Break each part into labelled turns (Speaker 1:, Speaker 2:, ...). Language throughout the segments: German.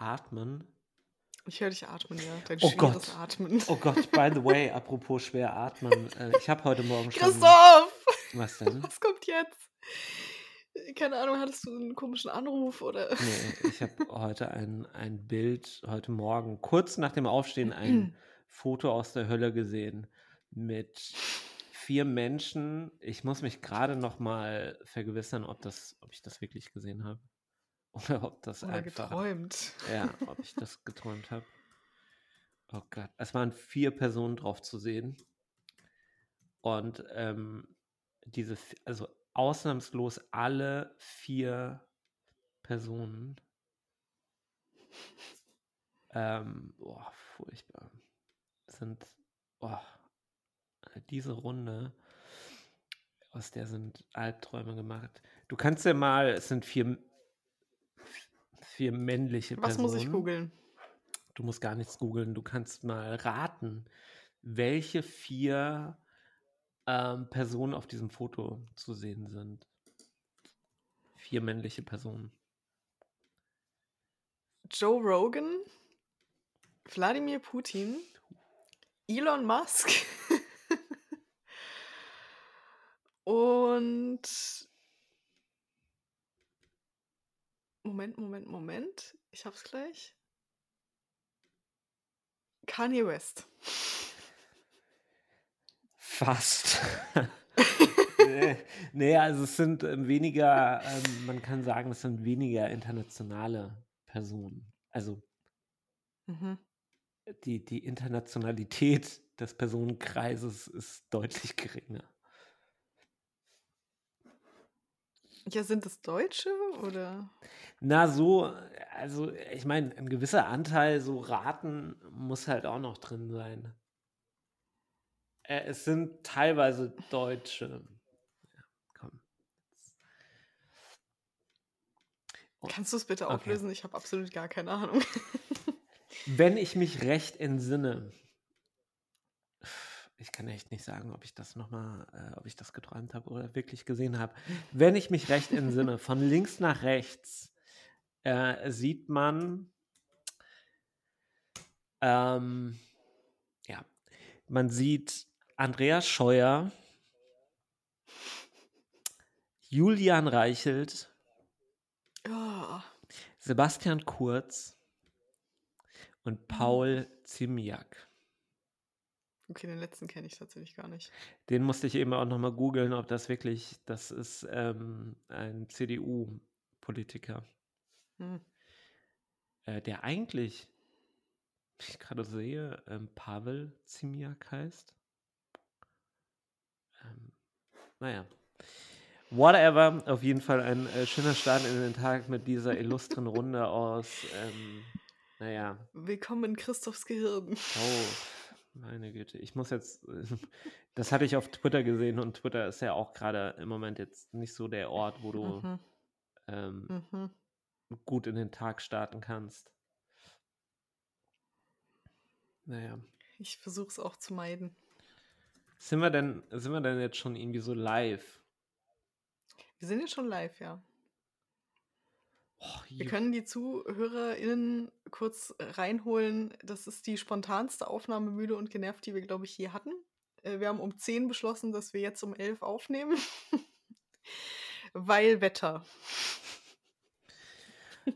Speaker 1: atmen.
Speaker 2: Ich höre dich atmen, ja. Dein
Speaker 1: Oh Gott.
Speaker 2: Atmen.
Speaker 1: Oh Gott, by the way, apropos schwer atmen. Äh, ich habe heute Morgen schon.
Speaker 2: Christoph!
Speaker 1: Was denn?
Speaker 2: Was kommt jetzt? Keine Ahnung, hattest du einen komischen Anruf oder?
Speaker 1: Nee, ich habe heute ein, ein Bild, heute Morgen, kurz nach dem Aufstehen, ein Foto aus der Hölle gesehen mit vier Menschen. Ich muss mich gerade noch mal vergewissern, ob, das, ob ich das wirklich gesehen habe. Oder ob das
Speaker 2: Oder
Speaker 1: einfach.
Speaker 2: geträumt.
Speaker 1: Ja, ob ich das geträumt habe. Oh Gott. Es waren vier Personen drauf zu sehen. Und ähm, diese, also ausnahmslos alle vier Personen. Ähm, boah, furchtbar. Sind, boah, diese Runde, aus der sind Albträume gemacht. Du kannst ja mal, es sind vier, vier männliche
Speaker 2: Was
Speaker 1: Personen.
Speaker 2: muss ich googeln?
Speaker 1: Du musst gar nichts googeln, du kannst mal raten, welche vier ähm, Personen auf diesem Foto zu sehen sind. Vier männliche Personen.
Speaker 2: Joe Rogan, Wladimir Putin, Elon Musk und Moment, Moment, Moment. Ich hab's gleich. Kanye West.
Speaker 1: Fast. nee, also es sind ähm, weniger, ähm, man kann sagen, es sind weniger internationale Personen. Also
Speaker 2: Mhm.
Speaker 1: die, die Internationalität des Personenkreises ist deutlich geringer.
Speaker 2: Ja, sind es Deutsche oder?
Speaker 1: Na, so, also ich meine, ein gewisser Anteil so Raten muss halt auch noch drin sein. Äh, es sind teilweise Deutsche. Ja, komm. Oh,
Speaker 2: Kannst du es bitte
Speaker 1: okay.
Speaker 2: auflösen? Ich habe absolut gar keine Ahnung.
Speaker 1: Wenn ich mich recht entsinne, ich kann echt nicht sagen, ob ich das nochmal, äh, ob ich das geträumt habe oder wirklich gesehen habe. Wenn ich mich recht entsinne, von links nach rechts äh, sieht man, ähm, ja, man sieht Andreas Scheuer, Julian Reichelt,
Speaker 2: Ja.
Speaker 1: Sebastian Kurz und Paul Ziemiak.
Speaker 2: Okay, den letzten kenne ich tatsächlich gar nicht.
Speaker 1: Den musste ich eben auch nochmal googeln, ob das wirklich, das ist ähm, ein CDU-Politiker,
Speaker 2: Hm.
Speaker 1: äh, der eigentlich, wie ich gerade sehe, ähm, Pavel Ziemiak heißt. Ähm, naja. Whatever, auf jeden Fall ein äh, schöner Start in den Tag mit dieser illustren Runde aus, ähm, naja,
Speaker 2: Willkommen in Christophs Gehirn.
Speaker 1: Oh, meine Güte. Ich muss jetzt, das hatte ich auf Twitter gesehen und Twitter ist ja auch gerade im Moment jetzt nicht so der Ort, wo du
Speaker 2: Mhm.
Speaker 1: ähm,
Speaker 2: Mhm.
Speaker 1: gut in den Tag starten kannst. Naja.
Speaker 2: Ich versuche es auch zu meiden.
Speaker 1: Sind wir denn, sind wir denn jetzt schon irgendwie so live?
Speaker 2: Wir sind jetzt schon live, ja.
Speaker 1: Oh,
Speaker 2: Wir können die ZuhörerInnen kurz reinholen. Das ist die spontanste Aufnahme müde und genervt, die wir, glaube ich, je hatten. Äh, Wir haben um 10 beschlossen, dass wir jetzt um 11 aufnehmen. Weil Wetter.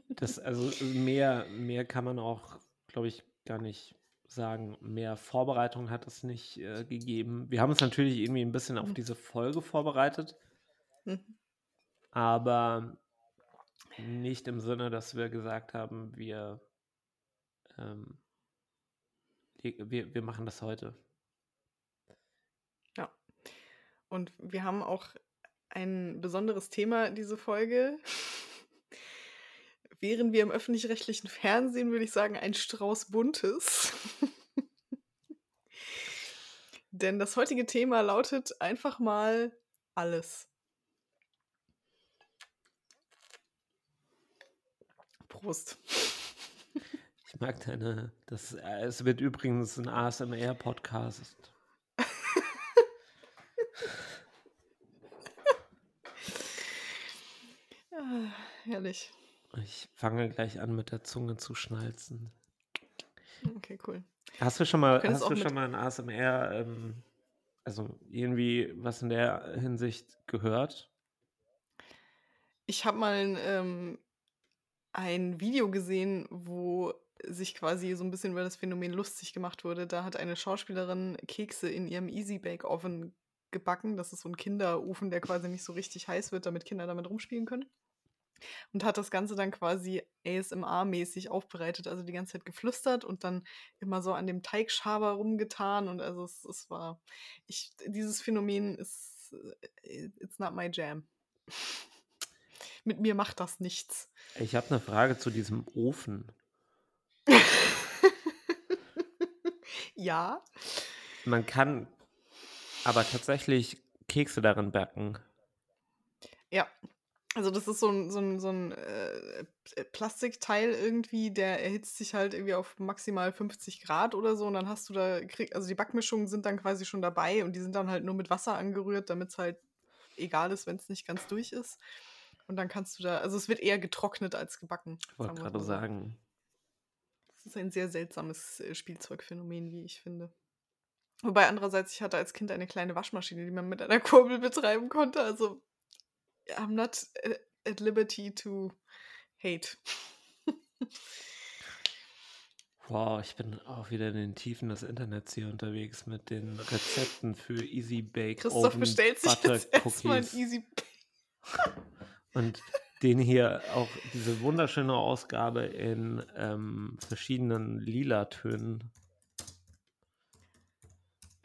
Speaker 1: Das, also mehr, mehr kann man auch, glaube ich, gar nicht sagen. Mehr Vorbereitung hat es nicht äh, gegeben. Wir haben uns natürlich irgendwie ein bisschen auf
Speaker 2: Mhm.
Speaker 1: diese Folge vorbereitet.
Speaker 2: Mhm.
Speaker 1: aber nicht im Sinne, dass wir gesagt haben, wir, ähm, wir, wir machen das heute.
Speaker 2: Ja. Und wir haben auch ein besonderes Thema diese Folge. Wären wir im öffentlich-rechtlichen Fernsehen, würde ich sagen, ein Strauß Buntes. Denn das heutige Thema lautet einfach mal alles. Prost.
Speaker 1: Ich mag deine, das, äh, es wird übrigens ein ASMR-Podcast.
Speaker 2: Ah, herrlich.
Speaker 1: Ich fange gleich an, mit der Zunge zu schnalzen.
Speaker 2: Okay, cool.
Speaker 1: Hast du schon mal, hast du schon mal ein ASMR, ähm, also irgendwie was in der Hinsicht gehört?
Speaker 2: Ich habe mal ein, ähm, ein Video gesehen, wo sich quasi so ein bisschen über das Phänomen lustig gemacht wurde. Da hat eine Schauspielerin Kekse in ihrem Easy Bake Oven gebacken. Das ist so ein Kinderofen, der quasi nicht so richtig heiß wird, damit Kinder damit rumspielen können. Und hat das Ganze dann quasi ASMR-mäßig aufbereitet, also die ganze Zeit geflüstert und dann immer so an dem Teigschaber rumgetan. Und also es, es war, ich, dieses Phänomen ist, äh, it's not my jam. Mit mir macht das nichts.
Speaker 1: Ich habe eine Frage zu diesem Ofen.
Speaker 2: ja,
Speaker 1: Man kann aber tatsächlich Kekse darin backen.
Speaker 2: ja. Also das ist so ein, so ein, so ein äh, P- Plastikteil irgendwie, der erhitzt sich halt irgendwie auf maximal 50 Grad oder so und dann hast du da, also die Backmischungen sind dann quasi schon dabei und die sind dann halt nur mit Wasser angerührt, damit es halt egal ist, wenn es nicht ganz durch ist. Und dann kannst du da, also es wird eher getrocknet als gebacken.
Speaker 1: Ich wollte gerade
Speaker 2: so.
Speaker 1: sagen.
Speaker 2: Das ist ein sehr seltsames äh, Spielzeugphänomen, wie ich finde. Wobei andererseits, ich hatte als Kind eine kleine Waschmaschine, die man mit einer Kurbel betreiben konnte. Also, I'm not äh, at liberty to hate.
Speaker 1: Wow, ich bin auch wieder in den Tiefen des Internets hier unterwegs mit den Rezepten für Easy Bake
Speaker 2: Christoph
Speaker 1: Oven
Speaker 2: bestellt sich
Speaker 1: Butter
Speaker 2: jetzt erstmal ein. Easy.
Speaker 1: Und den hier auch diese wunderschöne Ausgabe in ähm, verschiedenen lila Tönen.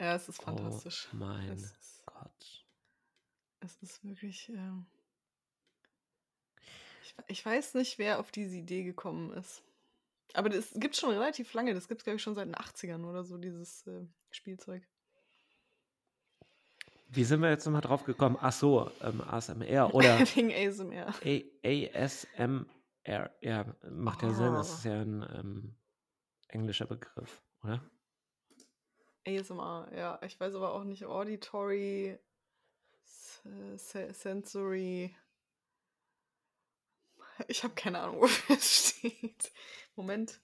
Speaker 2: Ja, es ist
Speaker 1: Oh
Speaker 2: fantastisch.
Speaker 1: mein
Speaker 2: Es ist,
Speaker 1: Gott.
Speaker 2: es ist wirklich. Ähm ich, ich weiß nicht, wer auf diese Idee gekommen ist. Aber das gibt schon relativ lange. Das gibt es, glaube ich, schon seit den 80ern oder so, dieses äh, Spielzeug.
Speaker 1: Wie sind wir jetzt nochmal drauf gekommen? Ach so, ähm, ASMR oder
Speaker 2: Wegen ASMR.
Speaker 1: A ASMR. Ja, macht ja Sinn. Das ist ja ein ähm, englischer Begriff, oder?
Speaker 2: ASMR, ja. Ich weiß aber auch nicht. Auditory, se Sensory. Ich habe keine Ahnung, wofür es steht. Moment,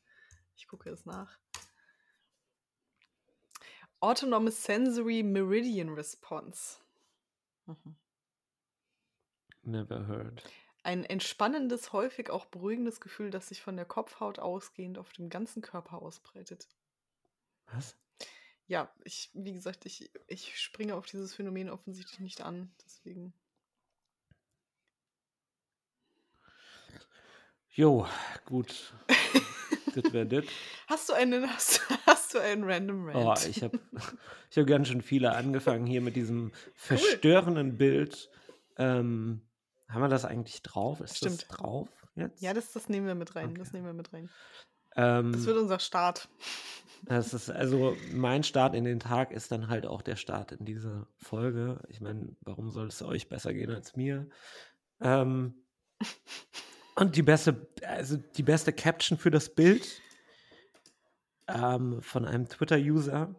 Speaker 2: ich gucke es nach. Autonomous Sensory Meridian Response. Mhm.
Speaker 1: Never heard.
Speaker 2: Ein entspannendes, häufig auch beruhigendes Gefühl, das sich von der Kopfhaut ausgehend auf dem ganzen Körper ausbreitet.
Speaker 1: Was?
Speaker 2: Ja, ich, wie gesagt, ich, ich springe auf dieses Phänomen offensichtlich nicht an. Deswegen.
Speaker 1: Jo, gut. das wäre das.
Speaker 2: Hast du einen, hast, hast du einen Random
Speaker 1: Oh,
Speaker 2: Rant?
Speaker 1: ich habe ich hab ganz schön viele angefangen hier mit diesem verstörenden Bild. Ähm, haben wir das eigentlich drauf? Ist das
Speaker 2: Stimmt.
Speaker 1: drauf jetzt?
Speaker 2: ja, das, das nehmen wir mit rein. Das
Speaker 1: Okay.
Speaker 2: nehmen wir mit rein.
Speaker 1: ähm,
Speaker 2: Das wird unser Start.
Speaker 1: Das ist also mein Start in den Tag ist dann halt auch der Start in diese Folge. Ich meine, warum soll es euch besser gehen als mir? Ähm, und die beste, also die beste Caption für das Bild ähm, von einem Twitter-User: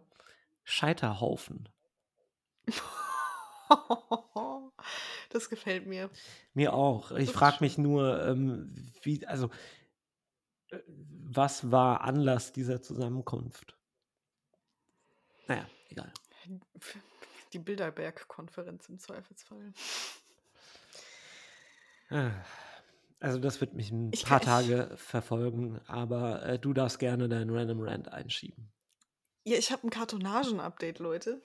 Speaker 1: Scheiterhaufen.
Speaker 2: Das gefällt mir.
Speaker 1: Mir auch. Ich frage mich nur, ähm, wie, also, äh, was war Anlass dieser Zusammenkunft? Naja, egal.
Speaker 2: Die Bilderberg-Konferenz im Zweifelsfall.
Speaker 1: Ah, Also das wird mich ein
Speaker 2: Ich
Speaker 1: paar
Speaker 2: kann-
Speaker 1: Tage verfolgen, aber äh, du darfst gerne deinen Random Rant einschieben.
Speaker 2: Ja, ich habe ein Kartonagen-Update, Leute.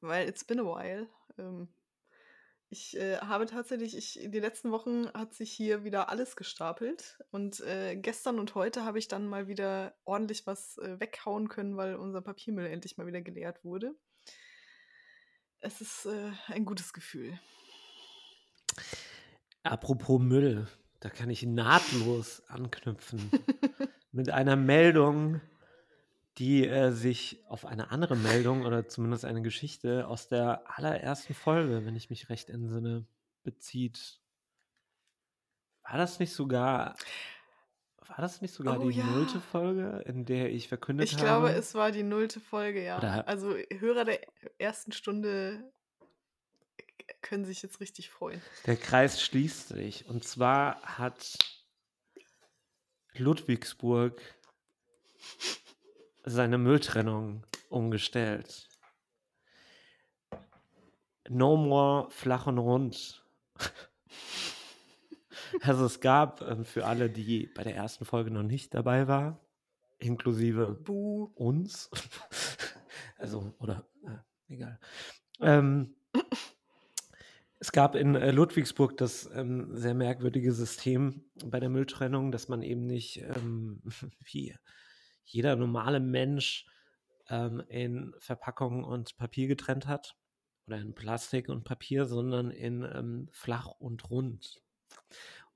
Speaker 2: Weil it's been a while. Ähm, ich äh, habe tatsächlich, ich, die letzten Wochen hat sich hier wieder alles gestapelt. Und äh, gestern und heute habe ich dann mal wieder ordentlich was äh, weghauen können, weil unser Papiermüll endlich mal wieder geleert wurde. Es ist äh, ein gutes Gefühl.
Speaker 1: Apropos Müll, da kann ich nahtlos anknüpfen mit einer Meldung, die äh, sich auf eine andere Meldung oder zumindest eine Geschichte aus der allerersten Folge, wenn ich mich recht entsinne, bezieht. War das nicht sogar, war das nicht sogar
Speaker 2: Oh
Speaker 1: die
Speaker 2: ja.
Speaker 1: nullte Folge, in der ich verkündet
Speaker 2: Ich
Speaker 1: habe?
Speaker 2: glaube, es war die nullte Folge, ja.
Speaker 1: Oder-
Speaker 2: Also Hörer der ersten Stunde können sich jetzt richtig freuen.
Speaker 1: Der Kreis schließt sich. Und zwar hat Ludwigsburg seine Mülltrennung umgestellt. No more flach und rund. Also es gab ähm, für alle, die bei der ersten Folge noch nicht dabei waren, inklusive
Speaker 2: Buh.
Speaker 1: uns, also oder äh, egal. Ähm, es gab in äh, Ludwigsburg das ähm, sehr merkwürdige System bei der Mülltrennung, dass man eben nicht ähm, wie jeder normale Mensch ähm, in Verpackung und Papier getrennt hat oder in Plastik und Papier, sondern in ähm, flach und rund.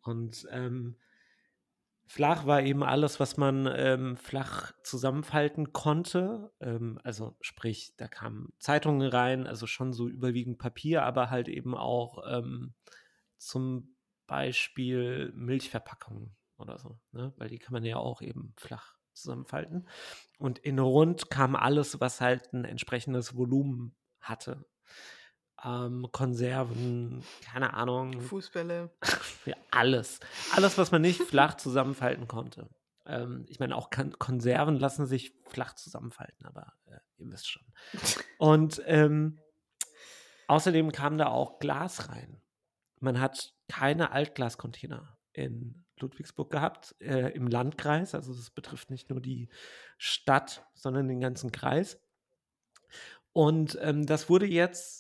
Speaker 1: Und ähm, flach war eben alles, was man ähm, flach zusammenfalten konnte. Ähm, also sprich, da kamen Zeitungen rein, also schon so überwiegend Papier, aber halt eben auch ähm, zum Beispiel Milchverpackungen oder so, ne? weil die kann man ja auch eben flach zusammenfalten. Und in rund kam alles, was halt ein entsprechendes Volumen hatte ähm, Konserven, keine Ahnung.
Speaker 2: Fußbälle.
Speaker 1: ja, alles. Alles, was man nicht flach zusammenfalten konnte. Ähm, ich meine, auch Kon Konserven lassen sich flach zusammenfalten, aber äh, ihr wisst schon. Und ähm, außerdem kam da auch Glas rein. Man hat keine Altglascontainer in Ludwigsburg gehabt, äh, im Landkreis. Also das betrifft nicht nur die Stadt, sondern den ganzen Kreis. Und ähm, das wurde jetzt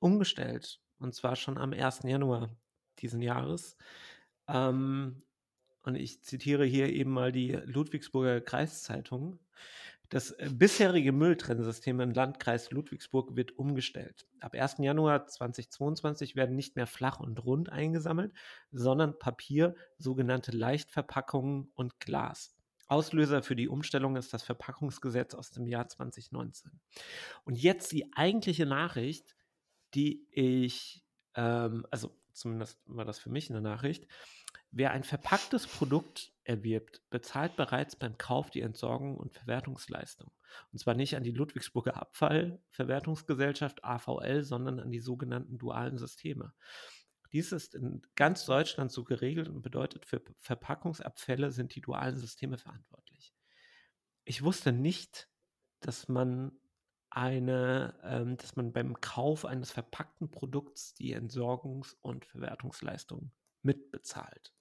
Speaker 1: umgestellt. Und zwar schon am 1. Januar diesen Jahres. Ähm, und ich zitiere hier eben mal die Ludwigsburger Kreiszeitung. Das äh, bisherige Mülltrennsystem im Landkreis Ludwigsburg wird umgestellt. Ab 1. Januar 2022 werden nicht mehr flach und rund eingesammelt, sondern Papier, sogenannte Leichtverpackungen und Glas. Auslöser für die Umstellung ist das Verpackungsgesetz aus dem Jahr 2019. Und jetzt die eigentliche Nachricht, die ich, ähm, also zumindest war das für mich eine Nachricht, wer ein verpacktes Produkt erwirbt, bezahlt bereits beim Kauf die Entsorgung und Verwertungsleistung. Und zwar nicht an die Ludwigsburger Abfallverwertungsgesellschaft AVL, sondern an die sogenannten dualen Systeme. Dies ist in ganz Deutschland so geregelt und bedeutet, für Verpackungsabfälle sind die dualen Systeme verantwortlich. Ich wusste nicht, dass man eine, ähm, dass man beim Kauf eines verpackten Produkts die Entsorgungs- und Verwertungsleistung mitbezahlt.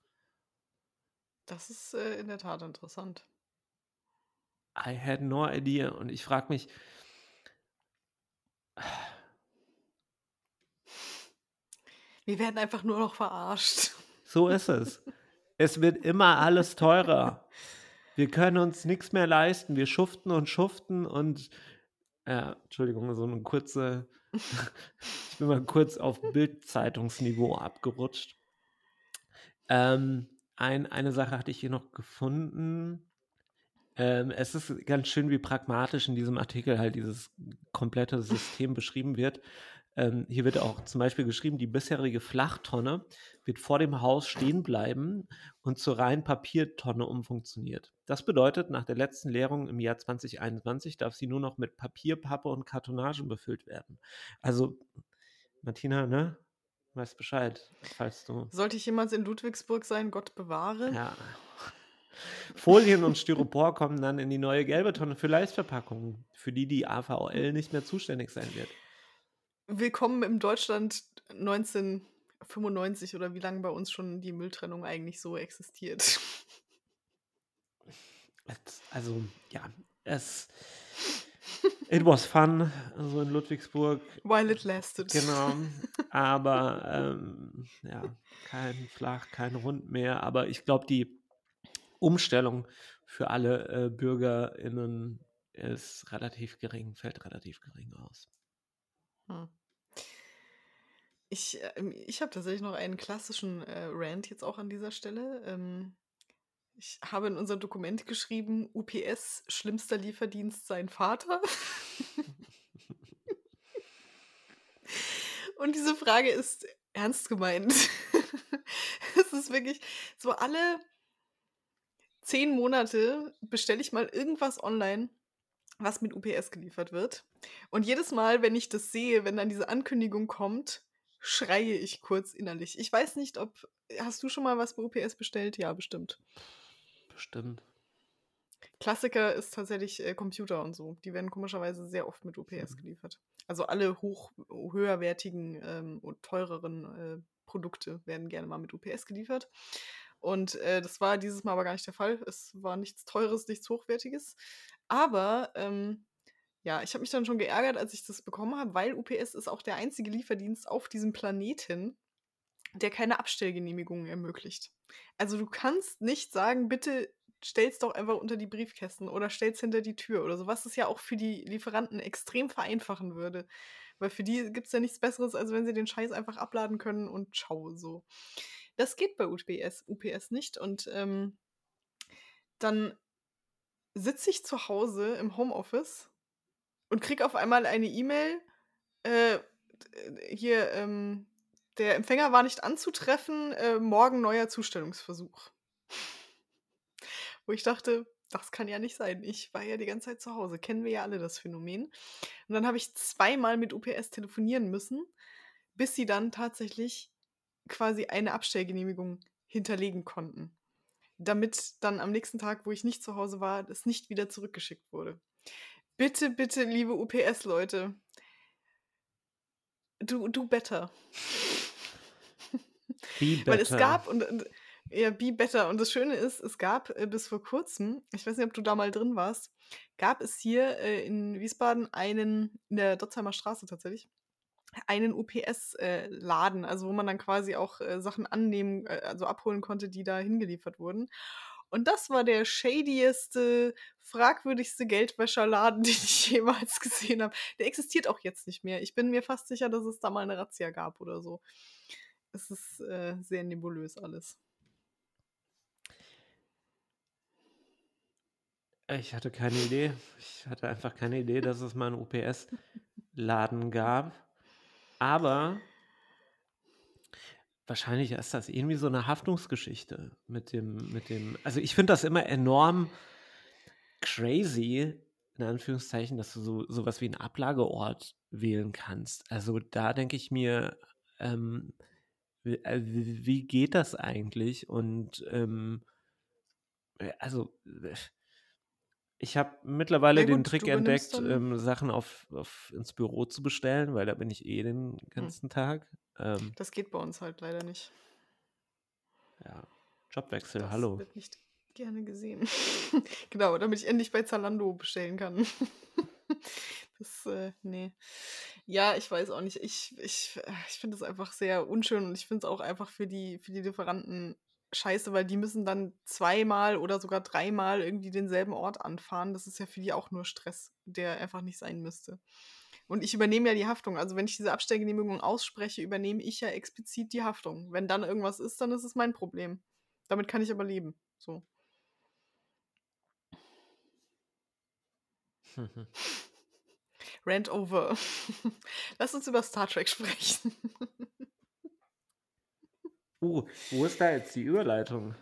Speaker 2: Das ist äh, in der Tat interessant.
Speaker 1: I had no idea. Und ich frage mich,
Speaker 2: wir werden einfach nur noch verarscht.
Speaker 1: So ist es. es wird immer alles teurer. Wir können uns nichts mehr leisten. Wir schuften und schuften und ja, Entschuldigung, so eine kurze, ich bin mal kurz auf Bildzeitungsniveau abgerutscht. Ähm, ein, eine Sache hatte ich hier noch gefunden. Ähm, es ist ganz schön, wie pragmatisch in diesem Artikel halt dieses komplette System beschrieben wird. Ähm, hier wird auch zum Beispiel geschrieben, die bisherige Flachtonne wird vor dem Haus stehen bleiben und zur reinen Papiertonne umfunktioniert. Das bedeutet, nach der letzten Leerung im Jahr 2021 darf sie nur noch mit Papier, Pappe und Kartonagen befüllt werden. Also, Martina, ne? Weißt Bescheid, falls du.
Speaker 2: Sollte ich jemals in Ludwigsburg sein, Gott bewahre.
Speaker 1: Ja. Folien und Styropor kommen dann in die neue gelbe Tonne für Leichtverpackungen, für die die AVL nicht mehr zuständig sein wird.
Speaker 2: Willkommen im Deutschland 1995 oder wie lange bei uns schon die Mülltrennung eigentlich so existiert.
Speaker 1: Also, ja, es. It was fun, so in Ludwigsburg.
Speaker 2: While it lasted.
Speaker 1: Genau. Aber ähm, ja, kein Flach, kein Rund mehr. Aber ich glaube, die Umstellung für alle äh, BürgerInnen ist relativ gering, fällt relativ gering aus. Hm.
Speaker 2: Ich, äh, ich habe tatsächlich noch einen klassischen äh, Rant jetzt auch an dieser Stelle. Ähm, ich habe in unser Dokument geschrieben, UPS, schlimmster Lieferdienst, sein Vater. Und diese Frage ist ernst gemeint. es ist wirklich so alle zehn Monate bestelle ich mal irgendwas online, was mit UPS geliefert wird. Und jedes Mal, wenn ich das sehe, wenn dann diese Ankündigung kommt, schreie ich kurz innerlich. Ich weiß nicht, ob. Hast du schon mal was bei UPS bestellt? Ja, bestimmt.
Speaker 1: Bestimmt.
Speaker 2: Klassiker ist tatsächlich äh, Computer und so. Die werden komischerweise sehr oft mit UPS
Speaker 1: Mhm.
Speaker 2: geliefert. Also alle hoch, höherwertigen ähm, und teureren äh, Produkte werden gerne mal mit UPS geliefert. Und äh, das war dieses Mal aber gar nicht der Fall. Es war nichts Teures, nichts Hochwertiges. Aber ähm, ja, ich habe mich dann schon geärgert, als ich das bekommen habe, weil UPS ist auch der einzige Lieferdienst auf diesem Planeten, der keine Abstellgenehmigungen ermöglicht. Also du kannst nicht sagen, bitte stell's doch einfach unter die Briefkästen oder stell's hinter die Tür oder so, was es ja auch für die Lieferanten extrem vereinfachen würde. Weil für die gibt es ja nichts Besseres, als wenn sie den Scheiß einfach abladen können und ciao so. Das geht bei UPS, UPS nicht. Und ähm, dann sitze ich zu Hause im Homeoffice und krieg auf einmal eine E-Mail, äh, hier, ähm, der Empfänger war nicht anzutreffen, äh, morgen neuer Zustellungsversuch. Wo ich dachte, das kann ja nicht sein. Ich war ja die ganze Zeit zu Hause. Kennen wir ja alle das Phänomen. Und dann habe ich zweimal mit UPS telefonieren müssen, bis sie dann tatsächlich quasi eine Abstellgenehmigung hinterlegen konnten. Damit dann am nächsten Tag, wo ich nicht zu Hause war, es nicht wieder zurückgeschickt wurde. Bitte, bitte, liebe UPS-Leute. Du, du better.
Speaker 1: Be
Speaker 2: Weil es
Speaker 1: better.
Speaker 2: gab, und, und ja, be better. Und das Schöne ist, es gab äh, bis vor kurzem, ich weiß nicht, ob du da mal drin warst, gab es hier äh, in Wiesbaden einen, in der Dotzheimer Straße tatsächlich, einen UPS-Laden, also wo man dann quasi auch äh, Sachen annehmen, äh, also abholen konnte, die da hingeliefert wurden. Und das war der shadieste, fragwürdigste Geldwäscherladen, den ich jemals gesehen habe. Der existiert auch jetzt nicht mehr. Ich bin mir fast sicher, dass es da mal eine Razzia gab oder so. Es ist äh, sehr nebulös alles.
Speaker 1: Ich hatte keine Idee. Ich hatte einfach keine Idee, dass es mal einen UPS-Laden gab. Aber wahrscheinlich ist das irgendwie so eine Haftungsgeschichte mit dem, mit dem. Also ich finde das immer enorm crazy, in Anführungszeichen, dass du so sowas wie einen Ablageort wählen kannst. Also da denke ich mir, ähm, wie, äh, wie geht das eigentlich? Und ähm, äh, also äh, ich habe mittlerweile
Speaker 2: Ja
Speaker 1: den
Speaker 2: gut,
Speaker 1: Trick entdeckt, ähm, Sachen auf, auf ins Büro zu bestellen, weil da bin ich eh den
Speaker 2: Hm.
Speaker 1: ganzen Tag. Ähm,
Speaker 2: Das geht bei uns halt leider nicht.
Speaker 1: ja, Jobwechsel,
Speaker 2: Das
Speaker 1: hallo.
Speaker 2: wird nicht gerne gesehen. genau, damit ich endlich bei Zalando bestellen kann. das, äh, nee. Ja, ich weiß auch nicht. Ich, ich, äh, ich finde das einfach sehr unschön und ich finde es auch einfach für die, für die Lieferanten scheiße, weil die müssen dann zweimal oder sogar dreimal irgendwie denselben Ort anfahren. Das ist ja für die auch nur Stress, der einfach nicht sein müsste. Und ich übernehme ja die Haftung. Also wenn ich diese Abstellgenehmigung ausspreche, übernehme ich ja explizit die Haftung. Wenn dann irgendwas ist, dann ist es mein Problem. Damit kann ich aber leben. So. Rant over. Lass uns über Star Trek sprechen.
Speaker 1: Uh, wo ist da jetzt die Überleitung?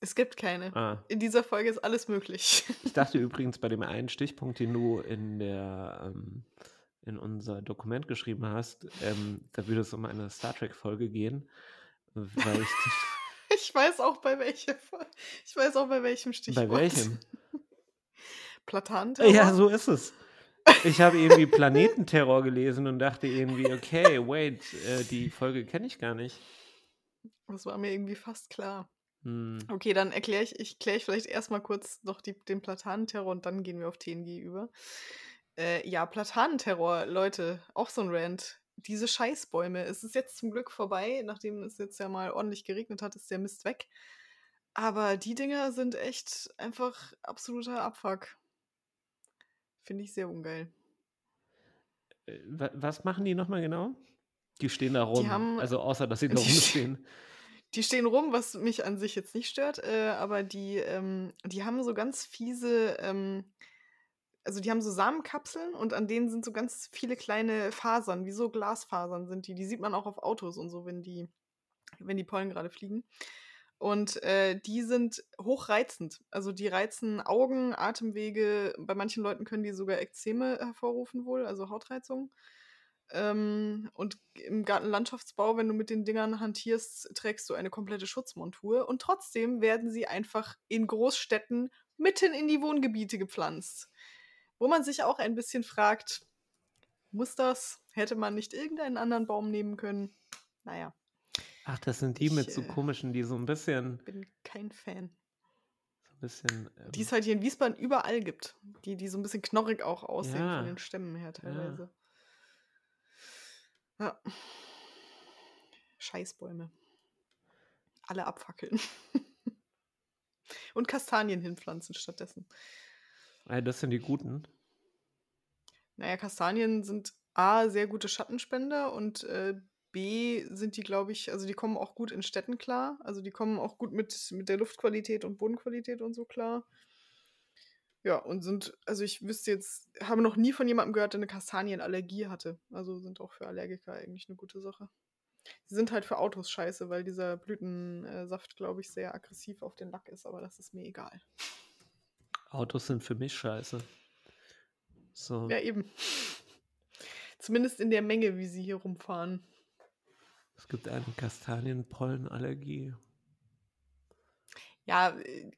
Speaker 2: Es gibt keine.
Speaker 1: Ah,
Speaker 2: In dieser Folge ist alles möglich.
Speaker 1: ich dachte übrigens bei dem einen Stichpunkt, den du in der ähm, in unser Dokument geschrieben hast, ähm, da würde es um eine Star Trek-Folge gehen, weil ich
Speaker 2: Ich weiß auch bei welcher. Ich weiß auch bei welchem Stichwort.
Speaker 1: bei welchem?
Speaker 2: Platanenterror?
Speaker 1: Ja, so ist es. Ich habe irgendwie Planetenterror gelesen und dachte irgendwie, okay, wait, äh, die Folge kenne ich gar nicht.
Speaker 2: Das war mir irgendwie fast klar.
Speaker 1: Hm.
Speaker 2: Okay, dann erkläre ich, ich kläre ich vielleicht erstmal kurz noch die, den Platanenterror und dann gehen wir auf TNG über. Äh, ja, Platanenterror, Leute, auch so ein Rant. Diese Scheißbäume. Es ist jetzt zum Glück vorbei, nachdem es jetzt ja mal ordentlich geregnet hat, ist der Mist weg. Aber die Dinger sind echt einfach absoluter Abfuck. Finde ich sehr ungeil.
Speaker 1: Äh, wa- Was machen die nochmal genau? Die stehen da rum.
Speaker 2: haben-
Speaker 1: also außer, dass sie da rumstehen.
Speaker 2: Die stehen rum, was mich an sich jetzt nicht stört, äh, aber die, ähm, die haben so ganz fiese, ähm, also die haben so Samenkapseln und an denen sind so ganz viele kleine Fasern, wie so Glasfasern sind die. Die sieht man auch auf Autos und so, wenn die, wenn die Pollen gerade fliegen. Und äh, die sind hochreizend. Also die reizen Augen, Atemwege. Bei manchen Leuten können die sogar Ekzeme hervorrufen wohl, also Hautreizung. Ähm, und im Gartenlandschaftsbau, wenn du mit den Dingern hantierst, trägst du eine komplette Schutzmontur. Und trotzdem werden sie einfach in Großstädten mitten in die Wohngebiete gepflanzt. Wo man sich auch ein bisschen fragt, muss das? Hätte man nicht irgendeinen anderen Baum nehmen können? Naja.
Speaker 1: Ach, das sind die
Speaker 2: Ich,
Speaker 1: mit so
Speaker 2: äh,
Speaker 1: komischen, die so ein bisschen,
Speaker 2: Bin kein Fan.
Speaker 1: so ein bisschen,
Speaker 2: Die
Speaker 1: ähm,
Speaker 2: es halt hier in Wiesbaden überall gibt. Die, die so ein bisschen knorrig auch aussehen
Speaker 1: Ja.
Speaker 2: von den Stämmen her teilweise. Ja. Scheißbäume. Alle abfackeln. Und Kastanien hinpflanzen stattdessen.
Speaker 1: äh, das sind die guten.
Speaker 2: Naja, Kastanien sind A, sehr gute Schattenspender und äh, B, sind die, glaube ich, also die kommen auch gut in Städten klar. Also die kommen auch gut mit, mit der Luftqualität und Bodenqualität und so klar. Ja, und sind, also ich wüsste jetzt, habe noch nie von jemandem gehört, der eine Kastanienallergie hatte. Also sind auch für Allergiker eigentlich eine gute Sache. Sie sind halt für Autos scheiße, weil dieser Blütensaft, glaube ich, sehr aggressiv auf den Lack ist, aber das ist mir egal.
Speaker 1: Autos sind für mich scheiße. So.
Speaker 2: Ja, eben. Zumindest in der Menge, wie sie hier rumfahren.
Speaker 1: Es gibt eine Kastanienpollenallergie.
Speaker 2: Ja, äh,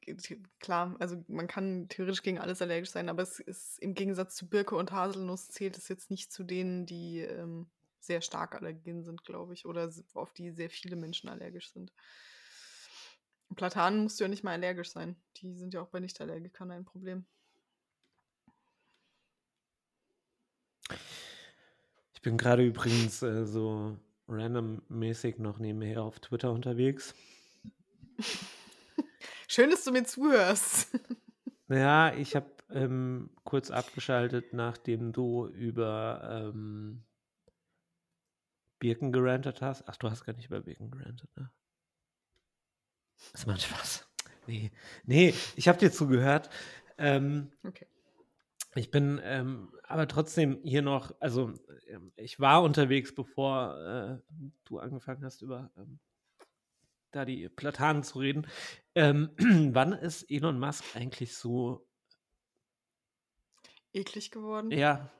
Speaker 2: klar, also man kann theoretisch gegen alles allergisch sein, aber es ist im Gegensatz zu Birke und Haselnuss zählt es jetzt nicht zu denen, die ähm, sehr stark allergen sind, glaube ich, oder auf die sehr viele Menschen allergisch sind. Platanen musst du ja nicht mal allergisch sein. Die sind ja auch bei Nichtallergikern ein Problem.
Speaker 1: Ich bin gerade übrigens äh, so randommäßig noch nebenher auf Twitter unterwegs.
Speaker 2: Schön, dass du mir zuhörst.
Speaker 1: Ja, ich habe ähm, kurz abgeschaltet, nachdem du über ähm, Birken gerantet hast. Ach, du hast gar nicht über Birken gerantet, ne? Das macht Spaß. Nee, nee ich habe dir zugehört. Ähm,
Speaker 2: Okay.
Speaker 1: Ich bin ähm, aber trotzdem hier noch, also ähm, ich war unterwegs, bevor äh, du angefangen hast, über ähm, da die Platanen zu reden. Ähm, wann ist Elon Musk eigentlich so
Speaker 2: Eklig geworden.
Speaker 1: Ja.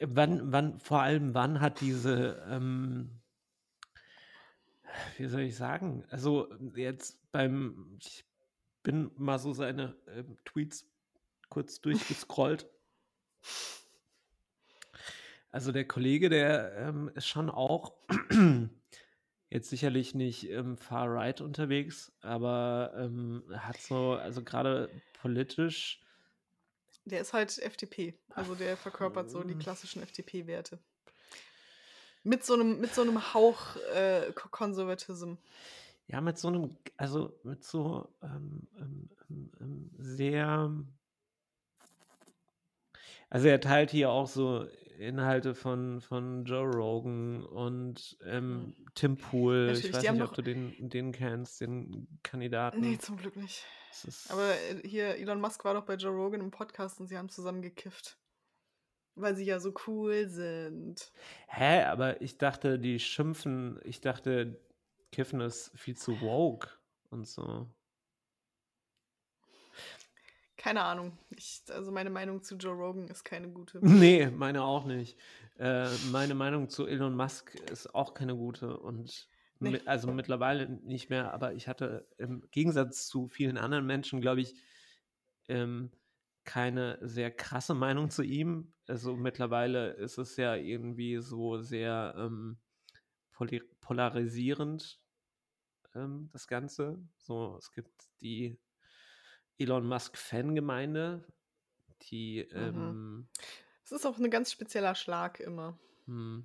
Speaker 1: Wann, wann, vor allem, wann hat diese, ähm, wie soll ich sagen, also jetzt beim, ich bin mal so seine ähm, Tweets kurz durchgescrollt. Also der Kollege, der ähm, ist schon auch jetzt sicherlich nicht ähm, far right unterwegs, aber ähm, hat so, also gerade politisch
Speaker 2: Der ist halt FDP. Also der verkörpert so die klassischen FDP-Werte. Mit so einem, mit so einem Hauch äh, Ko- Konservatism.
Speaker 1: Ja, mit so einem, also mit so ähm, ähm, ähm, ähm, sehr. Also er teilt hier auch so Inhalte von, von Joe Rogan und ähm, Tim Pool.
Speaker 2: Natürlich,
Speaker 1: ich weiß nicht, ob du den, den kennst, den Kandidaten.
Speaker 2: Nee, zum Glück nicht. Aber äh, hier, Elon Musk war doch bei Joe Rogan im Podcast und sie haben zusammen gekifft. Weil sie ja so cool sind.
Speaker 1: hä, aber ich dachte, die schimpfen, ich dachte, Kiffen ist viel zu woke und so.
Speaker 2: Keine Ahnung. Ich, also meine Meinung zu Joe Rogan ist keine gute.
Speaker 1: Nee, meine auch nicht. Äh, meine Meinung zu Elon Musk ist auch keine gute und
Speaker 2: Nee.
Speaker 1: mi- also mittlerweile nicht mehr, aber ich hatte im Gegensatz zu vielen anderen Menschen, glaube ich, ähm, keine sehr krasse Meinung zu ihm. Also mittlerweile ist es ja irgendwie so sehr ähm, polarisierend, ähm, das Ganze. So, es gibt die Elon Musk-Fangemeinde, die
Speaker 2: Mhm.
Speaker 1: ähm,
Speaker 2: Es ist auch ein ganz spezieller Schlag immer.
Speaker 1: hm,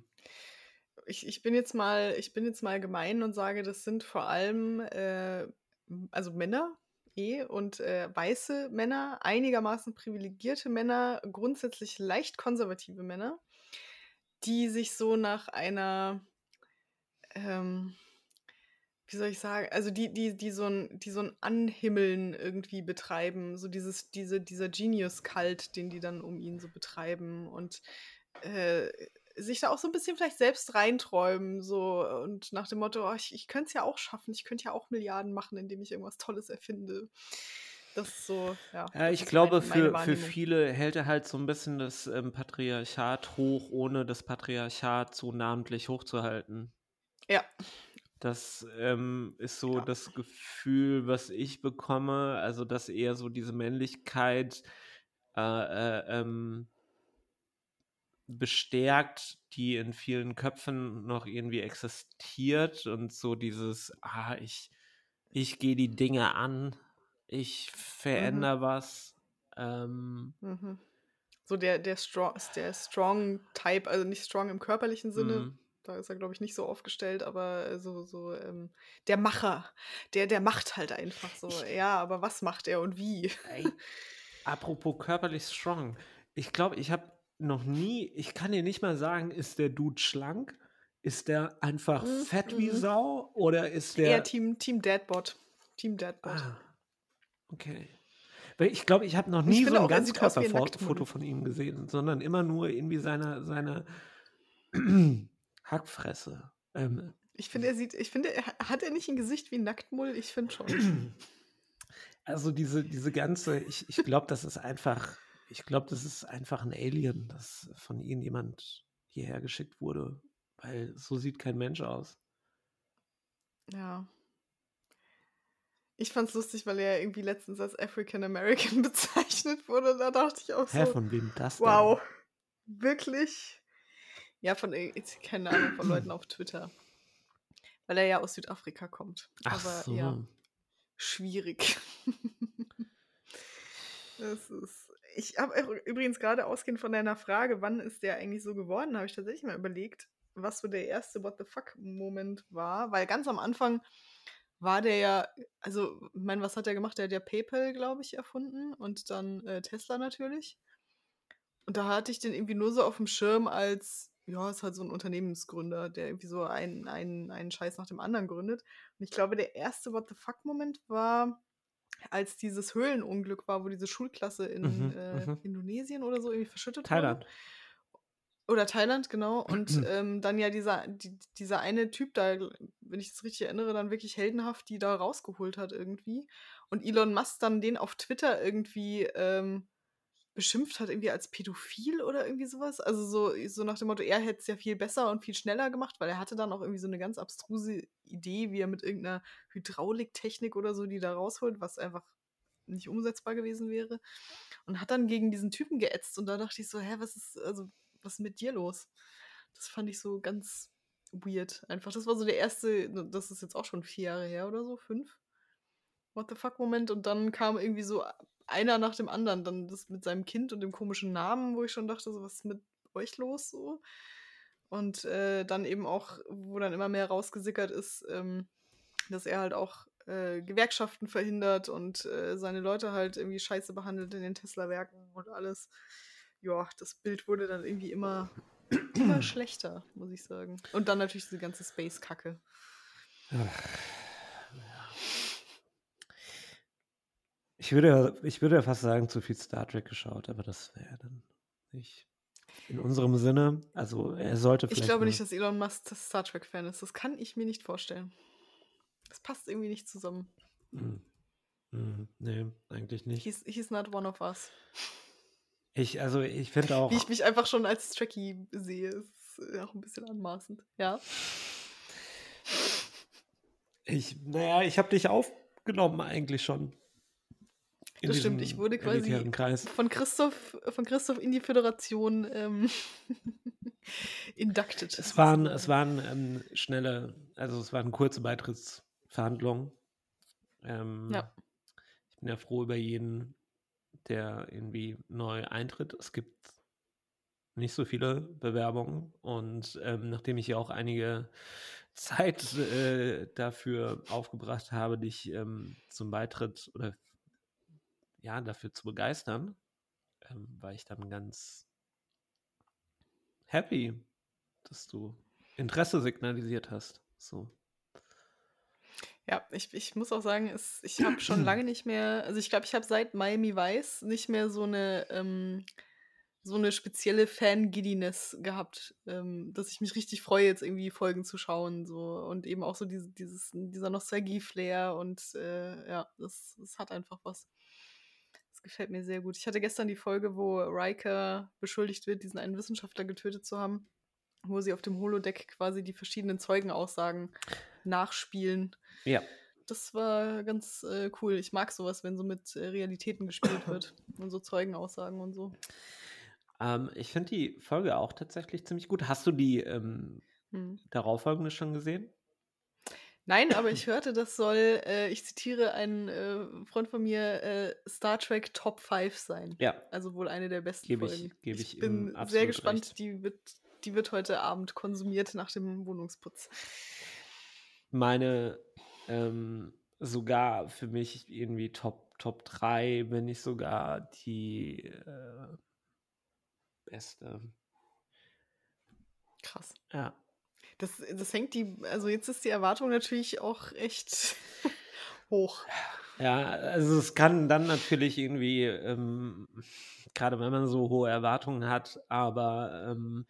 Speaker 2: Ich, ich bin jetzt mal, ich bin jetzt mal gemein und sage, das sind vor allem äh, also Männer eh und äh, weiße Männer, einigermaßen privilegierte Männer, grundsätzlich leicht konservative Männer, die sich so nach einer ähm, wie soll ich sagen, also die, die, die so ein, die so ein Anhimmeln irgendwie betreiben, so dieses, diese, dieser Genius-Kult, den die dann um ihn so betreiben und äh, sich da auch so ein bisschen vielleicht selbst reinträumen, so und nach dem Motto, oh, ich, ich könnte es ja auch schaffen, ich könnte ja auch Milliarden machen, indem ich irgendwas Tolles erfinde. Das ist so, ja.
Speaker 1: Ja, ich glaube, mein, für, für viele hält er halt so ein bisschen das ähm, Patriarchat hoch, ohne das Patriarchat so namentlich hochzuhalten.
Speaker 2: Ja.
Speaker 1: Das ähm, ist so ja. das Gefühl, was ich bekomme, also dass eher so diese Männlichkeit äh, äh, ähm, bestärkt, die in vielen Köpfen noch irgendwie existiert und so dieses, ah, ich, ich gehe die Dinge an, ich verändere mhm. was. Ähm,
Speaker 2: mhm. So der, der, strong, der strong Type, also nicht strong im körperlichen Sinne, mhm. Da ist er, glaube ich, nicht so aufgestellt, aber so, so ähm, der Macher, der, der macht halt einfach so. Ja, aber was macht er und wie?
Speaker 1: Ey, apropos körperlich strong. Ich glaube, ich habe noch nie, ich kann dir nicht mal sagen, ist der Dude schlank? Ist der einfach mhm. fett wie mhm. Sau? Oder ist der.
Speaker 2: Eher Team, Team Deadbot. Team Deadbot. Ah.
Speaker 1: Okay. Weil ich glaube, ich habe noch nie so ein Ganzkörperfoto von ihm gesehen, sondern immer nur irgendwie seine, seine Hackfresse. Ähm,
Speaker 2: ich finde, er sieht, ich finde, hat er nicht ein Gesicht wie ein Nacktmull? Ich finde schon.
Speaker 1: Also diese, diese ganze, ich, ich glaube, das ist einfach, ich glaube, das ist einfach ein Alien, das von ihnen jemand hierher geschickt wurde, weil so sieht kein Mensch aus.
Speaker 2: Ja. Ich fand's lustig, weil er irgendwie letztens als African American bezeichnet wurde. Da dachte ich auch so.
Speaker 1: Hä, von wem das
Speaker 2: denn? Wow. Wirklich? Ja, von, keine Ahnung, von Leuten auf Twitter. Weil er ja aus Südafrika kommt.
Speaker 1: Ach Aber so. ja,
Speaker 2: schwierig. das ist. Ich habe übrigens gerade ausgehend von deiner Frage, wann ist der eigentlich so geworden, habe ich tatsächlich mal überlegt, was so der erste What the fuck-Moment war. Weil ganz am Anfang war der ja, also, ich meine, was hat er gemacht? Der hat ja PayPal, glaube ich, erfunden und dann äh, Tesla natürlich. Und da hatte ich den irgendwie nur so auf dem Schirm als, ja, ist halt so ein Unternehmensgründer, der irgendwie so einen, einen, einen Scheiß nach dem anderen gründet. Und ich glaube, der erste What the fuck-Moment war, als dieses Höhlenunglück war, wo diese Schulklasse in mhm, äh, mhm. Indonesien oder so irgendwie verschüttet
Speaker 1: Thailand.
Speaker 2: wurde. Oder Thailand, genau. Und ähm, dann ja dieser, die, dieser eine Typ da, wenn ich das richtig erinnere, dann wirklich heldenhaft die da rausgeholt hat irgendwie. Und Elon Musk dann den auf Twitter irgendwie ähm, beschimpft hat, irgendwie als pädophil oder irgendwie sowas. Also so, so nach dem Motto, er hätte es ja viel besser und viel schneller gemacht, weil er hatte dann auch irgendwie so eine ganz abstruse Idee, wie er mit irgendeiner Hydrauliktechnik oder so die da rausholt, was einfach nicht umsetzbar gewesen wäre. Und hat dann gegen diesen Typen geätzt. Und da dachte ich so, hä, was ist, also was ist mit dir los? Das fand ich so ganz weird. Einfach, das war so der erste, das ist jetzt auch schon vier Jahre her oder so, fünf. What the fuck Moment. Und dann kam irgendwie so einer nach dem anderen. Dann das mit seinem Kind und dem komischen Namen, wo ich schon dachte, so, was ist mit euch los so? Und äh, dann eben auch, wo dann immer mehr rausgesickert ist, ähm, dass er halt auch äh, Gewerkschaften verhindert und äh, seine Leute halt irgendwie scheiße behandelt in den Tesla-Werken und alles ja, das Bild wurde dann irgendwie immer, immer schlechter, muss ich sagen. Und dann natürlich diese ganze Space-Kacke.
Speaker 1: Ich würde, ich würde ja fast sagen, zu viel Star Trek geschaut, aber das wäre dann nicht in unserem Sinne. Also er sollte
Speaker 2: vielleicht. Ich glaube nicht, dass Elon Musk Star Trek-Fan ist. Das kann ich mir nicht vorstellen. Das passt irgendwie nicht zusammen.
Speaker 1: Hm. Hm, nee, eigentlich nicht.
Speaker 2: He's, he's not one of us.
Speaker 1: Ich, also ich finde auch.
Speaker 2: Wie ich mich einfach schon als Trekkie sehe, ist auch ein bisschen anmaßend, ja.
Speaker 1: Ich, naja, ich habe dich aufgenommen eigentlich schon.
Speaker 2: Das stimmt, ich wurde quasi von Christoph, von Christoph in die Föderation ähm, inducted.
Speaker 1: Es waren, es waren ähm, schnelle, also es waren kurze Beitrittsverhandlungen. Ähm, ja. Ich bin ja froh über jeden der irgendwie neu eintritt. Es gibt nicht so viele Bewerbungen und ähm, nachdem ich ja auch einige Zeit äh, dafür aufgebracht habe, dich ähm, zum Beitritt oder ja, dafür zu begeistern, ähm, war ich dann ganz happy, dass du Interesse signalisiert hast. So.
Speaker 2: Ja, ich, ich muss auch sagen, es, ich habe schon lange nicht mehr, also ich glaube, ich habe seit Miami Vice nicht mehr so eine, ähm, so eine spezielle Fan-Giddiness gehabt, ähm, dass ich mich richtig freue, jetzt irgendwie Folgen zu schauen. So. Und eben auch so diese, dieses, dieser Nostalgie-Flair und äh, ja, das, das hat einfach was. Das gefällt mir sehr gut. Ich hatte gestern die Folge, wo Riker beschuldigt wird, diesen einen Wissenschaftler getötet zu haben, wo sie auf dem Holodeck quasi die verschiedenen Zeugenaussagen nachspielen.
Speaker 1: Ja.
Speaker 2: Das war ganz äh, cool. Ich mag sowas, wenn so mit äh, Realitäten gespielt wird und so Zeugenaussagen und so.
Speaker 1: Ähm, ich finde die Folge auch tatsächlich ziemlich gut. Hast du die ähm,
Speaker 2: Hm.
Speaker 1: darauffolgende schon gesehen?
Speaker 2: Nein, aber ich hörte, das soll, äh, ich zitiere einen äh, Freund von mir, äh, Star Trek Top 5 sein.
Speaker 1: Ja,
Speaker 2: Also wohl eine der besten
Speaker 1: Gebe ich-
Speaker 2: Folgen.
Speaker 1: gebe ich ihm
Speaker 2: bin sehr gespannt.
Speaker 1: recht.
Speaker 2: Die wird, die wird heute Abend konsumiert nach dem Wohnungsputz.
Speaker 1: meine ähm, sogar für mich irgendwie Top, Top 3, wenn nicht sogar die äh, beste.
Speaker 2: Krass.
Speaker 1: Ja.
Speaker 2: Das, das hängt die, also jetzt ist die Erwartung natürlich auch echt hoch.
Speaker 1: Ja, also es kann dann natürlich irgendwie, ähm, gerade wenn man so hohe Erwartungen hat, aber ähm,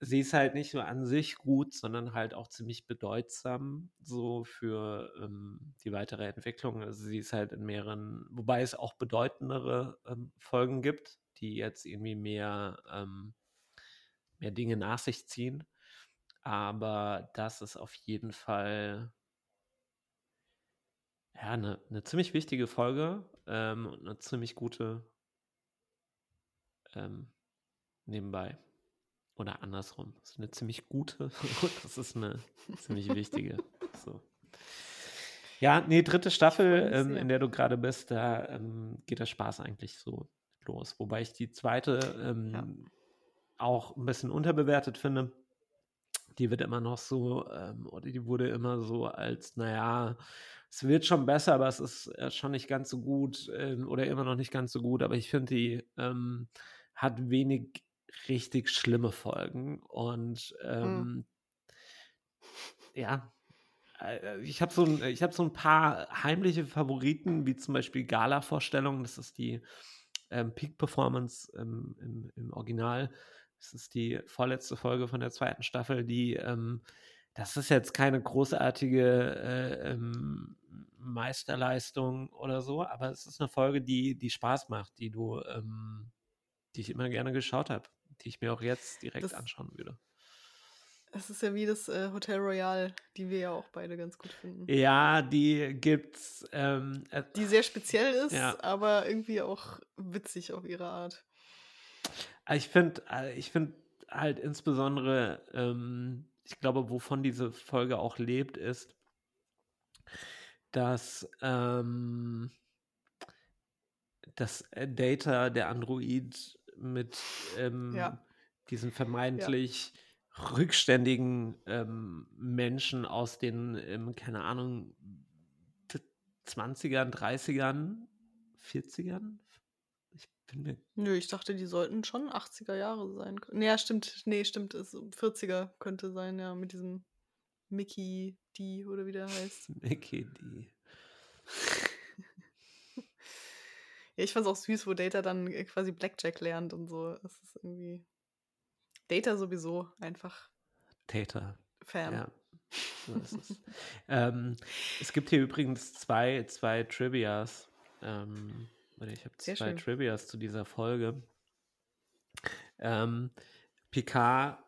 Speaker 1: sie ist halt nicht nur an sich gut, sondern halt auch ziemlich bedeutsam so für ähm, die weitere Entwicklung. Also sie ist halt in mehreren, wobei es auch bedeutendere ähm, Folgen gibt, die jetzt irgendwie mehr, ähm, mehr Dinge nach sich ziehen. Aber das ist auf jeden Fall ja, eine, eine ziemlich wichtige Folge ähm, und eine ziemlich gute ähm, nebenbei. Oder andersrum. Das ist eine ziemlich gute und das ist eine ziemlich wichtige. So. Ja, nee, dritte Staffel, ähm, in der du gerade bist, da ähm, geht der Spaß eigentlich so los. Wobei ich die zweite ähm,
Speaker 2: Ja.
Speaker 1: auch ein bisschen unterbewertet finde. Die wird immer noch so, ähm, oder die wurde immer so als, naja, es wird schon besser, aber es ist äh, schon nicht ganz so gut ähm, oder immer noch nicht ganz so gut. Aber ich finde, die ähm, hat wenig richtig schlimme Folgen und ähm, ja, äh, ich habe so, ein- ich hab so ein paar heimliche Favoriten, wie zum Beispiel Gala-Vorstellung. Das ist die ähm, Peak-Performance im, im, im Original. Das ist die vorletzte Folge von der zweiten Staffel, die, ähm, das ist jetzt keine großartige äh, ähm, Meisterleistung oder so, aber es ist eine Folge, die, die Spaß macht, die du, ähm, die ich immer gerne geschaut habe, die ich mir auch jetzt direkt
Speaker 2: Das-
Speaker 1: anschauen würde.
Speaker 2: Es ist ja wie das äh, Hotel Royal, die wir ja auch beide ganz gut finden.
Speaker 1: Ja, die gibt's. Ähm, äh,
Speaker 2: Die sehr speziell ist,
Speaker 1: Ja.
Speaker 2: aber irgendwie auch witzig auf ihre Art.
Speaker 1: Ich finde, ich finde halt insbesondere, ähm, ich glaube, wovon diese Folge auch lebt, ist, dass, ähm, dass äh, Data, der Android, mit ähm,
Speaker 2: Ja.
Speaker 1: diesen vermeintlich rückständigen ähm, Menschen aus den, ähm, keine Ahnung, t- 20ern, 30ern, 40ern? Bin
Speaker 2: Nö, ich dachte, die sollten schon 80er Jahre sein. Nee, ja, stimmt. Nee, stimmt. Ist 40er könnte sein, ja, mit diesem Mickey D oder wie der heißt.
Speaker 1: Mickey die.
Speaker 2: Ja, ich fand's auch süß, wo Data dann äh, quasi Blackjack lernt und so. Das ist irgendwie. Data sowieso einfach
Speaker 1: Täter.
Speaker 2: Fan.
Speaker 1: Ja. So ist es. ähm, es gibt hier übrigens zwei, zwei Trivias. Ähm, ich habe zwei
Speaker 2: schön.
Speaker 1: Trivias zu dieser Folge. Ähm, Picard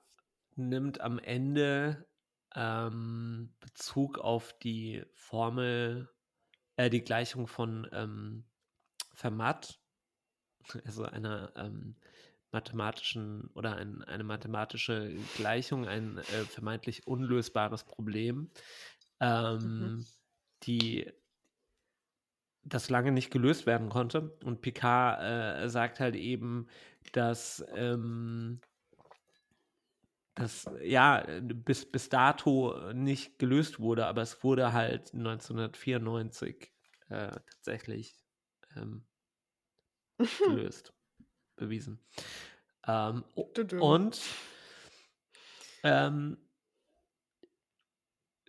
Speaker 1: nimmt am Ende ähm, Bezug auf die Formel, äh, die Gleichung von ähm, Fermat, also einer ähm, mathematischen oder ein, eine mathematische Gleichung, ein äh, vermeintlich unlösbares Problem, ähm, die das lange nicht gelöst werden konnte. Und Picard äh, sagt halt eben, dass ähm, das ja bis, bis dato nicht gelöst wurde, aber es wurde halt 1994 äh, tatsächlich ähm, gelöst, bewiesen. Ähm, und ähm,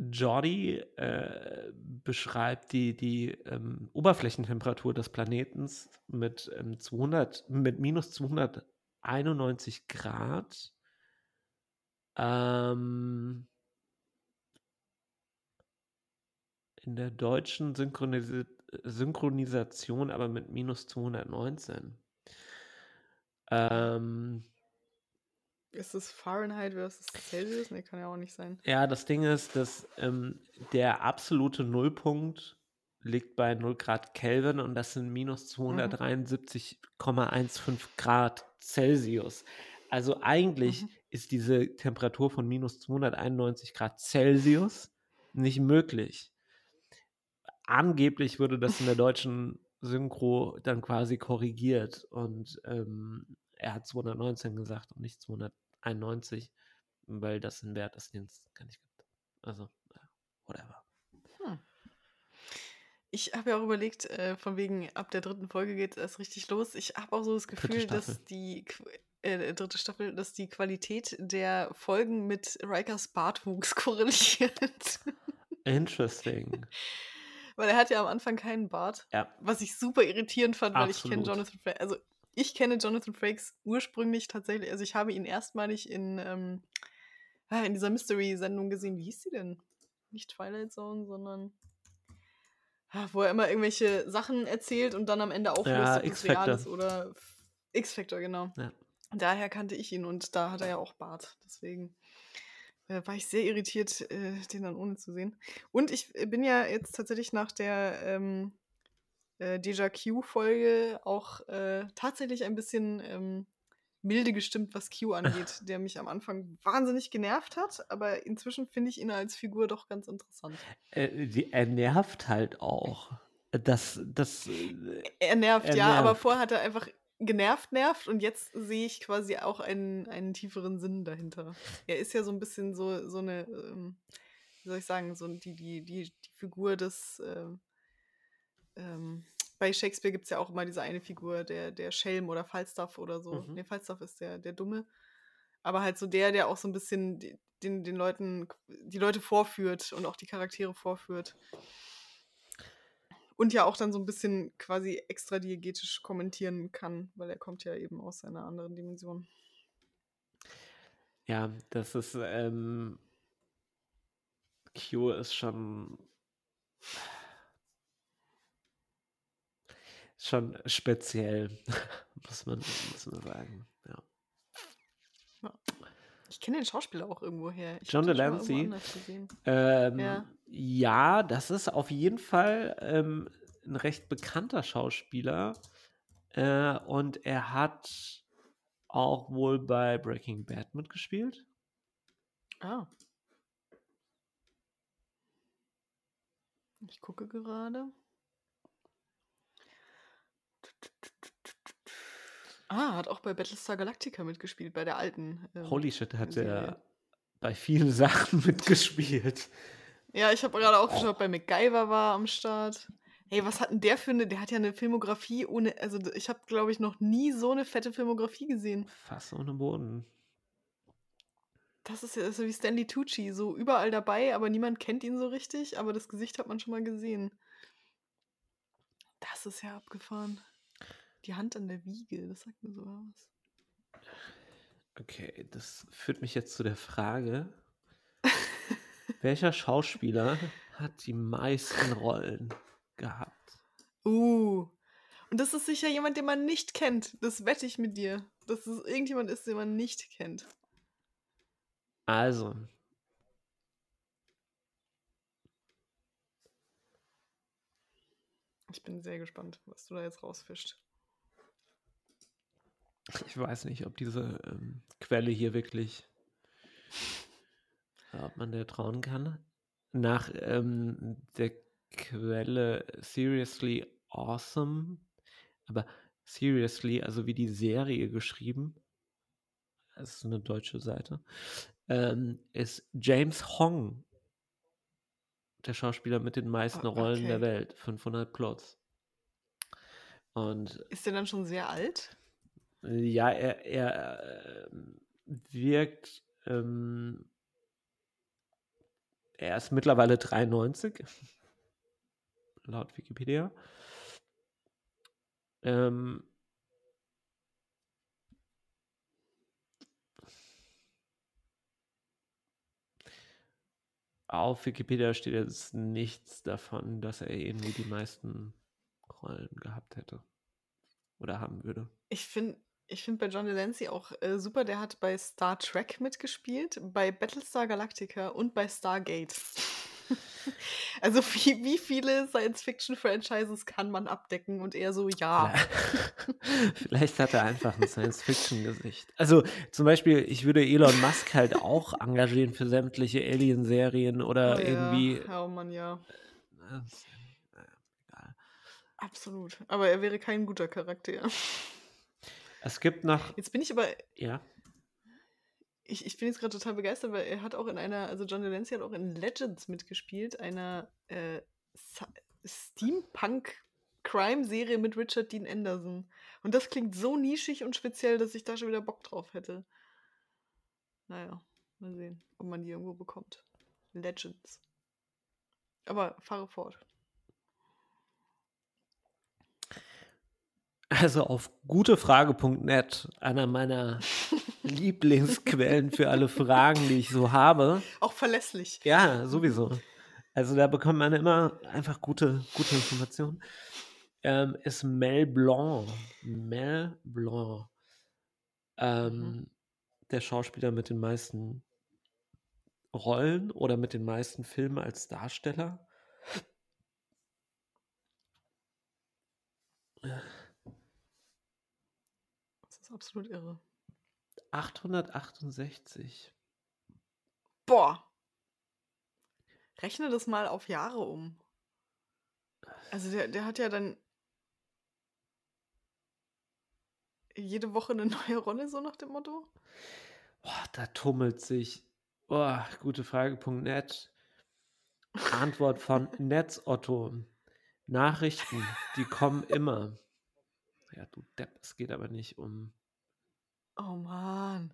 Speaker 1: Jordi äh, beschreibt die, die ähm, Oberflächentemperatur des Planetens mit, ähm, 200, mit minus 291 Grad. Ähm, in der deutschen synchronisi Synchronisation, aber mit minus 219. Ähm,
Speaker 2: Ist es Fahrenheit versus Celsius? Nee, kann ja auch nicht sein.
Speaker 1: ja, das Ding ist, dass ähm, der absolute Nullpunkt liegt bei 0 Grad Kelvin und das sind minus 273,15 Grad Celsius. Also eigentlich
Speaker 2: Mhm.
Speaker 1: ist diese Temperatur von minus 291 Grad Celsius nicht möglich. Angeblich wurde das in der deutschen Synchro dann quasi korrigiert und ähm, er hat 219 gesagt und nicht 291, weil das ein Wert ist, den es gar nicht gibt. Also, ja, whatever.
Speaker 2: Ich habe ja auch überlegt, äh, von wegen ab der dritten Folge geht es erst richtig los. Ich habe auch so das Gefühl, dass die äh, dritte Staffel, dass die Qualität der Folgen mit Rikers Bartwuchs korreliert.
Speaker 1: Interesting.
Speaker 2: Weil er hat ja am Anfang keinen Bart.
Speaker 1: Ja.
Speaker 2: Was ich super irritierend fand, weil ich kenne
Speaker 1: Absolut.
Speaker 2: Jonathan Frakes. Also ich kenne Jonathan Frakes ursprünglich tatsächlich. Also ich habe ihn erstmalig in, ähm, ah, in dieser Mystery-Sendung gesehen. Wie hieß die denn? Nicht Twilight Zone, sondern ah, wo er immer irgendwelche Sachen erzählt und dann am Ende auflöst,
Speaker 1: Ja,
Speaker 2: ob es
Speaker 1: X-Factor.
Speaker 2: real ist oder X-Factor, genau.
Speaker 1: Ja.
Speaker 2: Daher kannte ich ihn und da hat er ja auch Bart. Deswegen äh, war ich sehr irritiert, äh, den dann ohne zu sehen. Und ich äh, bin ja jetzt tatsächlich nach der ähm, äh, Deja Q-Folge auch äh, tatsächlich ein bisschen ähm, milde gestimmt, was Q angeht, der mich am Anfang wahnsinnig genervt hat, aber inzwischen finde ich ihn als Figur doch ganz interessant.
Speaker 1: Äh, er nervt halt auch. Das, das, äh,
Speaker 2: Er nervt,
Speaker 1: Er
Speaker 2: ja, aber vorher hat er einfach genervt, nervt und jetzt sehe ich quasi auch einen, einen tieferen Sinn dahinter. Er ist ja so ein bisschen so, so eine, ähm, wie soll ich sagen, so die, die, die, die Figur des, ähm, ähm, bei Shakespeare gibt es ja auch immer diese eine Figur, der, der Schelm oder Falstaff oder so.
Speaker 1: Mhm.
Speaker 2: Nee, Falstaff ist der, der Dumme. Aber halt so der, der auch so ein bisschen die- den, den Leuten, die Leute vorführt und auch die Charaktere vorführt. Und ja auch dann so ein bisschen quasi extra diegetisch kommentieren kann, weil er kommt ja eben aus einer anderen Dimension.
Speaker 1: ja, das ist, ähm, Q ist schon, schon speziell, muss man, muss man sagen. Ja.
Speaker 2: Ich kenne den Schauspieler auch irgendwo her. Ich
Speaker 1: John Delancey? Ähm,
Speaker 2: Ja.
Speaker 1: ja. das ist auf jeden Fall ähm, ein recht bekannter Schauspieler. Äh, und er hat auch wohl bei Breaking Bad mitgespielt.
Speaker 2: Ah. Ich gucke gerade. Ah, hat auch bei Battlestar Galactica mitgespielt, bei der alten. ähm,
Speaker 1: Holy shit, hat er bei vielen Sachen mitgespielt.
Speaker 2: Ja, ich habe gerade auch geschaut, bei MacGyver war am Start. Hey, was hat denn der für eine? Der hat ja eine Filmografie ohne. Also, ich habe, glaube ich, noch nie so eine fette Filmografie gesehen.
Speaker 1: Fass ohne Boden.
Speaker 2: Das ist ja ja wie Stanley Tucci, so überall dabei, aber niemand kennt ihn so richtig, aber das Gesicht hat man schon mal gesehen. Das ist ja abgefahren. Die Hand an der Wiege, das sagt mir sogar was.
Speaker 1: Okay, das führt mich jetzt zu der Frage, welcher Schauspieler hat die meisten Rollen gehabt?
Speaker 2: Uh. Und das ist sicher jemand, den man nicht kennt. Das wette ich mit dir. Dass es irgendjemand ist, den man nicht kennt.
Speaker 1: Also,
Speaker 2: Ich bin sehr gespannt, was du da jetzt rausfischst.
Speaker 1: Ich weiß nicht, ob diese ähm, Quelle hier wirklich, ja, ob man der trauen kann. Nach ähm, der Quelle Seriously Awesome, aber Seriously, also wie die Serie geschrieben, das ist eine deutsche Seite, ähm, ist James Hong der Schauspieler mit den meisten
Speaker 2: Ah,
Speaker 1: Rollen der
Speaker 2: okay.
Speaker 1: Welt, 500 plus. Und
Speaker 2: Ist der dann schon sehr alt?
Speaker 1: Ja, er, er ähm, wirkt, ähm, er ist mittlerweile 93, laut Wikipedia. Ähm, auf Wikipedia steht jetzt nichts davon, dass er irgendwie die meisten Rollen gehabt hätte oder haben würde.
Speaker 2: Ich finde ich find bei John Delancey auch äh, super, der hat bei Star Trek mitgespielt, bei Battlestar Galactica und bei Stargate. Also wie, wie viele Science-Fiction-Franchises kann man abdecken und er so, ja.
Speaker 1: Vielleicht hat er einfach ein Science-Fiction-Gesicht. Also zum Beispiel, ich würde Elon Musk halt auch engagieren für sämtliche Alien-Serien oder
Speaker 2: Oh ja,
Speaker 1: irgendwie.
Speaker 2: oh Mann, ja.
Speaker 1: äh, egal.
Speaker 2: Absolut. Aber er wäre kein guter Charakter.
Speaker 1: Es gibt noch,
Speaker 2: Jetzt bin ich aber,
Speaker 1: ja,
Speaker 2: ich, ich bin jetzt gerade total begeistert, weil er hat auch in einer, also John Delancey hat auch in Legends mitgespielt, einer äh, Steampunk-Crime-Serie mit Richard Dean Anderson. Und das klingt so nischig und speziell, dass ich da schon wieder Bock drauf hätte. Naja, mal sehen, ob man die irgendwo bekommt. Legends. Aber fahre fort.
Speaker 1: Also auf gutefrage.net, einer meiner Lieblingsquellen für alle Fragen, die ich so habe.
Speaker 2: Auch verlässlich.
Speaker 1: Ja, sowieso. Also da bekommt man immer einfach gute, gute Informationen. Ähm, ist Mel Blanc. Mel Blanc. Ähm,
Speaker 2: Mhm.
Speaker 1: Der Schauspieler mit den meisten Rollen oder mit den meisten Filmen als Darsteller.
Speaker 2: Ist absolut irre.
Speaker 1: 868.
Speaker 2: Boah. Rechne das mal auf Jahre um. Also der, der hat ja dann jede Woche eine neue Rolle, so nach dem Motto.
Speaker 1: Boah, da tummelt sich. Boah, gute Frage.net. Antwort von Netz Otto. Nachrichten, die kommen immer. Ja, du Depp, es geht aber nicht um.
Speaker 2: Oh Mann.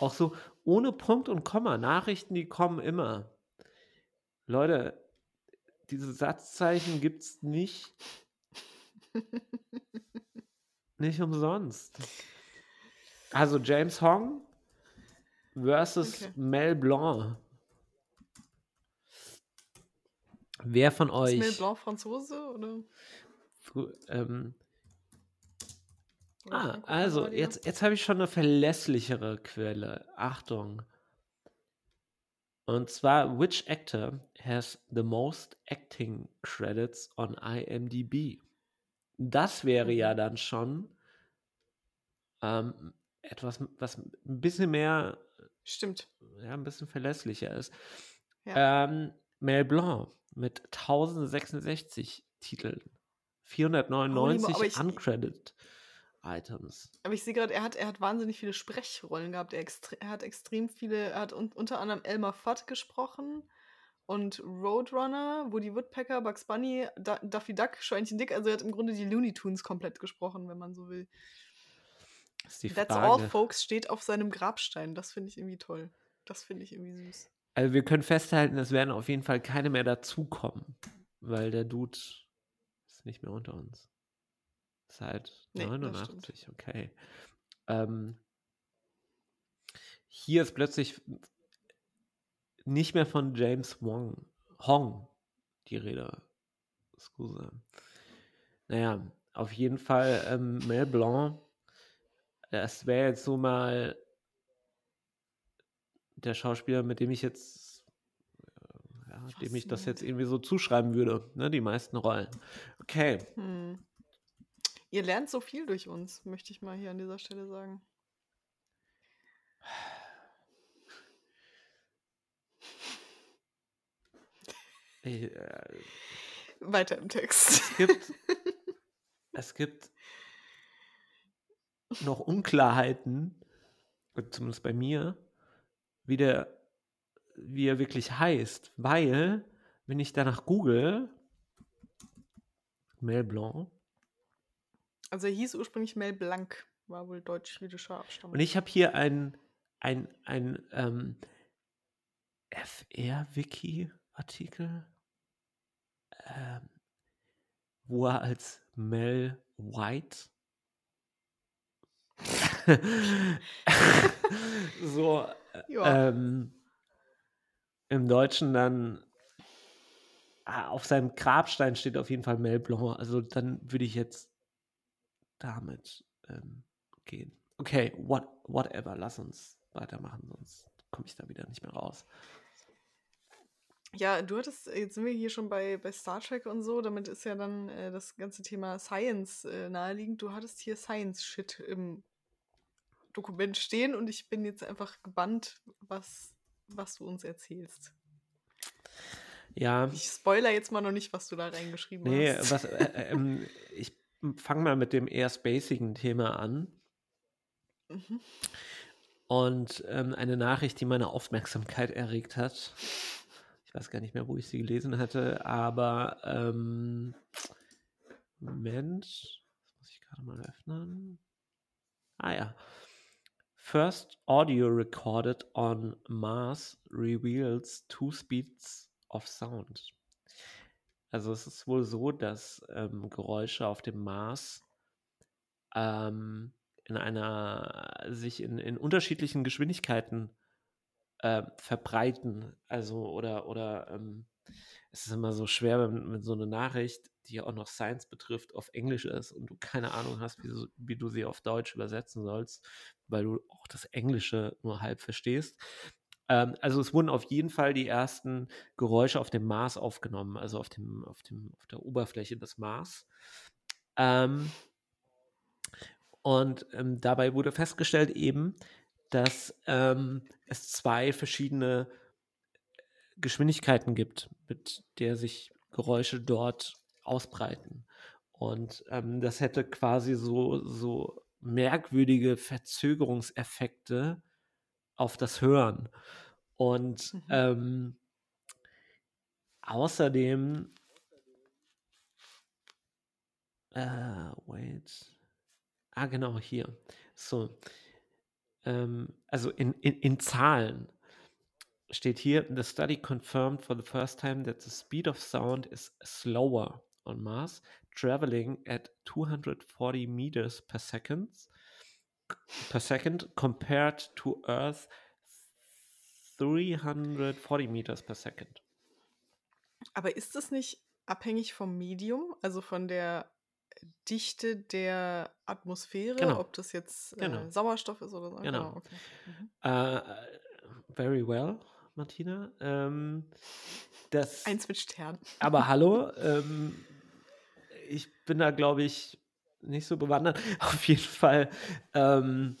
Speaker 1: Auch so ohne Punkt und Komma. Nachrichten, die kommen immer. Leute, diese Satzzeichen gibt's nicht. Nicht umsonst. Also James Hong versus
Speaker 2: Okay.
Speaker 1: Mel Blanc. Wer von
Speaker 2: Ist
Speaker 1: euch
Speaker 2: Mel Blanc Franzose oder?
Speaker 1: ähm,
Speaker 2: oder
Speaker 1: Ah, also jetzt, jetzt habe ich schon eine verlässlichere Quelle. Achtung. Und zwar, which actor has the most acting credits on IMDb? Das wäre ja
Speaker 2: Mhm.
Speaker 1: dann schon ähm, etwas, was ein bisschen mehr,
Speaker 2: Stimmt.
Speaker 1: ja, ein bisschen verlässlicher ist.
Speaker 2: Ja.
Speaker 1: Ähm, Mel Blanc mit 1066 Titeln. 499
Speaker 2: aber ich-
Speaker 1: uncredited Items.
Speaker 2: Aber ich sehe gerade, er hat, er hat wahnsinnig viele Sprechrollen gehabt. Er, er hat extrem viele, er hat un unter anderem Elmer Fudd gesprochen und Roadrunner, Woody Woodpecker, Bugs Bunny, da Daffy Duck, Schweinchen Dick. Also er hat im Grunde die Looney Tunes komplett gesprochen, wenn man so will.
Speaker 1: ist die
Speaker 2: That's
Speaker 1: Frage.
Speaker 2: all, folks, steht auf seinem Grabstein. Das finde ich irgendwie toll. Das finde ich irgendwie süß.
Speaker 1: Also wir können festhalten, es werden auf jeden Fall keine mehr dazukommen, weil der Dude ist nicht mehr unter uns. Seit
Speaker 2: Nee, das
Speaker 1: 89, okay. Ähm, hier ist plötzlich nicht mehr von James Wong, Hong die Rede. Scusa. Naja, auf jeden Fall ähm, Mel Blanc. Das wäre jetzt so mal der Schauspieler, mit dem ich jetzt, äh, ja, dem ich das jetzt irgendwie so zuschreiben würde, ne, die meisten Rollen. Okay,
Speaker 2: Hm. Ihr lernt so viel durch uns, möchte ich mal hier an dieser Stelle sagen.
Speaker 1: ich, äh,
Speaker 2: Weiter im Text.
Speaker 1: es gibt, es gibt noch Unklarheiten, zumindest bei mir, wie der, wie er wirklich heißt, weil, wenn ich danach google, Mel Blanc,
Speaker 2: Also er hieß ursprünglich Mel Blanc, war wohl deutsch-jüdischer Abstammung.
Speaker 1: Und ich habe hier ein, ein, ein ähm, FR-Wiki-Artikel, ähm, wo er als Mel White so ähm, im Deutschen dann ah, auf seinem Grabstein steht auf jeden Fall Mel Blanc. Also dann würde ich jetzt damit ähm, gehen. Okay, what, whatever, lass uns weitermachen, sonst komme ich da wieder nicht mehr raus.
Speaker 2: Ja, du hattest, jetzt sind wir hier schon bei, bei Star Trek und so, damit ist ja dann äh, das ganze Thema Science äh, naheliegend. Du hattest hier Science-Shit im Dokument stehen und ich bin jetzt einfach gebannt, was, was du uns erzählst.
Speaker 1: Ja.
Speaker 2: Ich spoiler jetzt mal noch nicht, was du da reingeschrieben
Speaker 1: nee,
Speaker 2: hast.
Speaker 1: was, äh, ähm, ich fange mal mit dem eher spacigen Thema an.
Speaker 2: Mhm.
Speaker 1: Und ähm, eine Nachricht, die meine Aufmerksamkeit erregt hat. Ich weiß gar nicht mehr, wo ich sie gelesen hatte, aber ähm, Moment, das muss ich gerade mal öffnen. Ah ja. First audio recorded on Mars reveals two speeds of sound. Also es ist wohl so, dass ähm, Geräusche auf dem Mars ähm, in einer sich in, in unterschiedlichen Geschwindigkeiten äh, verbreiten. Also oder oder ähm, es ist immer so schwer, wenn, wenn, so eine Nachricht, die auch noch Science betrifft, auf Englisch ist und du keine Ahnung hast, wie, so, wie du sie auf Deutsch übersetzen sollst, weil du auch das Englische nur halb verstehst. Ähm, also es wurden auf jeden Fall die ersten Geräusche auf dem Mars aufgenommen, also auf dem auf dem auf der Oberfläche des Mars. Ähm, und ähm, dabei wurde festgestellt eben, dass ähm, es zwei verschiedene Geschwindigkeiten gibt, mit der sich Geräusche dort ausbreiten. Und ähm, das hätte quasi so, so merkwürdige Verzögerungseffekte auf das Hören. Und mhm. ähm, außerdem, äh, wait, Ah, genau, hier. So. Ähm, also in, in, in Zahlen steht hier, the study confirmed for the first time that the speed of sound is slower on Mars, traveling at 240 meters per second per second compared to Earth 340 meters per second.
Speaker 2: Aber ist das nicht abhängig vom Medium, also von der Dichte der Atmosphäre,
Speaker 1: Genau.
Speaker 2: ob das jetzt
Speaker 1: Genau.
Speaker 2: äh, Sauerstoff ist oder so.
Speaker 1: Genau.
Speaker 2: okay. Mhm.
Speaker 1: Äh, very well, Martina. Ähm, das,
Speaker 2: Eins mit Stern.
Speaker 1: aber hallo, ähm, ich bin da, glaube ich, nicht so bewandert. Auf jeden Fall. Ähm,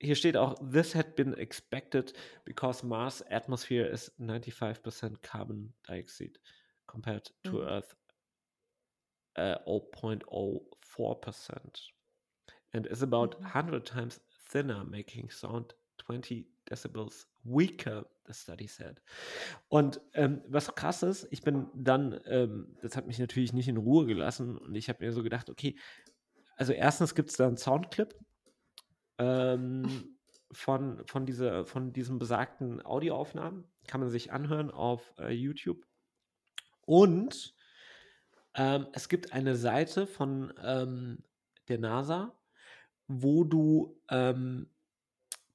Speaker 1: hier steht auch, this had been expected because Mars atmosphere is 95% carbon dioxide compared to
Speaker 2: Mhm.
Speaker 1: Earth uh, 0.04% and is about
Speaker 2: Mhm.
Speaker 1: 100 times thinner, making sound 20 decibels weaker, the study said. Und ähm, was krass ist, ich bin dann, ähm, das hat mich natürlich nicht in Ruhe gelassen und ich habe mir so gedacht, okay, also erstens gibt es da einen Soundclip ähm, von, von, dieser, von diesen besagten Audioaufnahmen, kann man sich anhören auf äh, YouTube. Und ähm, es gibt eine Seite von ähm, der NASA, wo du ähm,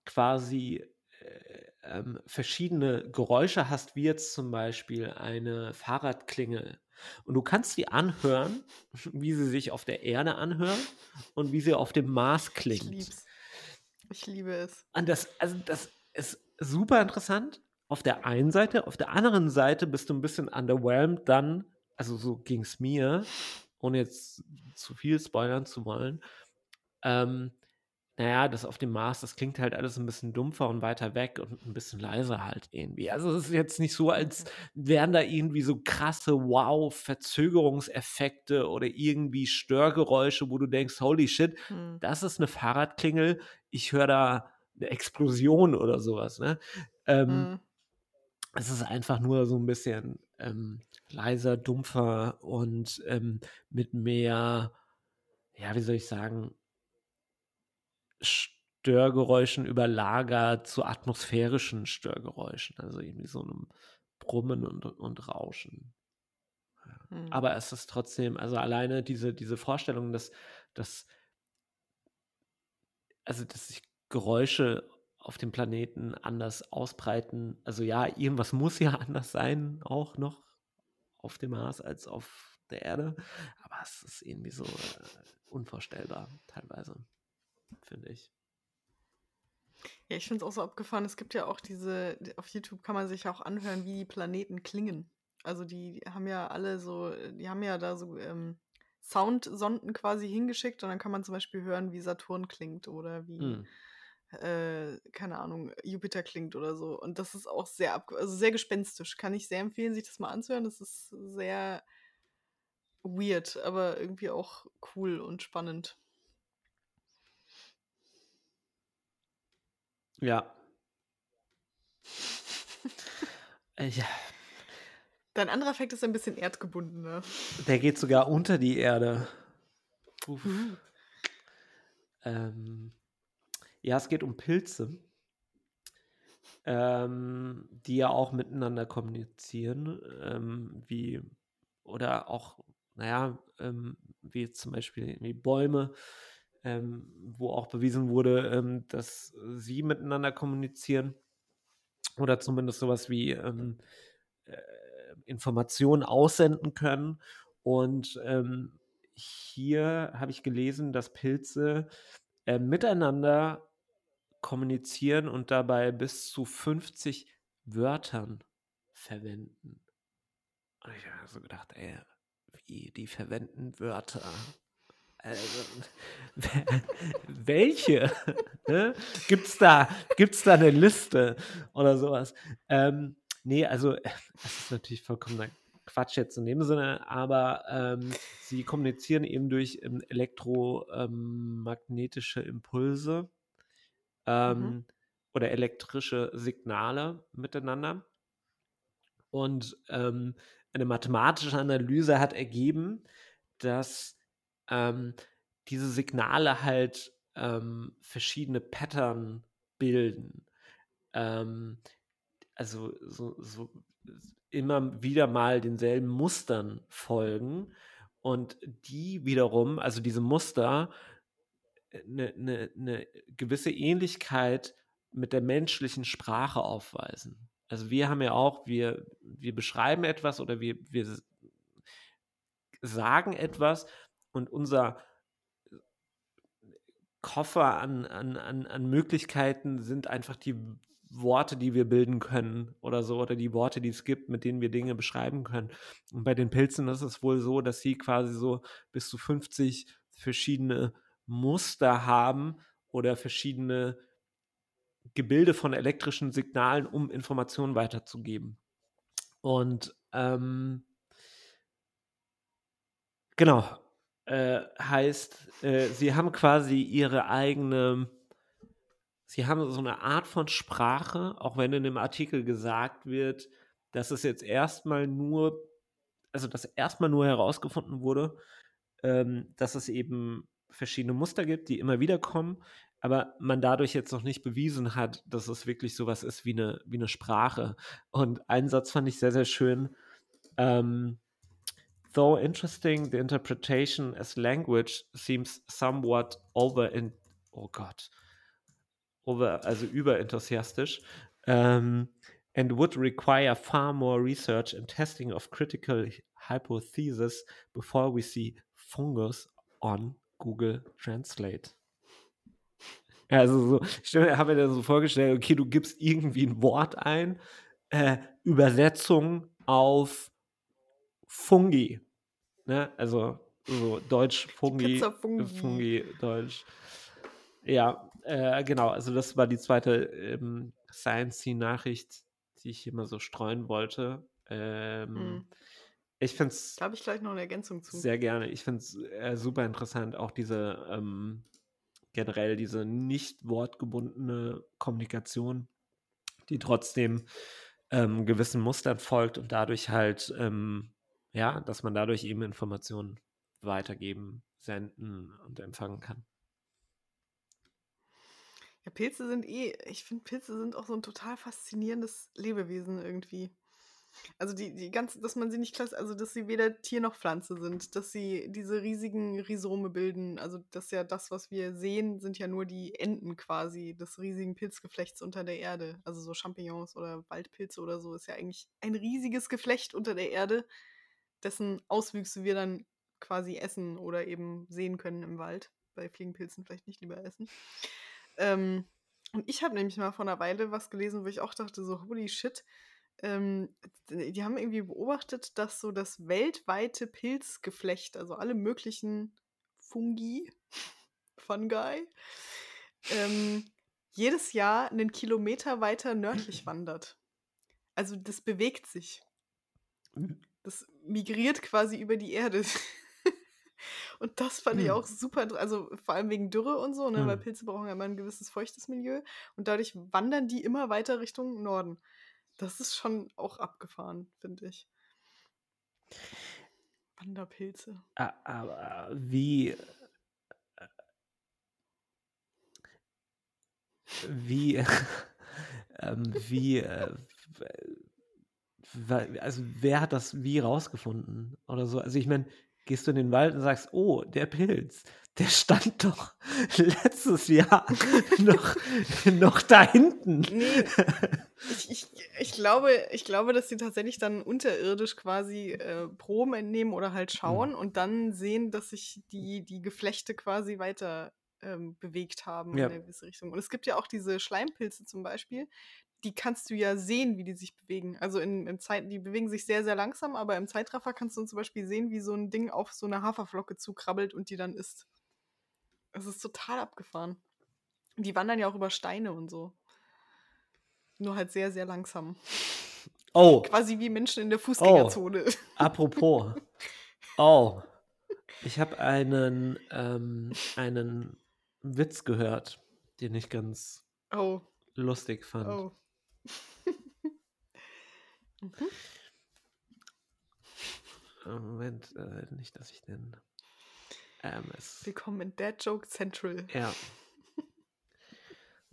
Speaker 1: quasi äh, ähm, verschiedene Geräusche hast, wie jetzt zum Beispiel eine Fahrradklingel. Und du kannst die anhören, wie sie sich auf der Erde anhören und wie sie auf dem Mars
Speaker 2: Ich
Speaker 1: klingt.
Speaker 2: lieb's. Ich liebe es.
Speaker 1: Und das, also das ist super interessant auf der einen Seite. Auf der anderen Seite bist du ein bisschen underwhelmed dann, also so ging es mir, ohne jetzt zu viel spoilern zu wollen. Ähm, naja, das auf dem Mars, das klingt halt alles ein bisschen dumpfer und weiter weg und ein bisschen leiser halt irgendwie. Also es ist jetzt nicht so, als wären da irgendwie so krasse Wow-Verzögerungseffekte oder irgendwie Störgeräusche, wo du denkst, holy shit,
Speaker 2: Hm.
Speaker 1: das ist eine Fahrradklingel, ich höre da eine Explosion oder sowas. Ne? Ähm,
Speaker 2: Hm.
Speaker 1: es ist einfach nur so ein bisschen ähm, leiser, dumpfer und ähm, mit mehr, ja, wie soll ich sagen, Störgeräuschen überlagert zu atmosphärischen Störgeräuschen, also irgendwie so einem Brummen und, und Rauschen.
Speaker 2: Hm.
Speaker 1: Aber es ist trotzdem, also alleine diese, diese Vorstellung, dass, dass, also dass sich Geräusche auf dem Planeten anders ausbreiten. Also ja, irgendwas muss ja anders sein, auch noch auf dem Mars als auf der Erde. Aber es ist irgendwie so äh, unvorstellbar, teilweise, finde ich.
Speaker 2: Ja, ich finde es auch so abgefahren. Es gibt ja auch diese, auf YouTube kann man sich auch anhören, wie die Planeten klingen. Also die haben ja alle so, die haben ja da so ähm, Soundsonden quasi hingeschickt und dann kann man zum Beispiel hören, wie Saturn klingt oder wie, hm. äh, keine Ahnung, Jupiter klingt oder so. Und das ist auch sehr, also sehr gespenstisch. Kann ich sehr empfehlen, sich das mal anzuhören. Das ist sehr weird, aber irgendwie auch cool und spannend.
Speaker 1: Ja.
Speaker 2: Äh, ja. Dein anderer Effekt ist ein bisschen erdgebundener.
Speaker 1: Der geht sogar unter die Erde. Mhm. Ähm, ja, es geht um Pilze, ähm, die ja auch miteinander kommunizieren, ähm, wie oder auch, naja, ähm, wie zum Beispiel wie Bäume, ähm, wo auch bewiesen wurde, ähm, dass sie miteinander kommunizieren oder zumindest sowas wie äh, Informationen aussenden können. Und ähm, hier habe ich gelesen, dass Pilze äh, miteinander kommunizieren und dabei bis zu 50 Wörtern verwenden. Und ich habe so gedacht, ey, wie, die verwenden Wörter. Also, welche? ne? Gibt da, gibt's da eine Liste oder sowas? Ähm, Nee, also das ist natürlich vollkommener Quatsch jetzt in dem Sinne, aber ähm, sie kommunizieren eben durch ähm, elektromagnetische Impulse ähm, mhm. oder elektrische Signale miteinander. Und ähm, eine mathematische Analyse hat ergeben, dass ähm, diese Signale halt ähm, verschiedene Pattern bilden. Ähm, also so, so immer wieder mal denselben Mustern folgen und die wiederum, also diese Muster, eine, eine, eine gewisse Ähnlichkeit mit der menschlichen Sprache aufweisen. Also wir haben ja auch, wir, wir beschreiben etwas oder wir, wir sagen etwas und unser Koffer an, an, an, an Möglichkeiten sind einfach die Worte, die wir bilden können oder so, oder die Worte, die es gibt, mit denen wir Dinge beschreiben können. Und bei den Pilzen ist es wohl so, dass sie quasi so bis zu 50 verschiedene Muster haben oder verschiedene Gebilde von elektrischen Signalen, um Informationen weiterzugeben. Und ähm, genau, äh, heißt, äh, sie haben quasi ihre eigene sie haben so eine Art von Sprache, auch wenn in dem Artikel gesagt wird, dass es jetzt erstmal nur, also dass erstmal nur herausgefunden wurde, ähm, dass es eben verschiedene Muster gibt, die immer wieder kommen, aber man dadurch jetzt noch nicht bewiesen hat, dass es wirklich sowas ist wie eine, wie eine Sprache. Und einen Satz fand ich sehr, sehr schön. Ähm, Though interesting, the interpretation as language seems somewhat over in, oh Gott, over, also überenthusiastisch, um, and would require far more research and testing of critical hypotheses before we see fungus on Google Translate. Also so, ich habe mir so vorgestellt, okay, du gibst irgendwie ein Wort ein, äh, Übersetzung auf Fungi, ne? Also so Deutsch Fungi, Fungi, Fungi Deutsch. Ja, äh, genau, also das war die zweite ähm, Science-Nachricht, die ich hier mal so streuen wollte. Ähm, mhm. Ich finde es.
Speaker 2: Da habe ich gleich noch eine Ergänzung zu.
Speaker 1: Sehr gerne. Ich finde es äh, super interessant, auch diese ähm, generell diese nicht wortgebundene Kommunikation, die trotzdem ähm, gewissen Mustern folgt und dadurch halt, ähm, ja, dass man dadurch eben Informationen weitergeben, senden und empfangen kann.
Speaker 2: Ja, Pilze sind eh, ich finde, Pilze sind auch so ein total faszinierendes Lebewesen irgendwie. Also die, die ganze, dass man sie nicht klasse, also dass sie weder Tier noch Pflanze sind, dass sie diese riesigen Rhizome bilden. Also das ist ja das, was wir sehen, sind ja nur die Enden quasi des riesigen Pilzgeflechts unter der Erde. Also so Champignons oder Waldpilze oder so ist ja eigentlich ein riesiges Geflecht unter der Erde, dessen Auswüchse wir dann quasi essen oder eben sehen können im Wald. Bei Fliegenpilzen vielleicht nicht lieber essen. Ähm, und ich habe nämlich mal vor einer Weile was gelesen, wo ich auch dachte, so, holy shit. Ähm, die haben irgendwie beobachtet, dass so das weltweite Pilzgeflecht, also alle möglichen Fungi, Fungi, ähm, jedes Jahr einen Kilometer weiter nördlich wandert. Also das bewegt sich. Das migriert quasi über die Erde. und das fand ich
Speaker 1: Hm.
Speaker 2: auch super, also vor allem wegen Dürre und so, ne, weil
Speaker 1: Hm.
Speaker 2: Pilze brauchen ja immer ein gewisses feuchtes Milieu und dadurch wandern die immer weiter Richtung Norden. Das ist schon auch abgefahren, finde ich. Wanderpilze.
Speaker 1: Aber wie. äh, Wie. ähm, wie. Äh, also, wer hat das wie rausgefunden? Oder so? Also, ich meine, gehst du in den Wald und sagst: Oh, der Pilz, der stand doch letztes Jahr noch, noch da hinten.
Speaker 2: Nee, ich, ich, ich, glaube, ich glaube, dass sie tatsächlich dann unterirdisch quasi äh, Proben entnehmen oder halt schauen und dann sehen, dass sich die, die Geflechte quasi weiter ähm, bewegt haben
Speaker 1: Ja.
Speaker 2: in eine gewisse Richtung. Und es gibt ja auch diese Schleimpilze zum Beispiel, die kannst du ja sehen, wie die sich bewegen. Also in, im Zeit, die bewegen sich sehr, sehr langsam, aber im Zeitraffer kannst du zum Beispiel sehen, wie so ein Ding auf so eine Haferflocke zukrabbelt und die dann isst. Es ist total abgefahren. Die wandern ja auch über Steine und so. Nur halt sehr, sehr langsam.
Speaker 1: Oh,
Speaker 2: Quasi wie Menschen in der Fußgängerzone.
Speaker 1: apropos. Oh, ich habe einen, ähm, einen Witz gehört, den ich ganz
Speaker 2: Oh,
Speaker 1: lustig fand.
Speaker 2: oh. Mhm.
Speaker 1: Äh, Moment, äh, nicht, dass ich den. Ähm,
Speaker 2: Willkommen in Dad Joke Central.
Speaker 1: ja.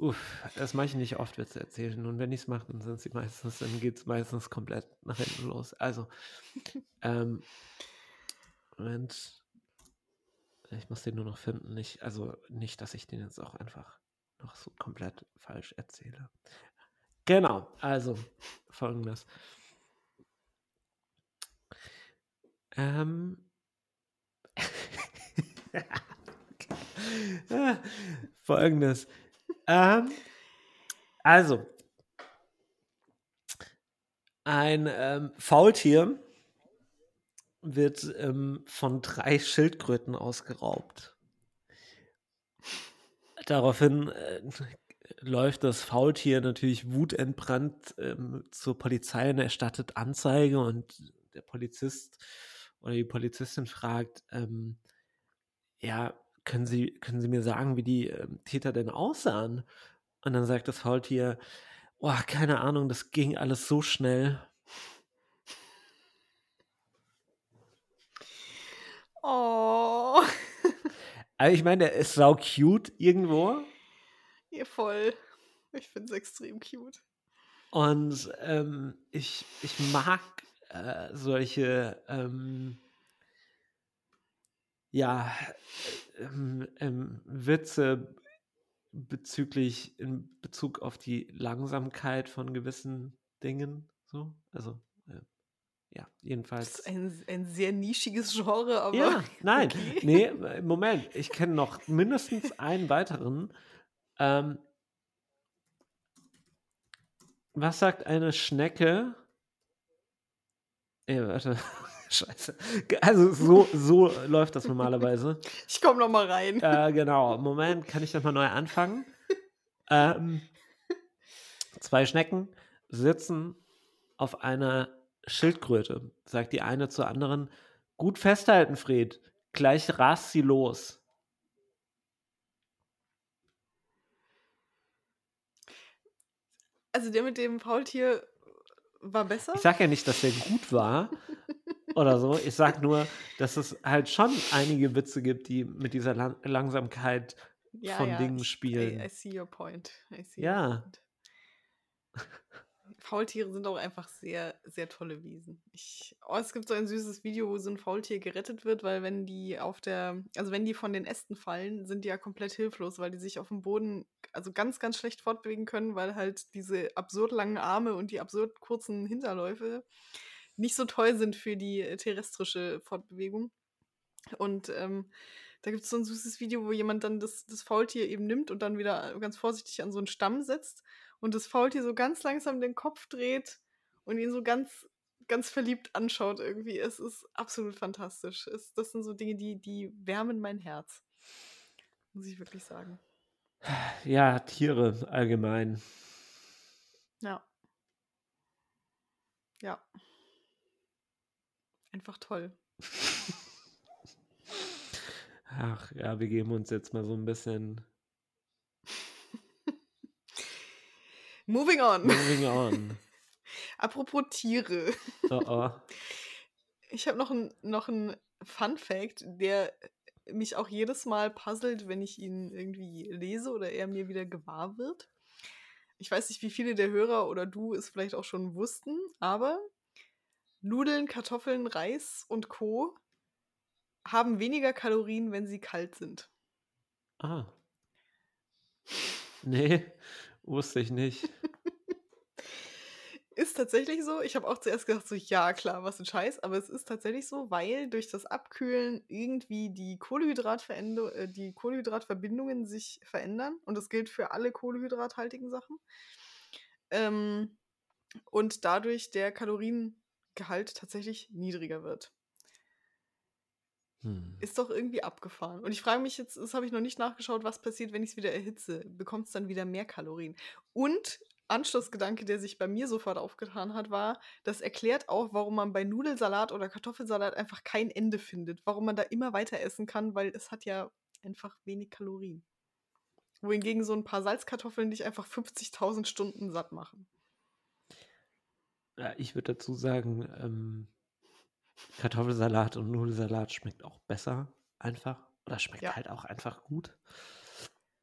Speaker 1: Uff, das mache ich nicht oft, Witze erzählen. Und wenn ich es mache, dann sind sie meistens, dann geht es meistens komplett nach hinten los. Also, ähm, Moment. Ich muss den nur noch finden. Nicht, also nicht, dass ich den jetzt auch einfach noch so komplett falsch erzähle. Genau, also folgendes. Ähm. Folgendes. Ähm, also, ein ähm, Faultier wird ähm, von drei Schildkröten ausgeraubt. Daraufhin äh, läuft das Faultier natürlich wutentbrannt ähm, zur Polizei und erstattet Anzeige und der Polizist oder die Polizistin fragt, ähm, ja, können Sie, können Sie mir sagen, wie die ähm, Täter denn aussahen? Und dann sagt das Faultier, oh, keine Ahnung, das ging alles so schnell.
Speaker 2: Oh,
Speaker 1: Also ich meine, der ist sau cute irgendwo.
Speaker 2: Ihr voll. Ich finde es extrem cute.
Speaker 1: Und ähm, ich, ich mag äh, solche, ähm, ja, ähm, ähm, Witze bezüglich, in Bezug auf die Langsamkeit von gewissen Dingen. So, also, äh, ja,
Speaker 2: Das
Speaker 1: jedenfalls.
Speaker 2: ist ein, ein sehr nischiges Genre, aber.
Speaker 1: Ja, nein,
Speaker 2: okay.
Speaker 1: nee, äh, Moment, ich kenne noch mindestens einen weiteren. Ähm, was sagt eine Schnecke? Ey, warte, scheiße. Also so, so läuft das normalerweise.
Speaker 2: Ich komme noch mal rein.
Speaker 1: Äh, genau, Moment, kann ich nochmal neu anfangen? Ähm, zwei Schnecken sitzen auf einer Schildkröte, sagt die eine zur anderen, gut festhalten, Fred, gleich rast sie los.
Speaker 2: Also der mit dem Faultier war besser?
Speaker 1: Ich sag ja nicht, dass der gut war oder so. Ich sag nur, dass es halt schon einige Witze gibt, die mit dieser Lang Langsamkeit
Speaker 2: ja,
Speaker 1: von
Speaker 2: ja,
Speaker 1: Dingen spielen.
Speaker 2: I, I see your point. I see
Speaker 1: Ja.
Speaker 2: Your point. Faultiere sind auch einfach sehr, sehr tolle Wesen. Ich, oh, es gibt so ein süßes Video, wo so ein Faultier gerettet wird, weil wenn die auf der, also wenn die von den Ästen fallen, sind die ja komplett hilflos, weil die sich auf dem Boden also ganz, ganz schlecht fortbewegen können, weil halt diese absurd langen Arme und die absurd kurzen Hinterläufe nicht so toll sind für die äh, terrestrische Fortbewegung. Und ähm, da gibt es so ein süßes Video, wo jemand dann das, das Faultier eben nimmt und dann wieder ganz vorsichtig an so einen Stamm setzt und das Faultier so ganz langsam den Kopf dreht und ihn so ganz, ganz verliebt anschaut irgendwie. Es ist absolut fantastisch. Es, das sind so Dinge, die, die wärmen mein Herz. Muss ich wirklich sagen.
Speaker 1: Ja, Tiere allgemein.
Speaker 2: Ja. Ja. Einfach toll.
Speaker 1: Ach ja, wir geben uns jetzt mal so ein bisschen.
Speaker 2: Moving on.
Speaker 1: Moving on.
Speaker 2: Apropos Tiere.
Speaker 1: Oh oh.
Speaker 2: Ich habe noch einen noch Fun Fact, der mich auch jedes Mal puzzelt, wenn ich ihn irgendwie lese oder er mir wieder gewahr wird. Ich weiß nicht, wie viele der Hörer oder du es vielleicht auch schon wussten, aber Nudeln, Kartoffeln, Reis und Co. haben weniger Kalorien, wenn sie kalt sind.
Speaker 1: Ah. Nee, wusste ich nicht.
Speaker 2: Ist tatsächlich so. Ich habe auch zuerst gedacht, so, ja, klar, was ein Scheiß, aber es ist tatsächlich so, weil durch das Abkühlen irgendwie die, äh, die Kohlehydratverbindungen sich verändern. Und das gilt für alle kohlehydrathaltigen Sachen. Ähm, und dadurch der Kaloriengehalt tatsächlich niedriger wird.
Speaker 1: Hm.
Speaker 2: Ist doch irgendwie abgefahren. Und ich frage mich jetzt, das habe ich noch nicht nachgeschaut, was passiert, wenn ich es wieder erhitze. Bekommt es dann wieder mehr Kalorien? Und Anschlussgedanke, der sich bei mir sofort aufgetan hat, war, das erklärt auch, warum man bei Nudelsalat oder Kartoffelsalat einfach kein Ende findet. Warum man da immer weiter essen kann, weil es hat ja einfach wenig Kalorien. Wohingegen so ein paar Salzkartoffeln dich einfach 50.000 Stunden satt machen.
Speaker 1: Ja, ich würde dazu sagen, ähm, Kartoffelsalat und Nudelsalat schmeckt auch besser, einfach. Oder schmeckt ja. halt auch einfach gut.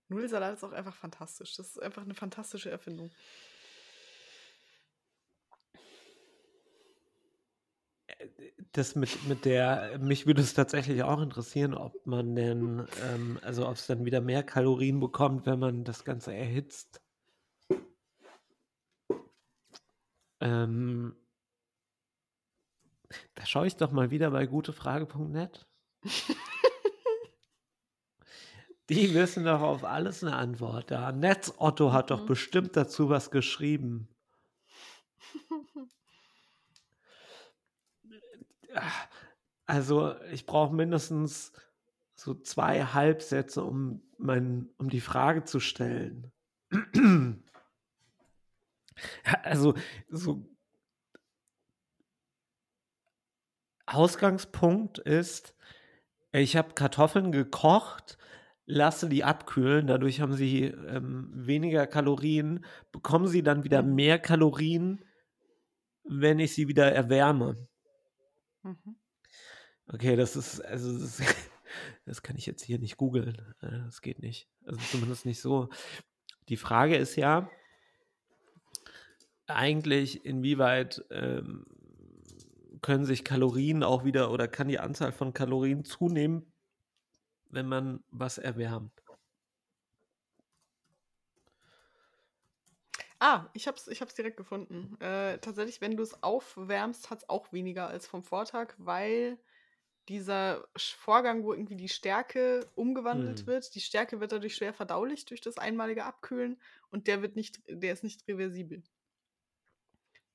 Speaker 2: Nudelsalat ist auch einfach fantastisch. Das ist einfach eine fantastische Erfindung.
Speaker 1: Das mit, mit der, mich würde es tatsächlich auch interessieren, ob man denn, ähm, also ob es dann wieder mehr Kalorien bekommt, wenn man das Ganze erhitzt. Ähm, da schaue ich doch mal wieder bei gutefrage.net. Die wissen doch auf alles eine Antwort. Da. Netz Otto hat doch mhm. bestimmt dazu was geschrieben. Also, ich brauche mindestens so zwei Halbsätze, um, mein, um die Frage zu stellen. Also, so Ausgangspunkt ist, ich habe Kartoffeln gekocht lasse die abkühlen, dadurch haben sie ähm, weniger Kalorien, bekommen sie dann wieder mhm. mehr Kalorien, wenn ich sie wieder erwärme. Mhm. Okay, das ist, also das, das, kann ich jetzt hier nicht googeln. Äh, das geht nicht. Also zumindest nicht so. Die Frage ist ja eigentlich, inwieweit ähm, können sich Kalorien auch wieder oder kann die Anzahl von Kalorien zunehmen, wenn man was erwärmt?
Speaker 2: Ah, ich hab's, ich hab's direkt gefunden. Äh, tatsächlich, wenn du es aufwärmst, hat es auch weniger als vom Vortag, weil dieser Vorgang, wo irgendwie die Stärke umgewandelt hm. wird, die Stärke wird dadurch schwer verdaulich durch das einmalige Abkühlen und der wird nicht, der ist nicht reversibel.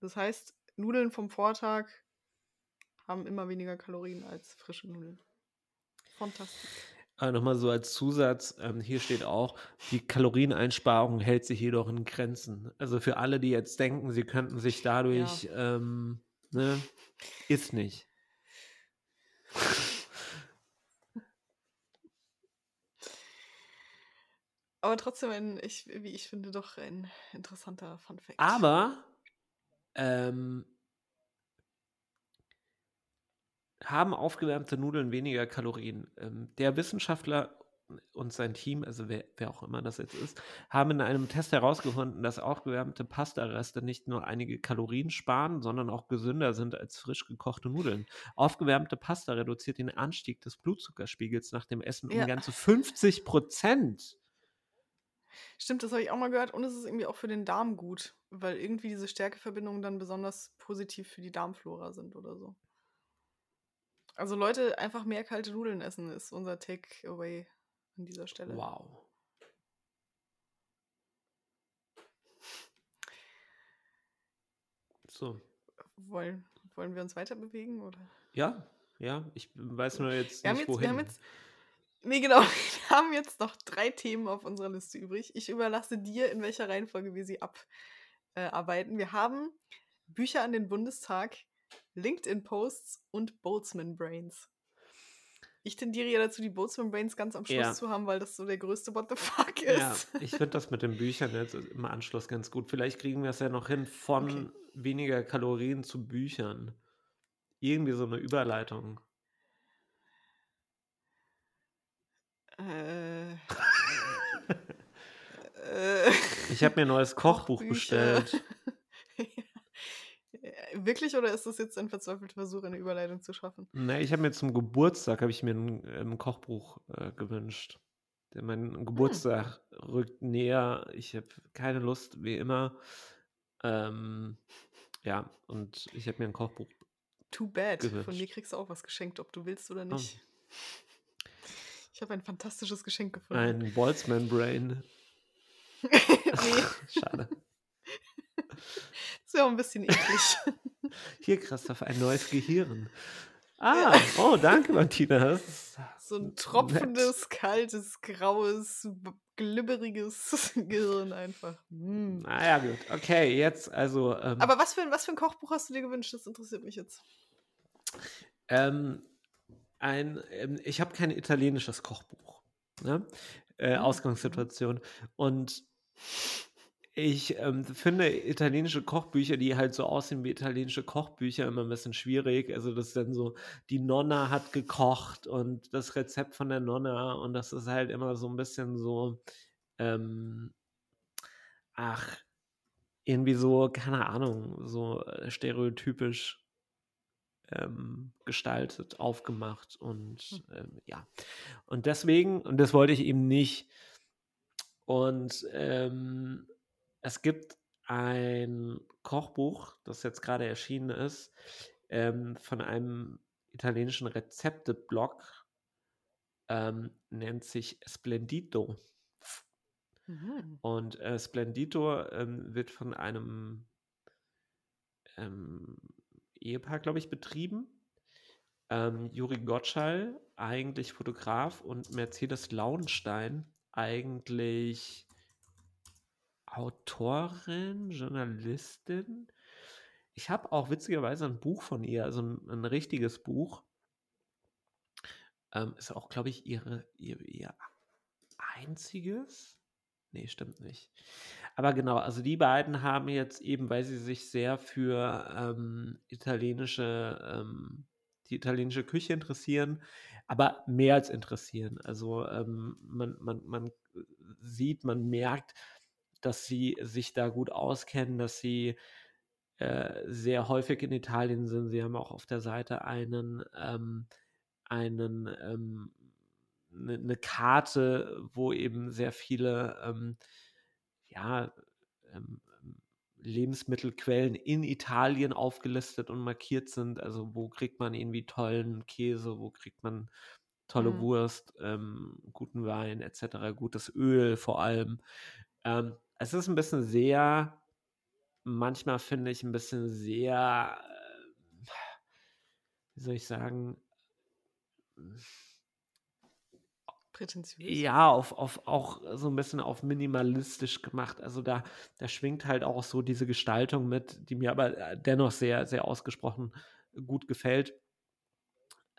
Speaker 2: Das heißt, Nudeln vom Vortag haben immer weniger Kalorien als frische Nudeln. Fantastisch.
Speaker 1: Aber nochmal so als Zusatz, ähm, hier steht auch, die Kalorieneinsparung hält sich jedoch in Grenzen. Also für alle, die jetzt denken, sie könnten sich dadurch, ja. ähm, ne, ist nicht.
Speaker 2: Aber trotzdem, ein, ich, wie ich finde, doch ein interessanter Funfact.
Speaker 1: Aber ähm, haben aufgewärmte Nudeln weniger Kalorien. Ähm, der Wissenschaftler und sein Team, also wer, wer, auch immer das jetzt ist, haben in einem Test herausgefunden, dass aufgewärmte Pastareste nicht nur einige Kalorien sparen, sondern auch gesünder sind als frisch gekochte Nudeln. Aufgewärmte Pasta reduziert den Anstieg des Blutzuckerspiegels nach dem Essen ja. um ganze 50 Prozent.
Speaker 2: Stimmt, das habe ich auch mal gehört. Und es ist irgendwie auch für den Darm gut, weil irgendwie diese Stärkeverbindungen dann besonders positiv für die Darmflora sind oder so. Also Leute, einfach mehr kalte Nudeln essen ist unser Takeaway an dieser Stelle.
Speaker 1: Wow. So.
Speaker 2: Wollen, wollen wir uns weiter bewegen oder?
Speaker 1: Ja, ja. Ich weiß nur jetzt
Speaker 2: Wir
Speaker 1: nicht,
Speaker 2: jetzt, wir haben
Speaker 1: wohin.
Speaker 2: jetzt, nee, genau, wir haben jetzt noch drei Themen auf unserer Liste übrig. Ich überlasse dir, in welcher Reihenfolge wir sie abarbeiten. Wir haben Bücher an den Bundestag, LinkedIn-Posts und Boltzmann Brains. Ich tendiere ja dazu, die Boltzmann Brains ganz am Schluss
Speaker 1: Ja.
Speaker 2: zu haben, weil das so der größte What the fuck
Speaker 1: Ja,
Speaker 2: ist.
Speaker 1: ich finde das mit den Büchern jetzt im Anschluss ganz gut. Vielleicht kriegen wir es ja noch hin von
Speaker 2: Okay.
Speaker 1: weniger Kalorien zu Büchern. Irgendwie so eine Überleitung.
Speaker 2: Äh, äh,
Speaker 1: Ich habe mir ein neues Kochbuch
Speaker 2: Kochbücher.
Speaker 1: bestellt.
Speaker 2: Wirklich oder ist das jetzt ein verzweifelter Versuch, eine Überleitung zu schaffen?
Speaker 1: Ne, ich habe mir zum Geburtstag habe ich mir ein, ähm, Kochbuch äh, gewünscht. Denn mein Geburtstag rückt näher. Ich habe keine Lust, wie immer. Ähm, ja, und ich habe mir ein Kochbuch.
Speaker 2: Too bad. Von mir
Speaker 1: Gewünscht.
Speaker 2: kriegst du auch was geschenkt, ob du willst oder
Speaker 1: Oh.
Speaker 2: nicht. Ich habe ein fantastisches Geschenk gefunden.
Speaker 1: Ein Boltzmann Brain.
Speaker 2: nee,
Speaker 1: Schade.
Speaker 2: das wäre auch ein bisschen eklig.
Speaker 1: Hier, Christoph, ein neues Gehirn. Ah, oh, danke, Martina. Ist
Speaker 2: So ein
Speaker 1: nett.
Speaker 2: tropfendes, kaltes, graues, glibberiges Gehirn einfach. Mm.
Speaker 1: Naja, gut. Okay, jetzt also. Ähm,
Speaker 2: Aber was für, ein, was für ein Kochbuch hast du dir gewünscht? Das interessiert mich jetzt.
Speaker 1: ähm, ein, ähm, ich habe kein italienisches Kochbuch. Ne? Äh,
Speaker 2: Mhm.
Speaker 1: Ausgangssituation. Und ich ähm, finde italienische Kochbücher, die halt so aussehen wie italienische Kochbücher, immer ein bisschen schwierig. Also, das ist dann so, die Nonna hat gekocht und das Rezept von der Nonna und das ist halt immer so ein bisschen so, ähm, ach, irgendwie so, keine Ahnung, so äh, stereotypisch ähm, gestaltet, aufgemacht und ähm, ja. Und deswegen, und das wollte ich eben nicht. Und ähm, es gibt ein Kochbuch, das jetzt gerade erschienen ist, ähm, von einem italienischen Rezepte-Blog, ähm, nennt sich Splendito.
Speaker 2: Mhm.
Speaker 1: Und äh, Splendito ähm, wird von einem ähm, Ehepaar, glaube ich, betrieben. Ähm, Juri Gottschall, eigentlich Fotograf, und Mercedes Lauenstein, eigentlich Autorin, Journalistin. Ich habe auch witzigerweise ein Buch von ihr, also ein, ein richtiges Buch. Ähm, ist auch, glaube ich, ihre, ihr, ihr einziges. Nee, stimmt nicht. Aber genau, also die beiden haben jetzt eben, weil sie sich sehr für ähm, italienische, ähm, die italienische Küche interessieren, aber mehr als interessieren. Also ähm, man, man, man sieht, man merkt, dass sie sich da gut auskennen, dass sie äh, sehr häufig in Italien sind. Sie haben auch auf der Seite einen, ähm, einen ähm, eine, eine Karte, wo eben sehr viele ähm, ja, ähm, Lebensmittelquellen in Italien aufgelistet und markiert sind. Also wo kriegt man irgendwie tollen Käse, wo kriegt man tolle
Speaker 2: Mhm.
Speaker 1: Wurst, ähm, guten Wein etc., gutes Öl vor allem. Ähm, es ist ein bisschen sehr, manchmal finde ich ein bisschen sehr, äh, wie soll ich sagen,
Speaker 2: Prätentiös.
Speaker 1: Ja, auf, auf, auch so ein bisschen auf minimalistisch gemacht. Also da, da schwingt halt auch so diese Gestaltung mit, die mir aber äh, dennoch sehr, sehr ausgesprochen gut gefällt.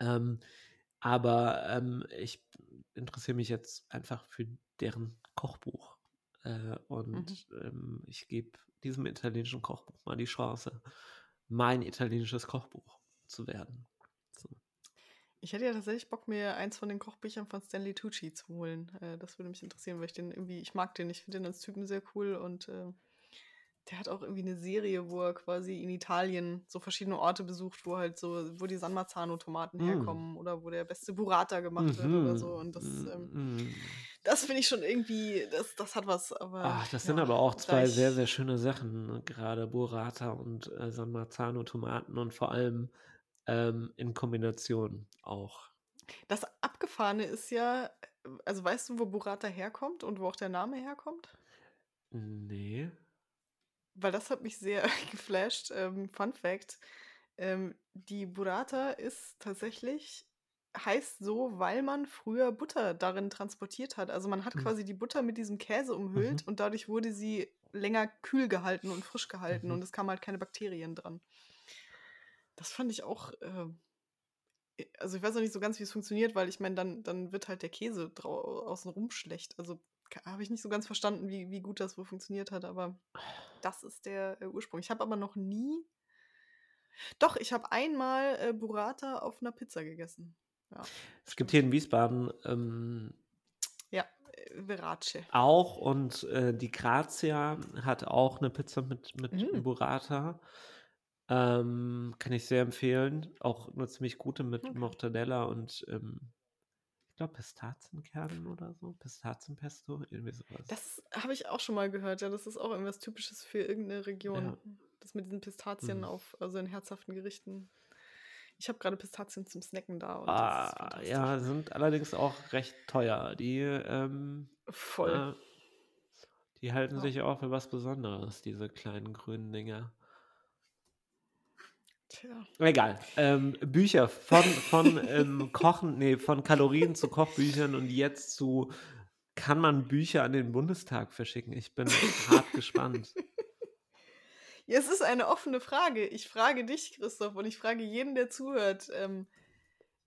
Speaker 1: Ähm, aber ähm, ich interessiere mich jetzt einfach für deren Kochbuch. Äh, und ähm, ich gebe diesem italienischen Kochbuch mal die Chance, mein italienisches Kochbuch zu werden. So.
Speaker 2: Ich hätte ja tatsächlich Bock, mir eins von den Kochbüchern von Stanley Tucci zu holen. Äh, das würde mich interessieren, weil ich den irgendwie, ich mag den, ich finde den als Typen sehr cool und äh, der hat auch irgendwie eine Serie, wo er quasi in Italien so verschiedene Orte besucht, wo halt so, wo die San Marzano-Tomaten
Speaker 1: Mm.
Speaker 2: herkommen oder wo der beste Burrata gemacht wird oder so.
Speaker 1: Mhm.
Speaker 2: Und das, ähm,
Speaker 1: Mhm.
Speaker 2: das finde ich schon irgendwie, das, das hat was, aber.
Speaker 1: Ach, das sind
Speaker 2: ja,
Speaker 1: aber auch zwei sehr,
Speaker 2: ich-
Speaker 1: sehr schöne Sachen, ne? gerade Burrata und äh, San Marzano Tomaten und vor allem ähm, in Kombination auch.
Speaker 2: Das Abgefahrene ist ja, also weißt du, wo Burrata herkommt und wo auch der Name herkommt?
Speaker 1: Nee.
Speaker 2: Weil das hat mich sehr geflasht. Ähm, Fun Fact: ähm, Die Burrata ist tatsächlich, heißt so, weil man früher Butter darin transportiert hat. Also man hat
Speaker 1: Mhm.
Speaker 2: quasi die Butter mit diesem Käse umhüllt
Speaker 1: Mhm.
Speaker 2: und dadurch wurde sie länger kühl gehalten und frisch gehalten
Speaker 1: Mhm.
Speaker 2: und es kamen halt keine Bakterien dran. Das fand ich auch. Äh, also ich weiß noch nicht so ganz, wie es funktioniert, weil ich meine, dann, dann wird halt der Käse drau außenrum schlecht. Also habe ich nicht so ganz verstanden, wie, wie gut das wohl funktioniert hat, aber das ist der äh, Ursprung. Ich habe aber noch nie. Doch, ich habe einmal äh, Burrata auf einer Pizza gegessen. Ja,
Speaker 1: Es gibt hier in Wiesbaden ähm,
Speaker 2: ja äh, Verace.
Speaker 1: auch und äh, die Grazia hat auch eine Pizza mit, mit
Speaker 2: Mm.
Speaker 1: Burrata. Ähm, kann ich sehr empfehlen. Auch eine ziemlich gute mit
Speaker 2: Okay.
Speaker 1: Mortadella und ähm, ich glaube Pistazienkernen oder so. Pistazienpesto, irgendwie sowas.
Speaker 2: Das habe ich auch schon mal gehört. Ja, das ist auch irgendwas Typisches für irgendeine Region.
Speaker 1: Ja.
Speaker 2: Das mit diesen Pistazien
Speaker 1: Mhm.
Speaker 2: auf, also in herzhaften Gerichten. Ich habe gerade Pistazien zum Snacken da und das ist
Speaker 1: Ah, ja, sind allerdings auch recht teuer. Die, ähm,
Speaker 2: Voll.
Speaker 1: äh, die halten
Speaker 2: Ja.
Speaker 1: sich auch für was Besonderes, diese kleinen grünen Dinger.
Speaker 2: Tja.
Speaker 1: Egal. Ähm, Bücher von, von ähm, Kochen, nee, von Kalorien zu Kochbüchern und jetzt zu kann man Bücher an den Bundestag verschicken? Ich bin hart gespannt.
Speaker 2: Ja, es ist eine offene Frage. Ich frage dich, Christoph, und ich frage jeden, der zuhört. Ähm,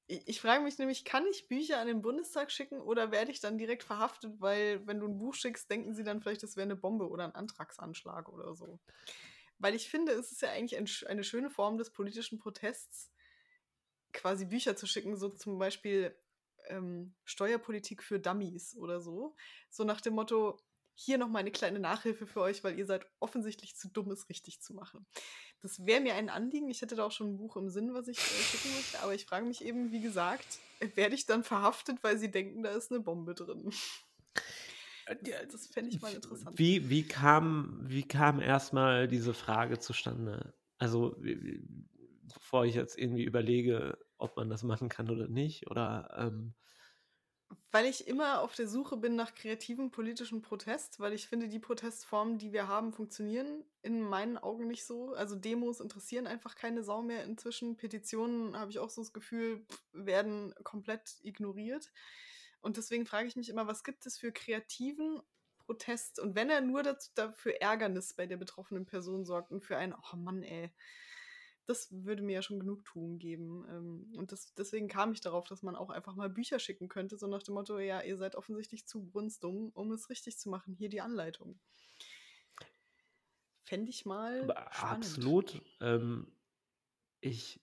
Speaker 2: ich, ich frage mich nämlich, kann ich Bücher an den Bundestag schicken oder werde ich dann direkt verhaftet, weil wenn du ein Buch schickst, denken sie dann vielleicht, das wäre eine Bombe oder ein Antragsanschlag oder so. Weil ich finde, es ist ja eigentlich ein, eine schöne Form des politischen Protests, quasi Bücher zu schicken, so zum Beispiel ähm, Steuerpolitik für Dummies oder so. So nach dem Motto, hier nochmal eine kleine Nachhilfe für euch, weil ihr seid offensichtlich zu dumm, es richtig zu machen. Das wäre mir ein Anliegen. Ich hätte da auch schon ein Buch im Sinn, was ich äh, schicken möchte, aber ich frage mich eben, wie gesagt, werde ich dann verhaftet, weil sie denken, da ist eine Bombe drin? Das, das fände ich mal interessant.
Speaker 1: Wie, wie, kam, wie kam erstmal diese Frage zustande? Also, bevor ich jetzt irgendwie überlege, ob man das machen kann oder nicht, oder ähm,
Speaker 2: Weil ich immer auf der Suche bin nach kreativen politischen Protest, weil ich finde, die Protestformen, die wir haben, funktionieren in meinen Augen nicht so. Also Demos interessieren einfach keine Sau mehr inzwischen. Petitionen, habe ich auch so das Gefühl, werden komplett ignoriert. Und deswegen frage ich mich immer, was gibt es für kreativen Protest? Und wenn er nur dazu, dafür Ärgernis bei der betroffenen Person sorgt und für ein, oh Mann, ey, das würde mir ja schon Genugtuung geben. Ähm, Und das, deswegen kam ich darauf, dass man auch einfach mal Bücher schicken könnte, so nach dem Motto, ja, ihr seid offensichtlich zu brunstdumm, um es richtig zu machen. Hier die Anleitung. Fände ich mal
Speaker 1: absolut. Ähm, ich.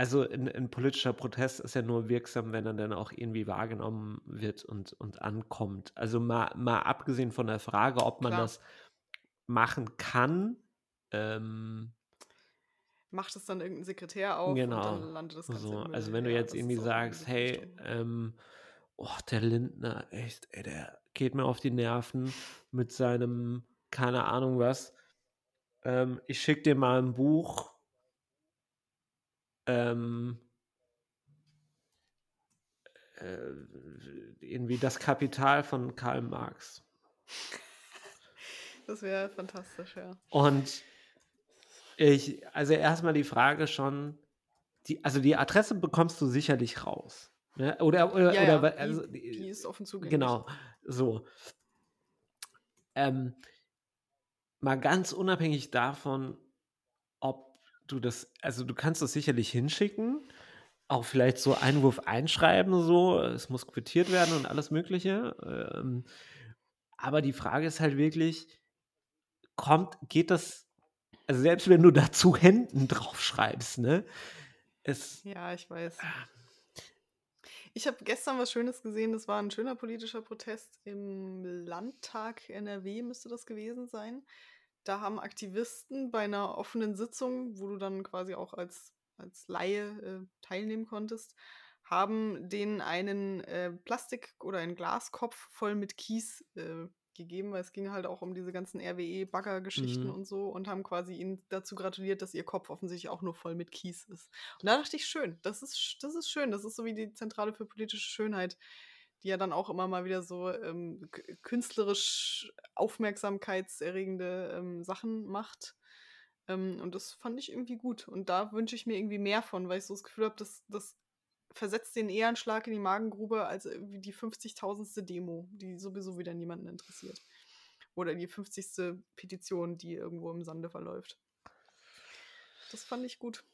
Speaker 1: Also ein, ein politischer Protest ist ja nur wirksam, wenn er dann auch irgendwie wahrgenommen wird und, und ankommt. Also mal, mal abgesehen von der Frage, ob man
Speaker 2: Klar.
Speaker 1: das machen kann, ähm,
Speaker 2: Macht es dann irgendein Sekretär auf
Speaker 1: Genau.
Speaker 2: und dann landet das Ganze
Speaker 1: so, also wenn du jetzt irgendwie
Speaker 2: auch
Speaker 1: sagst, hey, ähm, oh, der Lindner, echt, ey, der geht mir auf die Nerven mit seinem, keine Ahnung was. Ähm, ich schick dir mal ein Buch. Ähm, äh, irgendwie das Kapital von Karl Marx.
Speaker 2: Das wäre fantastisch, ja.
Speaker 1: Und ich, also erstmal die Frage schon, die, also die Adresse bekommst du sicherlich raus. Ne? Oder, oder,
Speaker 2: Ja,
Speaker 1: oder
Speaker 2: ja,
Speaker 1: wa-
Speaker 2: die,
Speaker 1: also,
Speaker 2: die ist offen zugänglich.
Speaker 1: Genau, so. Ähm, mal ganz unabhängig davon, du das, also du kannst das sicherlich hinschicken, auch vielleicht so Einwurf einschreiben, so, es muss quittiert werden und alles Mögliche. Ähm, aber die Frage ist halt wirklich, kommt, geht das, also selbst wenn du dazu Händen draufschreibst, ne? Es,
Speaker 2: Ja, ich weiß. Ich habe gestern was Schönes gesehen. Das war ein schöner politischer Protest im Landtag NRW, müsste das gewesen sein. Da haben Aktivisten bei einer offenen Sitzung, wo du dann quasi auch als, als Laie äh, teilnehmen konntest, haben denen einen äh, Plastik- oder einen Glaskopf voll mit Kies äh, gegeben, weil es ging halt auch um diese ganzen RWE-Bagger-Geschichten
Speaker 1: Mhm.
Speaker 2: und so und haben quasi ihnen dazu gratuliert, dass ihr Kopf offensichtlich auch nur voll mit Kies ist. Und da dachte ich, schön, das ist, das ist schön, das ist so wie die Zentrale für politische Schönheit, die ja dann auch immer mal wieder so ähm, künstlerisch aufmerksamkeitserregende ähm, Sachen macht. Ähm, und das fand ich irgendwie gut. Und da wünsche ich mir irgendwie mehr von, weil ich so das Gefühl habe, dass das versetzt den eher einen Schlag in die Magengrube als die 50.000. Demo, die sowieso wieder niemanden interessiert. Oder die 50. Petition, die irgendwo im Sande verläuft. Das fand ich gut.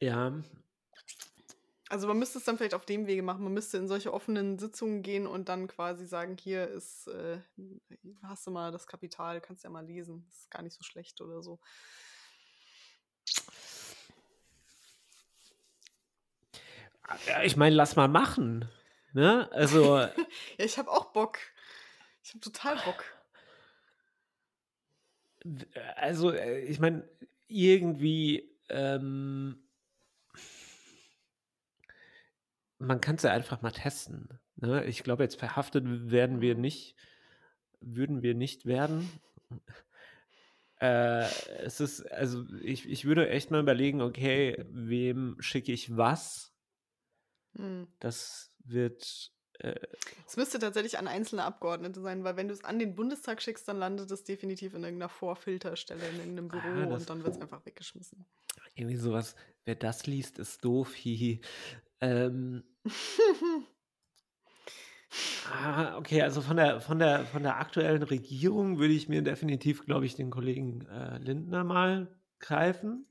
Speaker 1: Ja,
Speaker 2: Also man müsste es dann vielleicht auf dem Wege machen. Man müsste in solche offenen Sitzungen gehen und dann quasi sagen, hier ist, äh, hast du mal das Kapital, kannst ja mal lesen. Das ist gar nicht so schlecht oder so.
Speaker 1: Ja, ich meine, lass mal machen. Ne? Also,
Speaker 2: Ja, ich habe auch Bock. Ich habe total Bock.
Speaker 1: w- also äh, ich meine, irgendwie, ähm, man kann es ja einfach mal testen. Ne? Ich glaube, jetzt verhaftet werden wir nicht, würden wir nicht werden. Äh, es ist, also ich, ich würde echt mal überlegen, okay, wem schicke ich was?
Speaker 2: Hm.
Speaker 1: Das wird, äh,
Speaker 2: Es müsste tatsächlich an einzelne Abgeordnete sein, weil wenn du es an den Bundestag schickst, dann landet es definitiv in irgendeiner Vorfilterstelle in irgendeinem Büro
Speaker 1: Ah,
Speaker 2: und dann wird es einfach weggeschmissen.
Speaker 1: irgendwie sowas, wer das liest, ist doof, hihi. Ähm, ah, okay, also von der, von der, von der aktuellen Regierung würde ich mir definitiv, glaube ich, den Kollegen äh, Lindner mal greifen.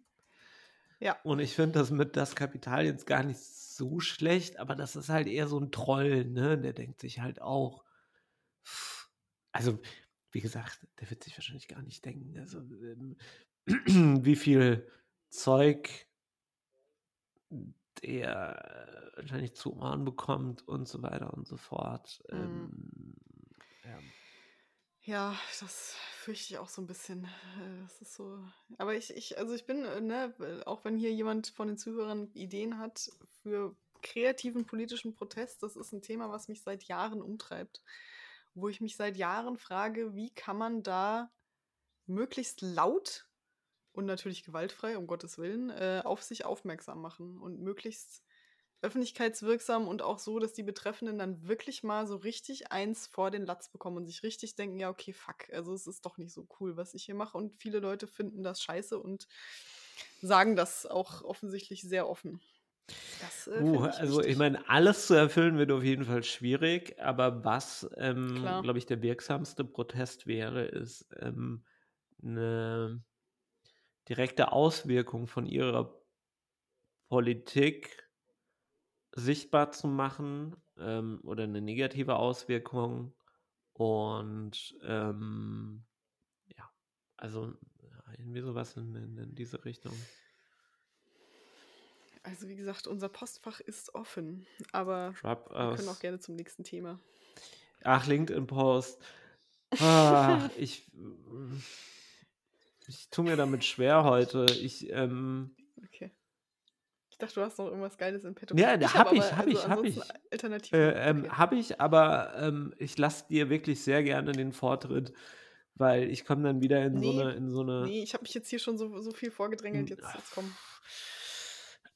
Speaker 2: ja,
Speaker 1: Und ich finde das mit das Kapital jetzt gar nicht so schlecht, aber das ist halt eher so ein Troll, ne? Der denkt sich halt auch. Also, wie gesagt, der wird sich wahrscheinlich gar nicht denken. Also, ähm, wie viel Zeug der äh, wahrscheinlich zu Ohren bekommt und so weiter und so fort.
Speaker 2: Mhm.
Speaker 1: Ähm, ja.
Speaker 2: ja, das fürchte ich auch so ein bisschen. Äh, Das ist so. Aber ich, ich, also ich bin, äh, ne, auch wenn hier jemand von den Zuhörern Ideen hat für kreativen politischen Protest, das ist ein Thema, was mich seit Jahren umtreibt. Wo ich mich seit Jahren frage, wie kann man da möglichst laut und natürlich gewaltfrei, um Gottes Willen, äh, auf sich aufmerksam machen und möglichst öffentlichkeitswirksam und auch so, dass die Betreffenden dann wirklich mal so richtig eins vor den Latz bekommen und sich richtig denken, ja, okay, fuck, also es ist doch nicht so cool, was ich hier mache. Und viele Leute finden das scheiße und sagen das auch offensichtlich sehr offen. Das, äh,
Speaker 1: Uh,
Speaker 2: ich
Speaker 1: also ich
Speaker 2: wichtig.
Speaker 1: meine, alles zu erfüllen wird auf jeden Fall schwierig, aber was, ähm, glaube ich, der wirksamste Protest wäre, ist ähm, eine direkte Auswirkung von ihrer Politik sichtbar zu machen ähm, oder eine negative Auswirkung und ähm, ja, also irgendwie sowas in, in, in diese Richtung.
Speaker 2: Also wie gesagt, unser Postfach ist offen, aber
Speaker 1: Drop
Speaker 2: wir können auch gerne zum nächsten Thema.
Speaker 1: Ach, LinkedIn-Post. Ah, ich, ich tue mir damit schwer heute. Ich, ähm,
Speaker 2: Okay. Ich dachte, du hast noch irgendwas Geiles in petto.
Speaker 1: Ja, da hab
Speaker 2: aber
Speaker 1: ich, hab ich, hab
Speaker 2: ansonsten
Speaker 1: ich.
Speaker 2: Alternativen.
Speaker 1: äh, ähm,
Speaker 2: okay.
Speaker 1: habe ich, aber ähm, ich lasse dir wirklich sehr gerne den Vortritt, weil ich komme dann wieder in so
Speaker 2: Nee,
Speaker 1: eine, in so eine.
Speaker 2: Nee, ich habe mich jetzt hier schon so, so viel vorgedrängelt. Jetzt, jetzt komm.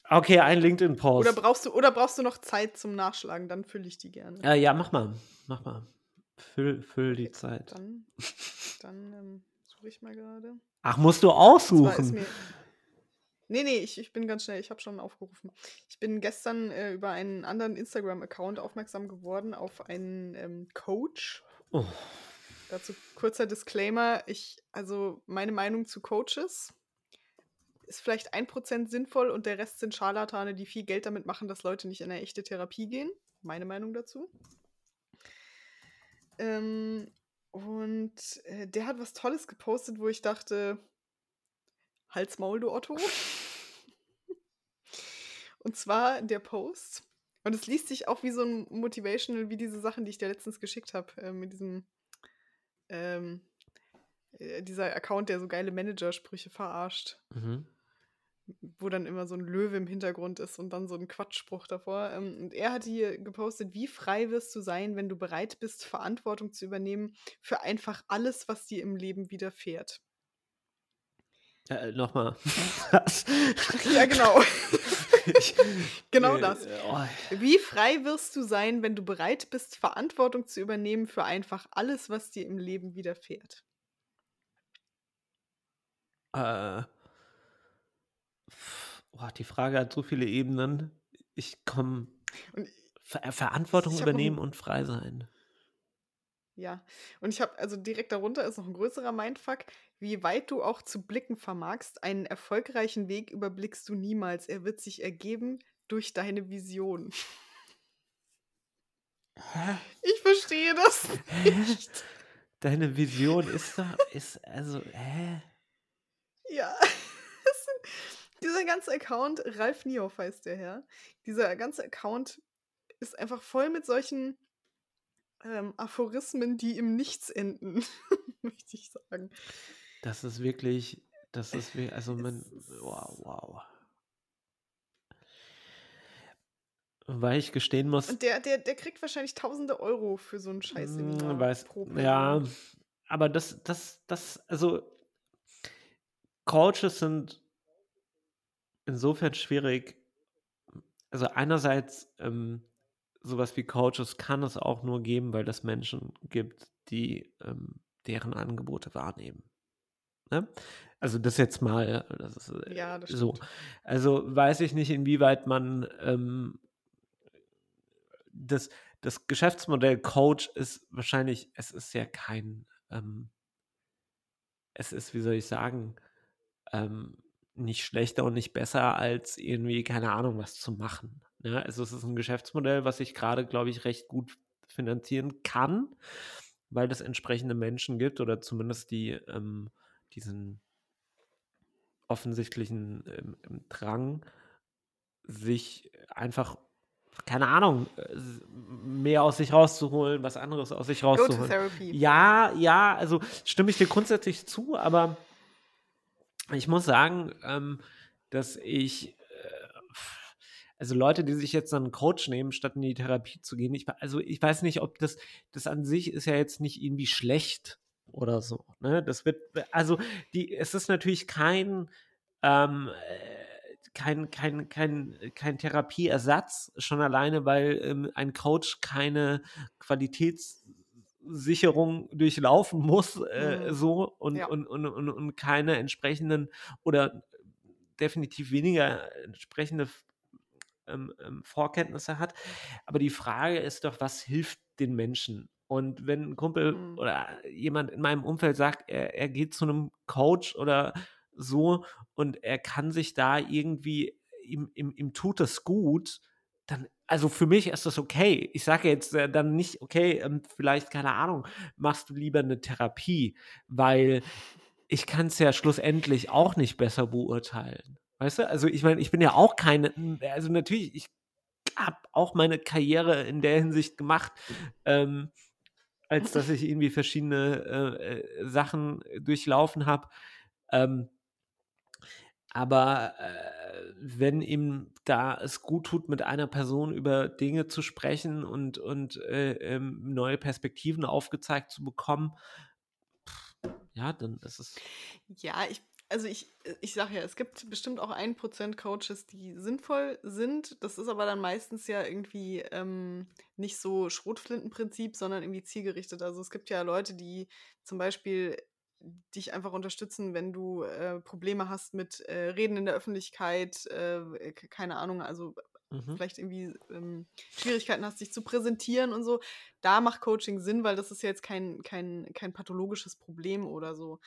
Speaker 1: Okay, ein
Speaker 2: Oder
Speaker 1: LinkedIn-Post.
Speaker 2: brauchst du, oder brauchst du noch Zeit zum Nachschlagen? Dann fülle ich die gerne.
Speaker 1: Äh, ja, mach mal, mach mal. Füll, füll die
Speaker 2: Okay,
Speaker 1: Zeit.
Speaker 2: dann, dann ähm, suche ich mal gerade.
Speaker 1: Ach, musst du aussuchen.
Speaker 2: mir. Nee, nee, ich, ich bin ganz schnell, ich habe schon aufgerufen. Ich bin gestern äh, über einen anderen Instagram-Account aufmerksam geworden auf einen ähm, Coach.
Speaker 1: Oh,
Speaker 2: Dazu kurzer Disclaimer. Ich, also meine Meinung zu Coaches ist vielleicht ein Prozent sinnvoll und der Rest sind Scharlatane, die viel Geld damit machen, dass Leute nicht in eine echte Therapie gehen. Meine Meinung dazu. Ähm, und äh, der hat was Tolles gepostet, wo ich dachte, Halsmaul, du Otto. Und zwar der Post. Und es liest sich auch wie so ein Motivational, wie diese Sachen, die ich dir letztens geschickt habe, äh, mit diesem, ähm, äh, dieser Account, der so geile Managersprüche verarscht.
Speaker 1: Mhm.
Speaker 2: Wo dann immer so ein Löwe im Hintergrund ist und dann so ein Quatschspruch davor. Ähm, und er hat hier gepostet, wie frei wirst du sein, wenn du bereit bist, Verantwortung zu übernehmen für einfach alles, was dir im Leben widerfährt.
Speaker 1: Äh, Nochmal.
Speaker 2: Ja, genau.
Speaker 1: Ich-
Speaker 2: Genau
Speaker 1: äh,
Speaker 2: das.
Speaker 1: oh,
Speaker 2: Wie frei wirst du sein, wenn du bereit bist, Verantwortung zu übernehmen für einfach alles, was dir im Leben widerfährt?
Speaker 1: äh, oh, die Frage hat so viele Ebenen. Ich komme. Ver Verantwortung übernehmen und frei sein.
Speaker 2: ja, und ich habe, also direkt darunter ist noch ein größerer Mindfuck. Wie weit du auch zu blicken vermagst, einen erfolgreichen Weg überblickst du niemals. Er wird sich ergeben durch deine Vision.
Speaker 1: Hä?
Speaker 2: Ich verstehe das nicht.
Speaker 1: Deine Vision ist da, ist also, hä?
Speaker 2: Ja. Dieser ganze Account, Ralf Niehoff heißt der Herr, dieser ganze Account ist einfach voll mit solchen ähm, Aphorismen, die im Nichts enden, möchte ich sagen.
Speaker 1: Das ist wirklich, das ist wie, also man, wow, wow. Weil ich gestehen muss,
Speaker 2: Und der, der, der kriegt wahrscheinlich tausende Euro für so einen Scheiß
Speaker 1: Mm, weiß, ja, aber das, das, das, also Coaches sind insofern schwierig. Also einerseits ähm, sowas wie Coaches kann es auch nur geben, weil es Menschen gibt, die ähm, deren Angebote wahrnehmen. Ne? Also das jetzt mal, das ist äh,
Speaker 2: Ja, das
Speaker 1: so. Also weiß ich nicht, inwieweit man ähm, das, das Geschäftsmodell Coach ist wahrscheinlich, es ist ja kein, ähm, es ist, wie soll ich sagen, ähm, nicht schlechter und nicht besser als irgendwie, keine Ahnung, was zu machen. Ne? Also es ist ein Geschäftsmodell, was sich gerade, glaube ich, recht gut finanzieren kann, weil es entsprechende Menschen gibt oder zumindest die ähm, diesen offensichtlichen ähm, Drang, sich einfach, keine Ahnung, äh, mehr aus sich rauszuholen, was anderes aus sich rauszuholen. Ja, ja, also stimme ich dir grundsätzlich zu, aber ich muss sagen, ähm, dass ich, äh, also Leute, die sich jetzt einen Coach nehmen, statt in die Therapie zu gehen, ich, also ich weiß nicht, ob das, das an sich ist ja jetzt nicht irgendwie schlecht oder so. Ne? Das wird, also die, es ist natürlich kein, ähm, äh, kein, kein, kein, kein Therapieersatz, schon alleine, weil ähm, ein Coach keine Qualitätssicherung durchlaufen muss, äh,
Speaker 2: Mhm.
Speaker 1: so und,
Speaker 2: Ja.
Speaker 1: und, und, und, und keine entsprechenden oder definitiv weniger entsprechende ähm, ähm, Vorkenntnisse hat. Aber die Frage ist doch, was hilft den Menschen? Und wenn ein Kumpel
Speaker 2: Mhm.
Speaker 1: oder jemand in meinem Umfeld sagt, er, er geht zu einem Coach oder so und er kann sich da irgendwie, ihm, ihm, ihm tut es gut, dann, also für mich ist das okay. Ich sage jetzt äh, dann nicht, okay, ähm, vielleicht, keine Ahnung, machst du lieber eine Therapie, weil ich kann es ja schlussendlich auch nicht besser beurteilen. Weißt du? Also ich meine, ich bin ja auch keine, also natürlich, ich habe auch meine Karriere in der Hinsicht gemacht, ähm, als dass ich irgendwie verschiedene äh, äh, Sachen durchlaufen habe. Ähm, aber äh, wenn ihm da es gut tut, mit einer Person über Dinge zu sprechen und, und äh, ähm, neue Perspektiven aufgezeigt zu bekommen, pff, ja, dann ist es.
Speaker 2: Ja, ich, also ich, ich sage ja, es gibt bestimmt auch ein Prozent Coaches, die sinnvoll sind. Das ist aber dann meistens ja irgendwie ähm, nicht so Schrotflintenprinzip, sondern irgendwie zielgerichtet. Also es gibt ja Leute, die zum Beispiel dich einfach unterstützen, wenn du äh, Probleme hast mit äh, Reden in der Öffentlichkeit, äh, keine Ahnung, also
Speaker 1: Mhm.
Speaker 2: vielleicht irgendwie ähm, Schwierigkeiten hast, dich zu präsentieren und so. Da macht Coaching Sinn, weil das ist ja jetzt kein, kein, kein pathologisches Problem oder so.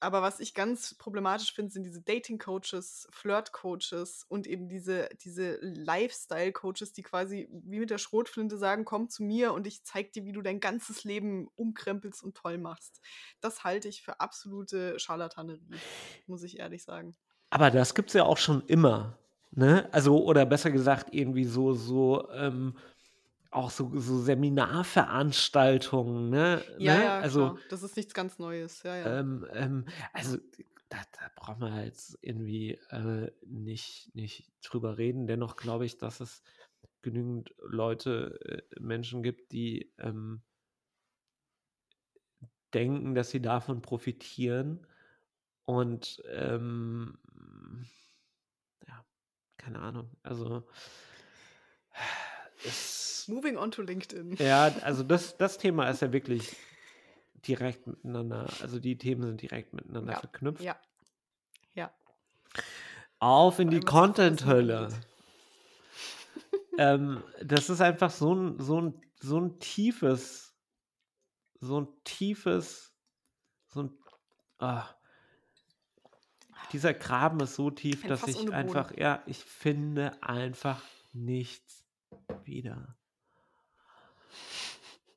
Speaker 2: Aber was ich ganz problematisch finde, sind diese Dating-Coaches, Flirt-Coaches und eben diese, diese Lifestyle-Coaches, die quasi wie mit der Schrotflinte sagen, komm zu mir und ich zeig dir, wie du dein ganzes Leben umkrempelst und toll machst. Das halte ich für absolute Scharlatanerie, muss ich ehrlich sagen.
Speaker 1: Aber das gibt es ja auch schon immer. Ne? Also, oder besser gesagt, irgendwie so, so, ähm, auch so, so Seminarveranstaltungen, ne?
Speaker 2: Ja,
Speaker 1: ne?
Speaker 2: ja,
Speaker 1: Also,
Speaker 2: klar. Das ist nichts ganz Neues. Ja, ja.
Speaker 1: ähm, ähm, also da, da braucht man jetzt irgendwie äh, nicht, nicht drüber reden. Dennoch glaube ich, dass es genügend Leute, äh, Menschen gibt, die ähm, denken, dass sie davon profitieren und ähm, ja, keine Ahnung. Also
Speaker 2: Moving on to LinkedIn.
Speaker 1: ja, also das, das Thema ist ja wirklich direkt miteinander, also die Themen sind direkt miteinander
Speaker 2: Ja,
Speaker 1: verknüpft.
Speaker 2: Ja. Ja.
Speaker 1: Auf in die Content-Hölle. ähm, das ist einfach so ein, so ein, so ein tiefes, so ein tiefes, so ein, ah, dieser Graben ist so tief, dass ich einfach, ja, ich finde einfach nichts wieder.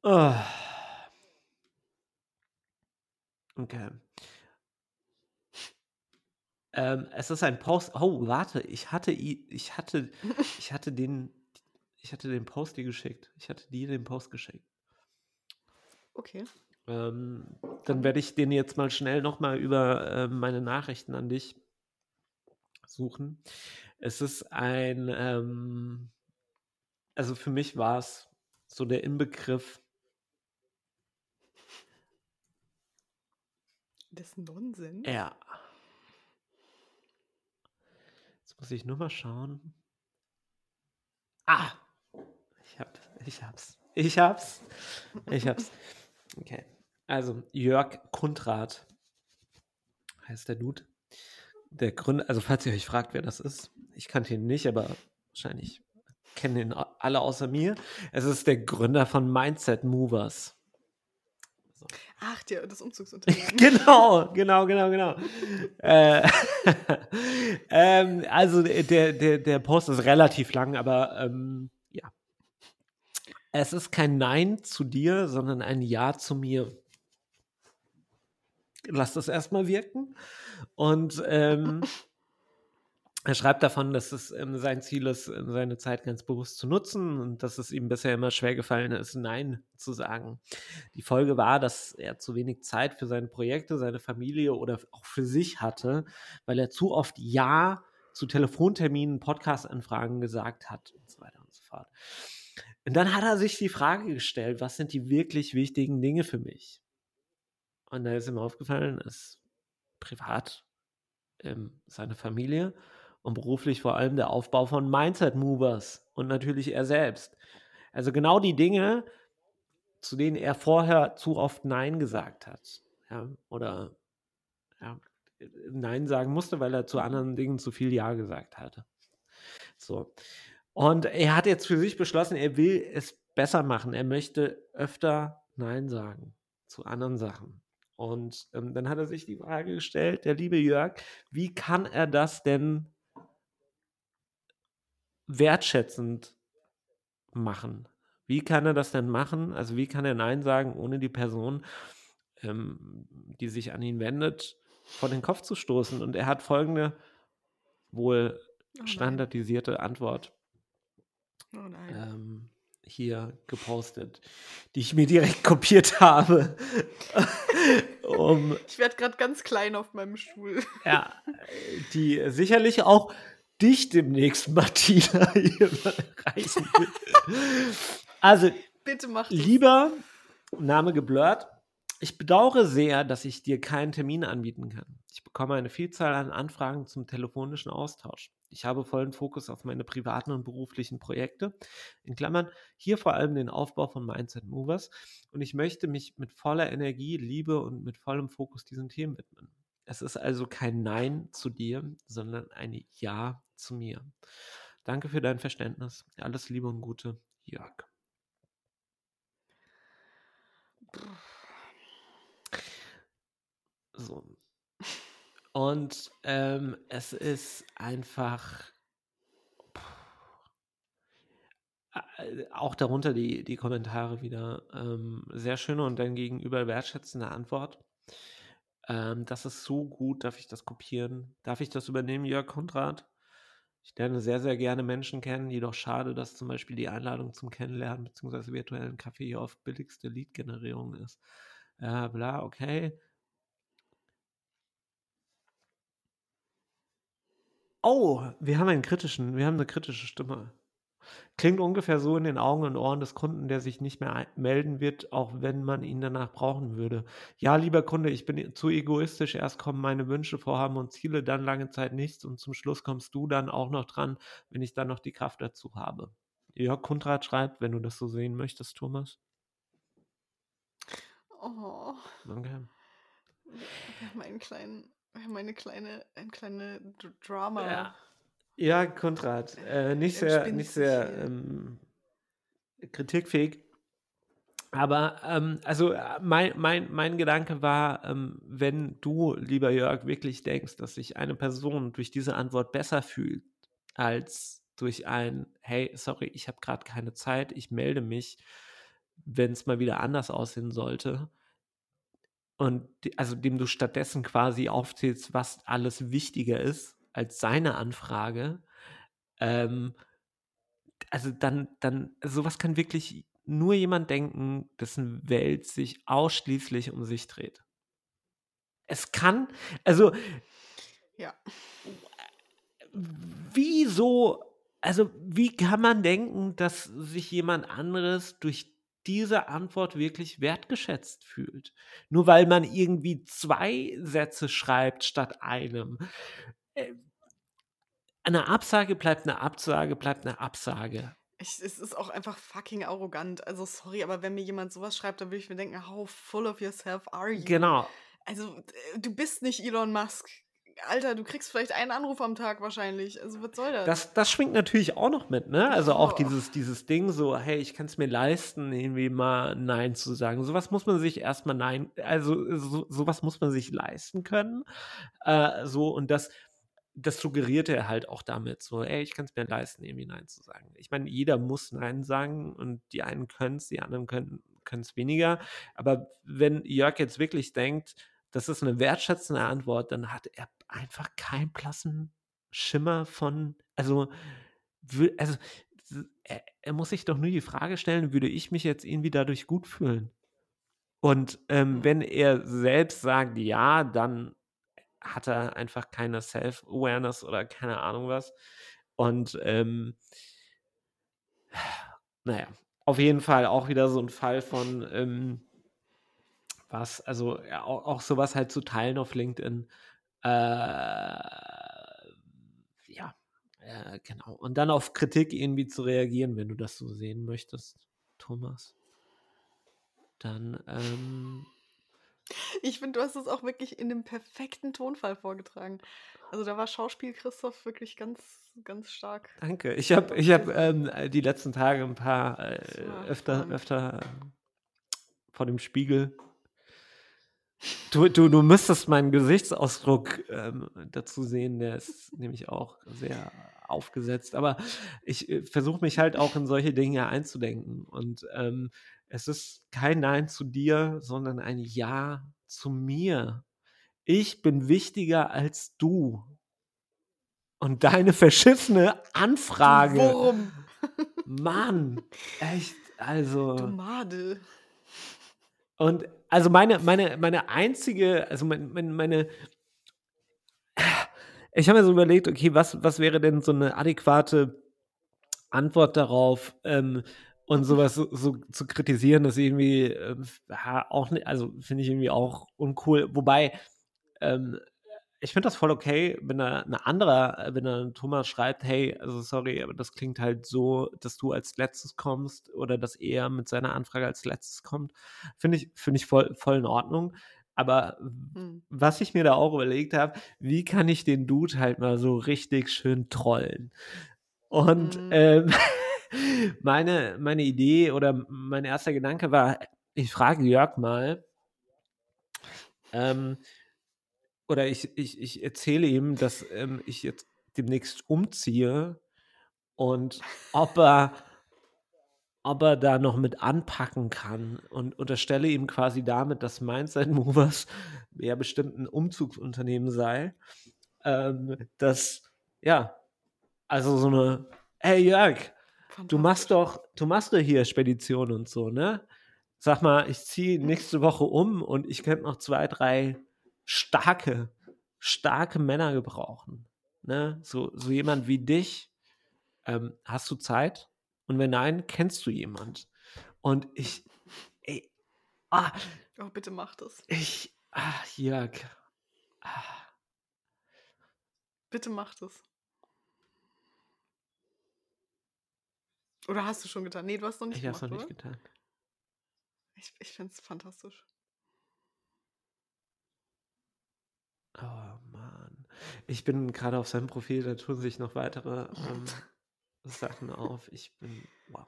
Speaker 1: Ah. Okay. Ähm, es ist ein Post. Oh, warte, ich hatte, i- ich hatte, ich hatte den, ich hatte den Post dir geschickt. Ich hatte dir den Post geschickt.
Speaker 2: Okay.
Speaker 1: Ähm, dann werde ich den jetzt mal schnell nochmal über äh, meine Nachrichten an dich suchen. Es ist ein, ähm, also für mich war es so der Inbegriff,
Speaker 2: Das Nonsens.
Speaker 1: ja. Jetzt muss ich nur mal schauen. Ah! Ich hab, ich hab's. Ich hab's. Ich hab's. Okay. Also, Jörg Kundrat heißt der Dude. Der Gründer, also falls ihr euch fragt, wer das ist, ich kannte ihn nicht, aber wahrscheinlich kennen ihn alle außer mir. Es ist der Gründer von Mindset Movers. So.
Speaker 2: Ach, der, das Umzugsunternehmen.
Speaker 1: Genau, genau, genau, genau. äh, ähm, also der, der, der Post ist relativ lang, aber ähm, ja. Es ist kein Nein zu dir, sondern ein Ja zu mir. Lass das erstmal wirken. Und ähm, er schreibt davon, dass es ähm, sein Ziel ist, ähm, seine Zeit ganz bewusst zu nutzen und dass es ihm bisher immer schwer gefallen ist, Nein zu sagen. Die Folge war, dass er zu wenig Zeit für seine Projekte, seine Familie oder auch für sich hatte, weil er zu oft Ja zu Telefonterminen, Podcast-Anfragen gesagt hat und so weiter und so fort. Und dann hat er sich die Frage gestellt, was sind die wirklich wichtigen Dinge für mich? Und da ist ihm aufgefallen, dass privat ähm, seine Familie und beruflich vor allem der Aufbau von Mindset Movers und natürlich er selbst. Also genau die Dinge, zu denen er vorher zu oft Nein gesagt hat. Ja, oder ja, Nein sagen musste, weil er zu anderen Dingen zu viel Ja gesagt hatte. So. Und er hat jetzt für sich beschlossen, er will es besser machen. Er möchte öfter Nein sagen zu anderen Sachen. Und ähm, dann hat er sich die Frage gestellt, der liebe Jörg, wie kann er das denn wertschätzend machen? Wie kann er das denn machen? Also wie kann er Nein sagen, ohne die Person, ähm, die sich an ihn wendet, vor den Kopf zu stoßen? Und er hat folgende wohl
Speaker 2: Oh
Speaker 1: standardisierte Antwort
Speaker 2: Oh
Speaker 1: ähm, hier gepostet, die ich mir direkt kopiert habe, um
Speaker 2: Ich werde gerade ganz klein auf meinem Stuhl.
Speaker 1: ja, die sicherlich auch dich demnächst, Martina, hier wird. Also,
Speaker 2: Bitte mach das.
Speaker 1: lieber Name geblurrt, ich bedauere sehr, dass ich dir keinen Termin anbieten kann. Ich bekomme eine Vielzahl an Anfragen zum telefonischen Austausch. Ich habe vollen Fokus auf meine privaten und beruflichen Projekte, in Klammern hier vor allem den Aufbau von Mindset Movers und ich möchte mich mit voller Energie, Liebe und mit vollem Fokus diesen Themen widmen. Es ist also kein Nein zu dir, sondern ein Ja zu mir. Danke für dein Verständnis. Alles Liebe und Gute, Jörg. So. Und ähm, es ist einfach äh, auch darunter die, die Kommentare wieder ähm, sehr schöne und dann gegenüber wertschätzende Antwort. Ähm, das ist so gut. Darf ich das kopieren? Darf ich das übernehmen, Jörg Konrad? Ich lerne sehr, sehr gerne Menschen kennen, jedoch schade, dass zum Beispiel die Einladung zum Kennenlernen bzw. virtuellen Kaffee hier oft billigste Lead-Generierung ist. Ja, bla, okay. Oh, wir haben einen kritischen, wir haben eine kritische Stimme. Klingt ungefähr so in den Augen und Ohren des Kunden, der sich nicht mehr melden wird, auch wenn man ihn danach brauchen würde. Ja, lieber Kunde, ich bin zu egoistisch. Erst kommen meine Wünsche, Vorhaben und Ziele, dann lange Zeit nichts und zum Schluss kommst du dann auch noch dran, wenn ich dann noch die Kraft dazu habe. Jörg Kundrat schreibt, wenn du das so sehen möchtest, Thomas.
Speaker 2: Oh. Okay. Wir haben einen kleinen, wir haben eine kleine, ein kleine Drama.
Speaker 1: Ja. Ja, Kontrat. Äh, nicht sehr, nicht sehr ähm, kritikfähig. Aber ähm, also äh, mein, mein, mein Gedanke war, ähm, wenn du, lieber Jörg, wirklich denkst, dass sich eine Person durch diese Antwort besser fühlt als durch ein, hey, sorry, ich habe gerade keine Zeit, ich melde mich, wenn es mal wieder anders aussehen sollte. Und die, also dem du stattdessen quasi aufzählst, was alles wichtiger ist als seine Anfrage, ähm, also dann, dann, sowas kann wirklich nur jemand denken, dessen Welt sich ausschließlich um sich dreht. Es kann, also,
Speaker 2: ja.
Speaker 1: Wieso, also, wie kann man denken, dass sich jemand anderes durch diese Antwort wirklich wertgeschätzt fühlt? Nur weil man irgendwie zwei Sätze schreibt statt einem. Äh, eine Absage bleibt eine Absage, bleibt eine Absage.
Speaker 2: Ich, es ist auch einfach fucking arrogant. Also sorry, aber wenn mir jemand sowas schreibt, dann würde ich mir denken, how full of yourself are you?
Speaker 1: Genau.
Speaker 2: Also du bist nicht Elon Musk. Alter, du kriegst vielleicht einen Anruf am Tag wahrscheinlich. Also was soll das?
Speaker 1: Das, das schwingt natürlich auch noch mit, ne? Also auch oh. dieses, dieses Ding so, hey, ich kann es mir leisten, irgendwie mal Nein zu sagen. Sowas muss man sich erstmal Nein, also so, sowas muss man sich leisten können. Äh, so, und das, das suggerierte er halt auch damit, so, ey, ich kann es mir leisten, irgendwie Nein zu sagen. Ich meine, jeder muss Nein sagen und die einen können es, die anderen können es weniger. Aber wenn Jörg jetzt wirklich denkt, das ist eine wertschätzende Antwort, dann hat er einfach keinen blassen Schimmer von, also, also er, er, muss sich doch nur die Frage stellen, würde ich mich jetzt irgendwie dadurch gut fühlen? Und ähm, mhm. wenn er selbst sagt, ja, dann hat er einfach keine Self-Awareness oder keine Ahnung was. Und ähm, naja, auf jeden Fall auch wieder so ein Fall von ähm, was, also ja, auch, auch, sowas halt zu teilen auf LinkedIn. Äh, ja, äh, genau. Und dann auf Kritik irgendwie zu reagieren, wenn du das so sehen möchtest, Thomas. Dann ähm,
Speaker 2: ich finde, du hast es auch wirklich in dem perfekten Tonfall vorgetragen. Also da war Schauspiel Christoph wirklich ganz, ganz stark.
Speaker 1: Danke. Ich habe ich hab, ähm, die letzten Tage ein paar äh, öfter, öfter äh, vor dem Spiegel. Du, du, du müsstest meinen Gesichtsausdruck ähm, dazu sehen, der ist nämlich auch sehr aufgesetzt. Aber ich äh, versuche mich halt auch in solche Dinge einzudenken. Und ähm, es ist kein Nein zu dir, sondern ein Ja zu mir. Ich bin wichtiger als du. Und deine verschissene Anfrage.
Speaker 2: Warum?
Speaker 1: Mann, echt, also.
Speaker 2: Du Madel.
Speaker 1: Und also meine, meine, meine einzige, also meine, meine, ich habe mir so überlegt, okay, was, was wäre denn so eine adäquate Antwort darauf, ähm, und sowas so, so zu kritisieren, das irgendwie äh, auch nicht, also finde ich irgendwie auch uncool. Wobei, ähm, ich finde das voll okay, wenn da eine andere, wenn da ein Thomas schreibt, hey, also sorry, aber das klingt halt so, dass du als letztes kommst oder dass er mit seiner Anfrage als letztes kommt. Finde ich, finde ich voll, voll in Ordnung. Aber hm. was ich mir da auch überlegt habe, wie kann ich den Dude halt mal so richtig schön trollen? Und hm. ähm, meine, meine Idee oder mein erster Gedanke war, ich frage Jörg mal, ähm, oder ich, ich, ich erzähle ihm, dass ähm, ich jetzt demnächst umziehe und ob er, ob er da noch mit anpacken kann und unterstelle ihm quasi damit, dass Mindset Movers ja bestimmt ein Umzugsunternehmen sei, ähm, das ja Also so eine, hey Jörg, du machst doch, du machst doch hier Spedition und so, ne? Sag mal, ich ziehe nächste Woche um und ich könnte noch zwei, drei starke, starke Männer gebrauchen. Ne? So, so jemand wie dich. Ähm, hast du Zeit? Und wenn nein, kennst du jemand? Und ich, ey, ah,
Speaker 2: Oh, bitte mach das.
Speaker 1: ich, ah, Jörg. Ah,
Speaker 2: Bitte mach das. Oder hast du schon getan? Nee, du hast noch nicht
Speaker 1: ich hab's
Speaker 2: gemacht,
Speaker 1: noch nicht
Speaker 2: oder?
Speaker 1: getan.
Speaker 2: Ich, ich finde es fantastisch.
Speaker 1: Oh Mann. Ich bin gerade auf seinem Profil, da tun sich noch weitere ähm, Sachen auf. Ich bin. Wow.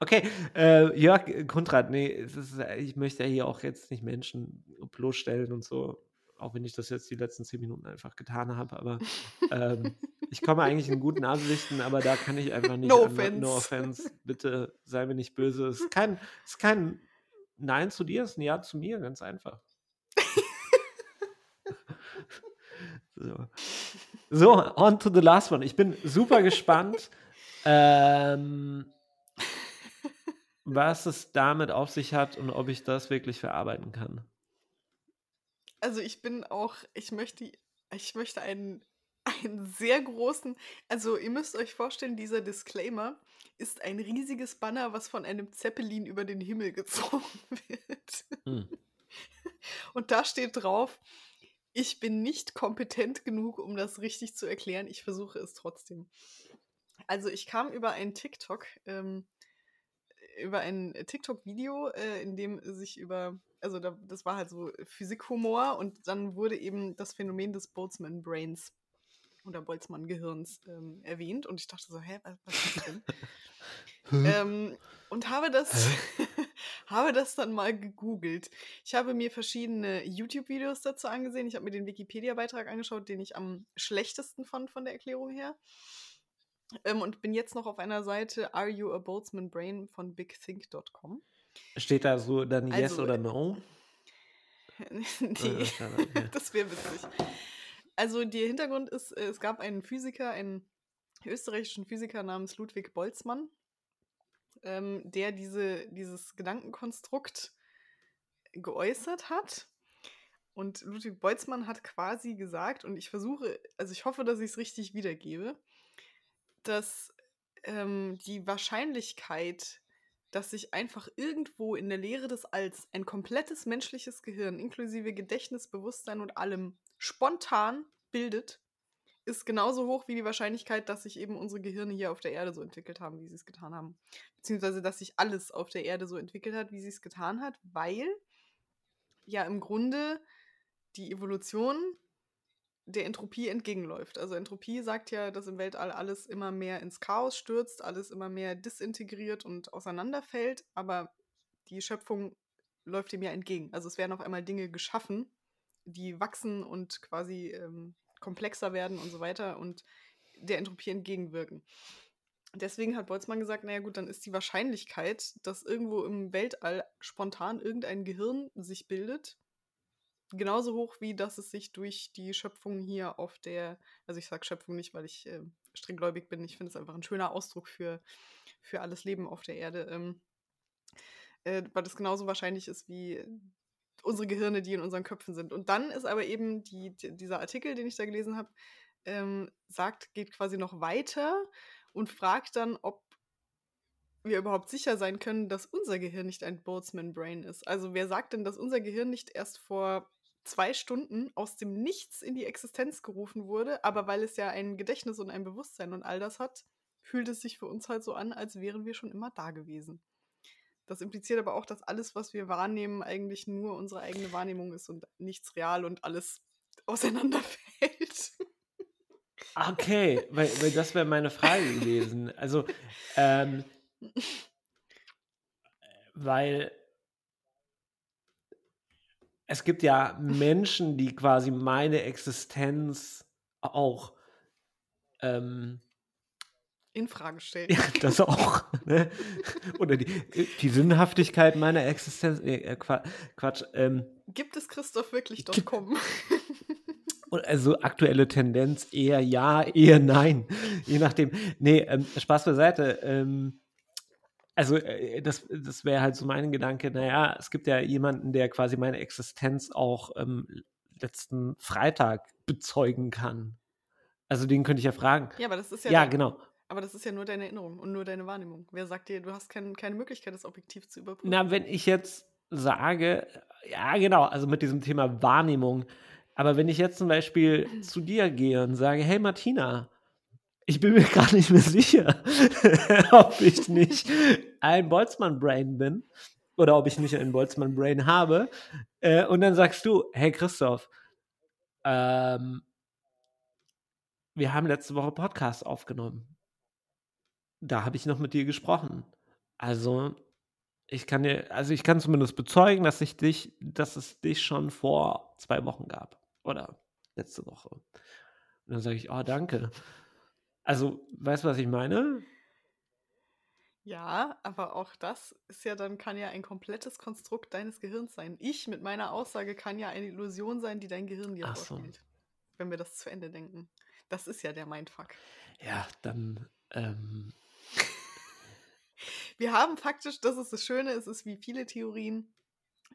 Speaker 1: Okay, äh, Jörg Kundrat, nee, ist, ich möchte ja hier auch jetzt nicht Menschen bloßstellen und so, auch wenn ich das jetzt die letzten zehn Minuten einfach getan habe, aber ähm, ich komme eigentlich in guten Absichten, aber da kann ich einfach nicht.
Speaker 2: No offense.
Speaker 1: No offense. Bitte sei mir nicht böse. Es ist kein, ist kein Nein zu dir, es ist ein Ja zu mir, ganz einfach. So. so, on to the last one. Ich bin super gespannt, ähm, was es damit auf sich hat und ob ich das wirklich verarbeiten kann.
Speaker 2: Also ich bin auch, ich möchte, ich möchte einen, einen sehr großen, also ihr müsst euch vorstellen, dieser Disclaimer ist ein riesiges Banner, was von einem Zeppelin über den Himmel gezogen wird.
Speaker 1: Hm.
Speaker 2: Und da steht drauf, ich bin nicht kompetent genug, um das richtig zu erklären. Ich versuche es trotzdem. Also ich kam über ein TikTok, ähm, über ein TikTok-Video, äh, in dem sich über, also da, das war halt so Physikhumor und dann wurde eben das Phänomen des Boltzmann-Brains oder Boltzmann-Gehirns ähm, erwähnt und ich dachte so, hä, was, was ist das denn? ähm, und habe das, habe das dann mal gegoogelt. Ich habe mir verschiedene YouTube-Videos dazu angesehen. Ich habe mir den Wikipedia-Beitrag angeschaut, den ich am schlechtesten fand von der Erklärung her. Ähm, und bin jetzt noch auf einer Seite Are You a Boltzmann Brain von bigthink.com.
Speaker 1: Steht da so dann Yes
Speaker 2: Also,
Speaker 1: oder
Speaker 2: äh,
Speaker 1: No? Okay.
Speaker 2: das wäre witzig. Also der Hintergrund ist, äh, es gab einen Physiker, einen österreichischen Physiker namens Ludwig Boltzmann, ähm, der diese, dieses Gedankenkonstrukt geäußert hat. Und Ludwig Boltzmann hat quasi gesagt, und ich versuche, also ich hoffe, dass ich es richtig wiedergebe, dass ähm, die Wahrscheinlichkeit, dass sich einfach irgendwo in der Leere des Alls ein komplettes menschliches Gehirn inklusive Gedächtnis, Bewusstsein und allem spontan bildet, ist genauso hoch wie die Wahrscheinlichkeit, dass sich eben unsere Gehirne hier auf der Erde so entwickelt haben, wie sie es getan haben. Beziehungsweise, dass sich alles auf der Erde so entwickelt hat, wie sie es getan hat, weil ja im Grunde die Evolution der Entropie entgegenläuft. Also Entropie sagt ja, dass im Weltall alles immer mehr ins Chaos stürzt, alles immer mehr disintegriert und auseinanderfällt, aber die Schöpfung läuft dem ja entgegen. Also es werden auf einmal Dinge geschaffen, die wachsen und quasi ähm, komplexer werden und so weiter und der Entropie entgegenwirken. Deswegen hat Boltzmann gesagt, naja gut, dann ist die Wahrscheinlichkeit, dass irgendwo im Weltall spontan irgendein Gehirn sich bildet, genauso hoch, wie dass es sich durch die Schöpfung hier auf der, also ich sage Schöpfung nicht, weil ich äh, strenggläubig bin, ich finde es einfach ein schöner Ausdruck für, für alles Leben auf der Erde, ähm, äh, weil das genauso wahrscheinlich ist wie unsere Gehirne, die in unseren Köpfen sind. Und dann ist aber eben die, die, dieser Artikel, den ich da gelesen habe, ähm, sagt, geht quasi noch weiter und fragt dann, ob wir überhaupt sicher sein können, dass unser Gehirn nicht ein Boltzmann Brain ist. Also wer sagt denn, dass unser Gehirn nicht erst vor zwei Stunden aus dem Nichts in die Existenz gerufen wurde, aber weil es ja ein Gedächtnis und ein Bewusstsein und all das hat, fühlt es sich für uns halt so an, als wären wir schon immer da gewesen. Das impliziert aber auch, dass alles, was wir wahrnehmen, eigentlich nur unsere eigene Wahrnehmung ist und nichts real und alles auseinanderfällt.
Speaker 1: Okay, weil, weil das wäre meine Frage gewesen. Also, ähm, weil es gibt ja Menschen, die quasi meine Existenz auch ähm,
Speaker 2: In Frage stellen.
Speaker 1: ja, das auch. Ne? Oder die, die Sinnhaftigkeit meiner Existenz. Nee, äh, Qua- Quatsch. Ähm,
Speaker 2: Gibt es Christoph wirklich.com?
Speaker 1: Also aktuelle Tendenz eher ja, eher nein. Je nachdem. Nee, ähm, Spaß beiseite. Ähm, also äh, das, das wäre halt so mein Gedanke, naja, es gibt ja jemanden, der quasi meine Existenz auch ähm, letzten Freitag bezeugen kann. Also den könnte ich ja fragen.
Speaker 2: Ja, aber das ist ja.
Speaker 1: Ja,
Speaker 2: dein,
Speaker 1: genau.
Speaker 2: Aber das ist ja nur deine Erinnerung und nur deine Wahrnehmung. Wer sagt dir, du hast kein, keine Möglichkeit, das objektiv zu überprüfen?
Speaker 1: Na, wenn ich jetzt sage, ja, genau, also mit diesem Thema Wahrnehmung, aber wenn ich jetzt zum Beispiel zu dir gehe und sage, hey Martina, ich bin mir gar nicht mehr sicher, ob ich nicht ein Boltzmann-Brain bin oder ob ich nicht ein Boltzmann-Brain habe. Äh, und dann sagst du, hey Christoph, ähm, wir haben letzte Woche Podcast aufgenommen. Da habe ich noch mit dir gesprochen. Also, ich kann dir, also ich kann zumindest bezeugen, dass ich dich, dass es dich schon vor zwei Wochen gab. Oder letzte Woche. Und dann sage ich, oh, danke. Also, weißt du, was ich meine?
Speaker 2: Ja, aber auch das ist ja dann, kann ja ein komplettes Konstrukt deines Gehirns sein. Ich mit meiner Aussage kann ja eine Illusion sein, die dein Gehirn dir
Speaker 1: Ach so.
Speaker 2: vorspielt. Wenn wir das zu Ende denken. Das ist ja der Mindfuck.
Speaker 1: Ja, dann, ähm,
Speaker 2: Wir haben faktisch, das ist das Schöne, es ist wie viele Theorien,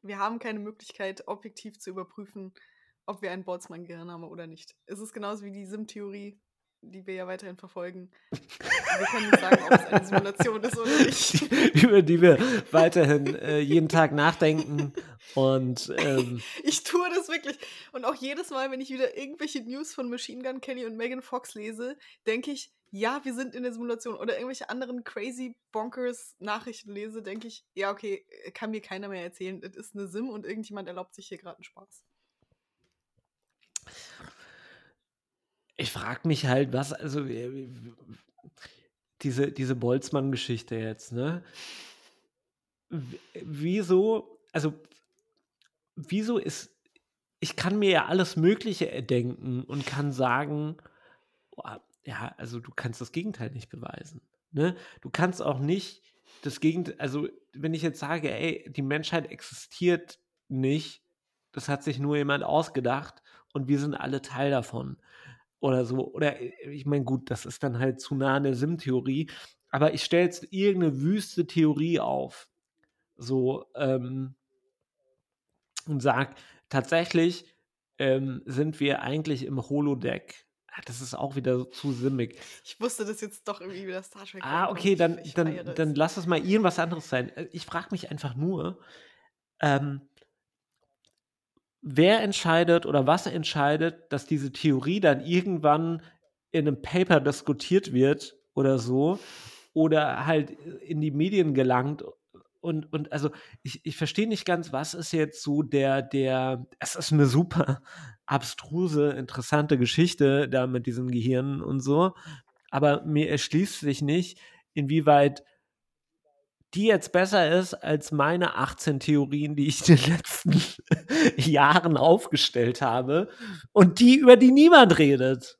Speaker 2: wir haben keine Möglichkeit, objektiv zu überprüfen, ob wir ein Boltzmann-Gehirn haben oder nicht. Es ist genauso wie die SIM-Theorie, die wir ja weiterhin verfolgen. Wir können nicht sagen, ob es eine Simulation ist oder nicht.
Speaker 1: über die wir weiterhin äh, jeden Tag nachdenken und ähm,
Speaker 2: Ich tue das wirklich. Und auch jedes Mal, wenn ich wieder irgendwelche News von Machine Gun Kelly und Megan Fox lese, denke ich, ja, wir sind in der Simulation. Oder irgendwelche anderen crazy bonkers Nachrichten lese, denke ich, ja, okay, kann mir keiner mehr erzählen. Es ist eine Sim und irgendjemand erlaubt sich hier gerade einen Spaß.
Speaker 1: Ich frage mich halt, was, also äh, diese, diese Boltzmann-Geschichte jetzt, ne? Wieso, also wieso ist, ich kann mir ja alles Mögliche erdenken und kann sagen, boah, ja, also du kannst das Gegenteil nicht beweisen. Ne? Du kannst auch nicht das Gegenteil, also wenn ich jetzt sage, ey, die Menschheit existiert nicht, das hat sich nur jemand ausgedacht und wir sind alle Teil davon. Oder so. Oder äh, ich meine, gut, das ist dann halt zu nah an der Sim-Theorie, aber ich stelle jetzt irgendeine wüste Theorie auf. So, ähm, und sag, tatsächlich ähm, sind wir eigentlich im Holodeck. Ah, Das ist auch wieder so zu simmig.
Speaker 2: Ich wusste das jetzt doch irgendwie wieder Star Trek.
Speaker 1: Ah, okay,
Speaker 2: Ich-
Speaker 1: dann,
Speaker 2: ich
Speaker 1: dann,
Speaker 2: feiere
Speaker 1: dann
Speaker 2: es.
Speaker 1: lass es mal irgendwas anderes sein. Äh, Ich frage mich einfach nur, ähm, wer entscheidet oder was entscheidet, dass diese Theorie dann irgendwann in einem Paper diskutiert wird oder so oder halt in die Medien gelangt? Und, und also ich, ich verstehe nicht ganz, was ist jetzt so der, der, es ist eine super abstruse, interessante Geschichte da mit diesem Gehirn und so, aber mir erschließt sich nicht, inwieweit die jetzt besser ist als meine 18 Theorien, die ich in den letzten Jahren aufgestellt habe und die, über die niemand redet.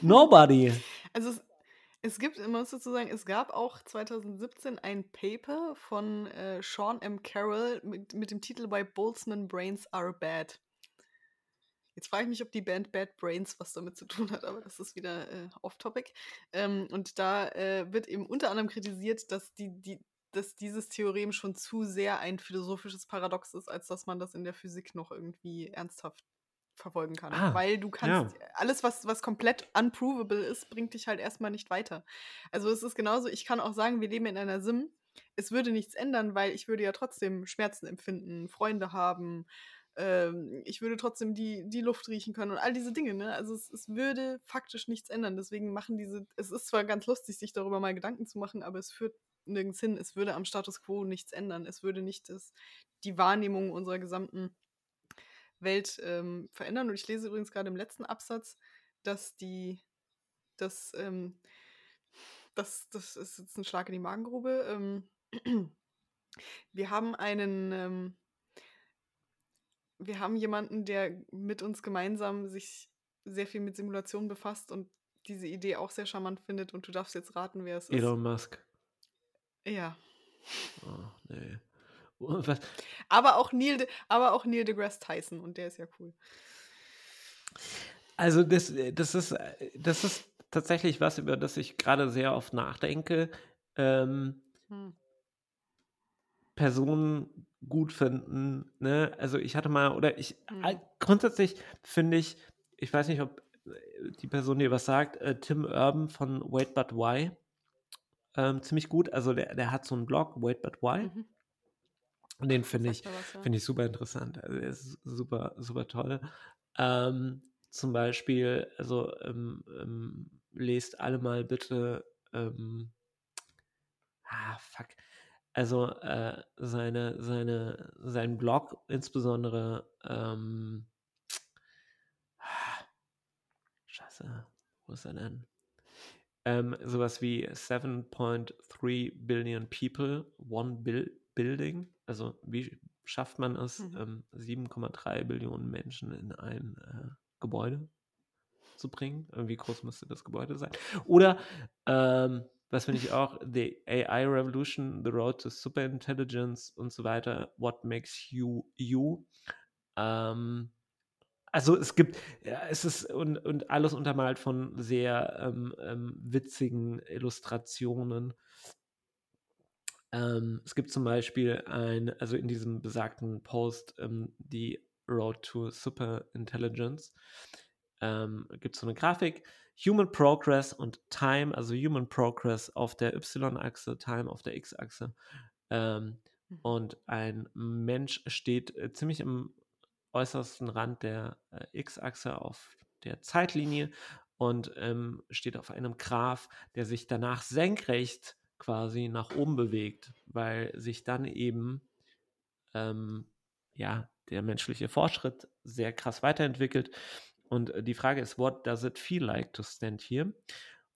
Speaker 1: Nobody.
Speaker 2: Also es, es gibt, man muss dazu sagen, es gab auch 2017 ein Paper von äh, Sean M. Carroll mit, mit dem Titel Why Boltzmann Brains Are Bad. Jetzt frage ich mich, ob die Band Bad Brains was damit zu tun hat, aber das ist wieder äh, off-topic. Ähm, und da äh, wird eben unter anderem kritisiert, dass, die, die, dass dieses Theorem schon zu sehr ein philosophisches Paradox ist, als dass man das in der Physik noch irgendwie ernsthaft verfolgen kann.
Speaker 1: Ah,
Speaker 2: Weil du kannst, alles, was, was komplett unprovable ist, bringt dich halt erstmal nicht weiter. Also es ist genauso, ich kann auch sagen, wir leben in einer Sim. Es würde nichts ändern, weil ich würde ja trotzdem Schmerzen empfinden, Freunde haben, ähm, ich würde trotzdem die, die Luft riechen können und all diese Dinge. Ne? Also es, es würde faktisch nichts ändern. Deswegen machen diese, es ist zwar ganz lustig, sich darüber mal Gedanken zu machen, aber es führt nirgends hin. Es würde am Status quo nichts ändern. Es würde nicht das, die Wahrnehmung unserer gesamten Welt ähm, verändern. Und ich lese übrigens gerade im letzten Absatz, dass die, dass, ähm, das, das ist jetzt ein Schlag in die Magengrube. Ähm, wir haben einen, ähm, wir haben jemanden, der mit uns gemeinsam sich sehr viel mit Simulationen befasst und diese Idee auch sehr charmant findet. Und du darfst jetzt raten, wer es ist.
Speaker 1: Elon Musk.
Speaker 2: Ja.
Speaker 1: Oh, nee. Was?
Speaker 2: Aber auch Neil, aber auch Neil deGrasse Tyson und der ist ja cool.
Speaker 1: Also das, das ist, das ist tatsächlich was, über das ich gerade sehr oft nachdenke. Ähm,
Speaker 2: Hm.
Speaker 1: Personen gut finden, ne? Also ich hatte mal, oder ich
Speaker 2: Mhm.
Speaker 1: grundsätzlich finde ich, ich weiß nicht, ob äh, die Person dir was sagt, äh, Tim Urban von Wait But Why. Ähm, ziemlich gut. Also der, der hat so einen Blog, Wait But Why.
Speaker 2: Mhm.
Speaker 1: Und den finde ich,
Speaker 2: ja.
Speaker 1: finde ich super interessant. Also er ist super, super toll. Ähm, zum Beispiel, also ähm, ähm, lest alle mal bitte, ähm, ah, fuck. Also äh, seine, seine, sein Blog, insbesondere, ähm, scheiße, wo ist er denn? Ähm, sowas wie 7.3 Billion People, One Bill Building. Also wie schafft man es,
Speaker 2: Mhm.
Speaker 1: ähm, 7,3 Billionen Menschen in ein äh, Gebäude zu bringen? Wie groß müsste das Gebäude sein? Oder ähm, was finde ich auch, The AI Revolution, The Road to Superintelligence und so weiter, What Makes You You? Ähm, also es gibt, ja, es ist und, und alles untermalt von sehr ähm, ähm, witzigen Illustrationen. Ähm, es gibt zum Beispiel ein, also in diesem besagten Post, ähm, die Road to Super Intelligence, ähm, gibt es so eine Grafik, Human Progress und Time, also Human Progress auf der Y-Achse, Time auf der X-Achse. Ähm,
Speaker 2: Mhm.
Speaker 1: und ein Mensch steht äh, ziemlich im äußersten Rand der äh, X-Achse auf der Zeitlinie und ähm, steht auf einem Graph, der sich danach senkrecht quasi nach oben bewegt, weil sich dann eben ähm, ja der menschliche Fortschritt sehr krass weiterentwickelt. Und äh, die Frage ist, what does it feel like to stand here?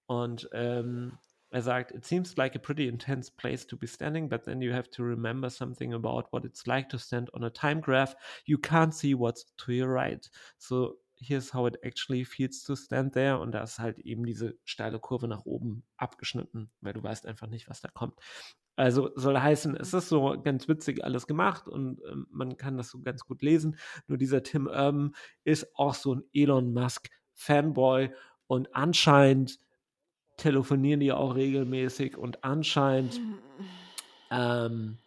Speaker 1: Und ähm, er sagt, it seems like a pretty intense place to be standing, but then you have to remember something about what it's like to stand on a time graph. You can't see what's to your right. So here's how it actually feels to stand there. Und da ist halt eben diese steile Kurve nach oben abgeschnitten, weil du weißt einfach nicht, was da kommt. Also soll heißen, es ist so ganz witzig alles gemacht und ähm, man kann das so ganz gut lesen. Nur dieser Tim Urban ist auch so ein Elon Musk Fanboy und anscheinend telefonieren die auch regelmäßig und anscheinend, ähm,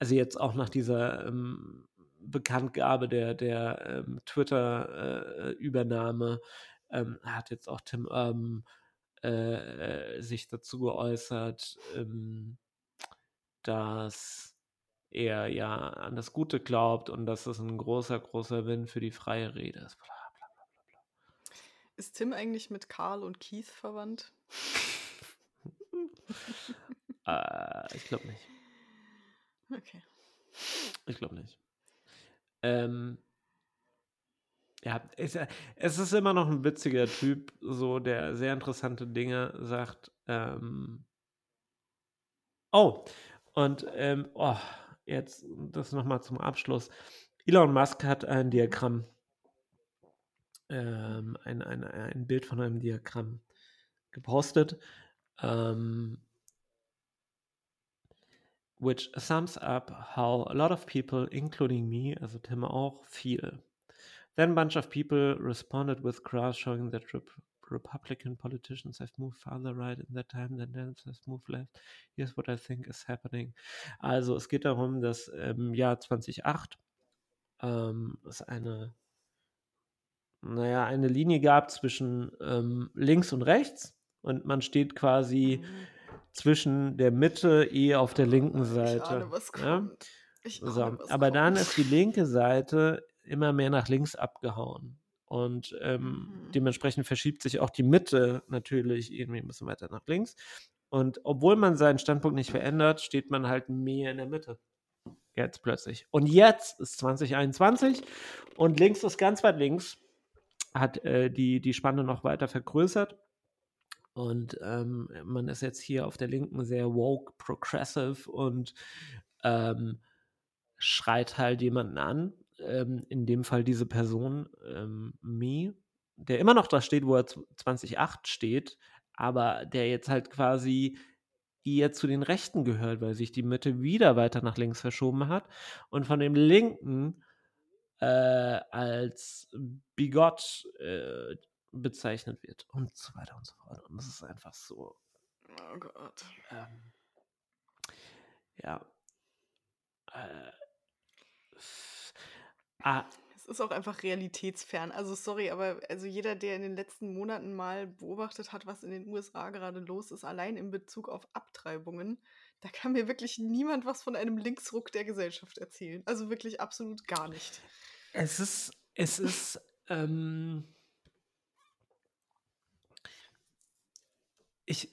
Speaker 1: also jetzt auch nach dieser ähm, Bekanntgabe der, der ähm, Twitter-Übernahme, ähm, hat jetzt auch Tim Urban äh, sich dazu geäußert, ähm, dass er ja an das Gute glaubt und dass es ein großer, großer Win für die freie Rede ist. Bla, bla, bla,
Speaker 2: Ist Tim eigentlich mit Karl und Keith verwandt?
Speaker 1: Äh, ich glaube nicht.
Speaker 2: Okay.
Speaker 1: Ich glaube nicht. Ähm, ja, ja- es ist immer noch ein witziger Typ, so der sehr interessante Dinge sagt. Ähm, oh, und ähm, oh, jetzt das nochmal zum Abschluss. Elon Musk hat ein Diagramm, ähm, ein, ein, ein Bild von einem Diagramm gepostet, ähm, which sums up how a lot of people, including me, also Tim auch, feel. Then a bunch of people responded with graphs showing that Rep Republican politicians have moved farther right in that time than Democrats have moved left. Here's what I think is happening. Also es geht darum, dass im Jahr 2008 ähm, es eine, naja, eine Linie gab zwischen ähm, links und rechts und man steht quasi
Speaker 2: Mhm.
Speaker 1: Zwischen der Mitte eh auf der linken
Speaker 2: Ich
Speaker 1: Seite.
Speaker 2: ahne, was
Speaker 1: ja?
Speaker 2: kommt. Ich
Speaker 1: So,
Speaker 2: ahne, was
Speaker 1: aber dann
Speaker 2: kommt.
Speaker 1: ist die linke Seite immer mehr nach links abgehauen. Und ähm,
Speaker 2: Mhm.
Speaker 1: dementsprechend verschiebt sich auch die Mitte natürlich irgendwie ein bisschen weiter nach links. Und obwohl man seinen Standpunkt nicht verändert, steht man halt mehr in der Mitte. Jetzt plötzlich. Und jetzt ist 2021 und links ist ganz weit links, hat äh, die, die Spanne noch weiter vergrößert. Und ähm, man ist jetzt hier auf der Linken sehr woke, progressive und ähm, schreit halt jemanden an. Ähm, in dem Fall diese Person, ähm, Me, der immer noch da steht, wo er 2008 steht, aber der jetzt halt quasi eher zu den Rechten gehört, weil sich die Mitte wieder weiter nach links verschoben hat. Und von dem Linken äh, als bigott äh, bezeichnet wird und so weiter und so fort. Und das ist einfach so.
Speaker 2: Oh Gott.
Speaker 1: Ähm, ja. Äh, ah,
Speaker 2: Es ist auch einfach realitätsfern. Also sorry, aber also jeder, der in den letzten Monaten mal beobachtet hat, was in den USA gerade los ist, allein in Bezug auf Abtreibungen, da kann mir wirklich niemand was von einem Linksruck der Gesellschaft erzählen. Also wirklich absolut gar nicht.
Speaker 1: es ist, es ist, ähm, ich,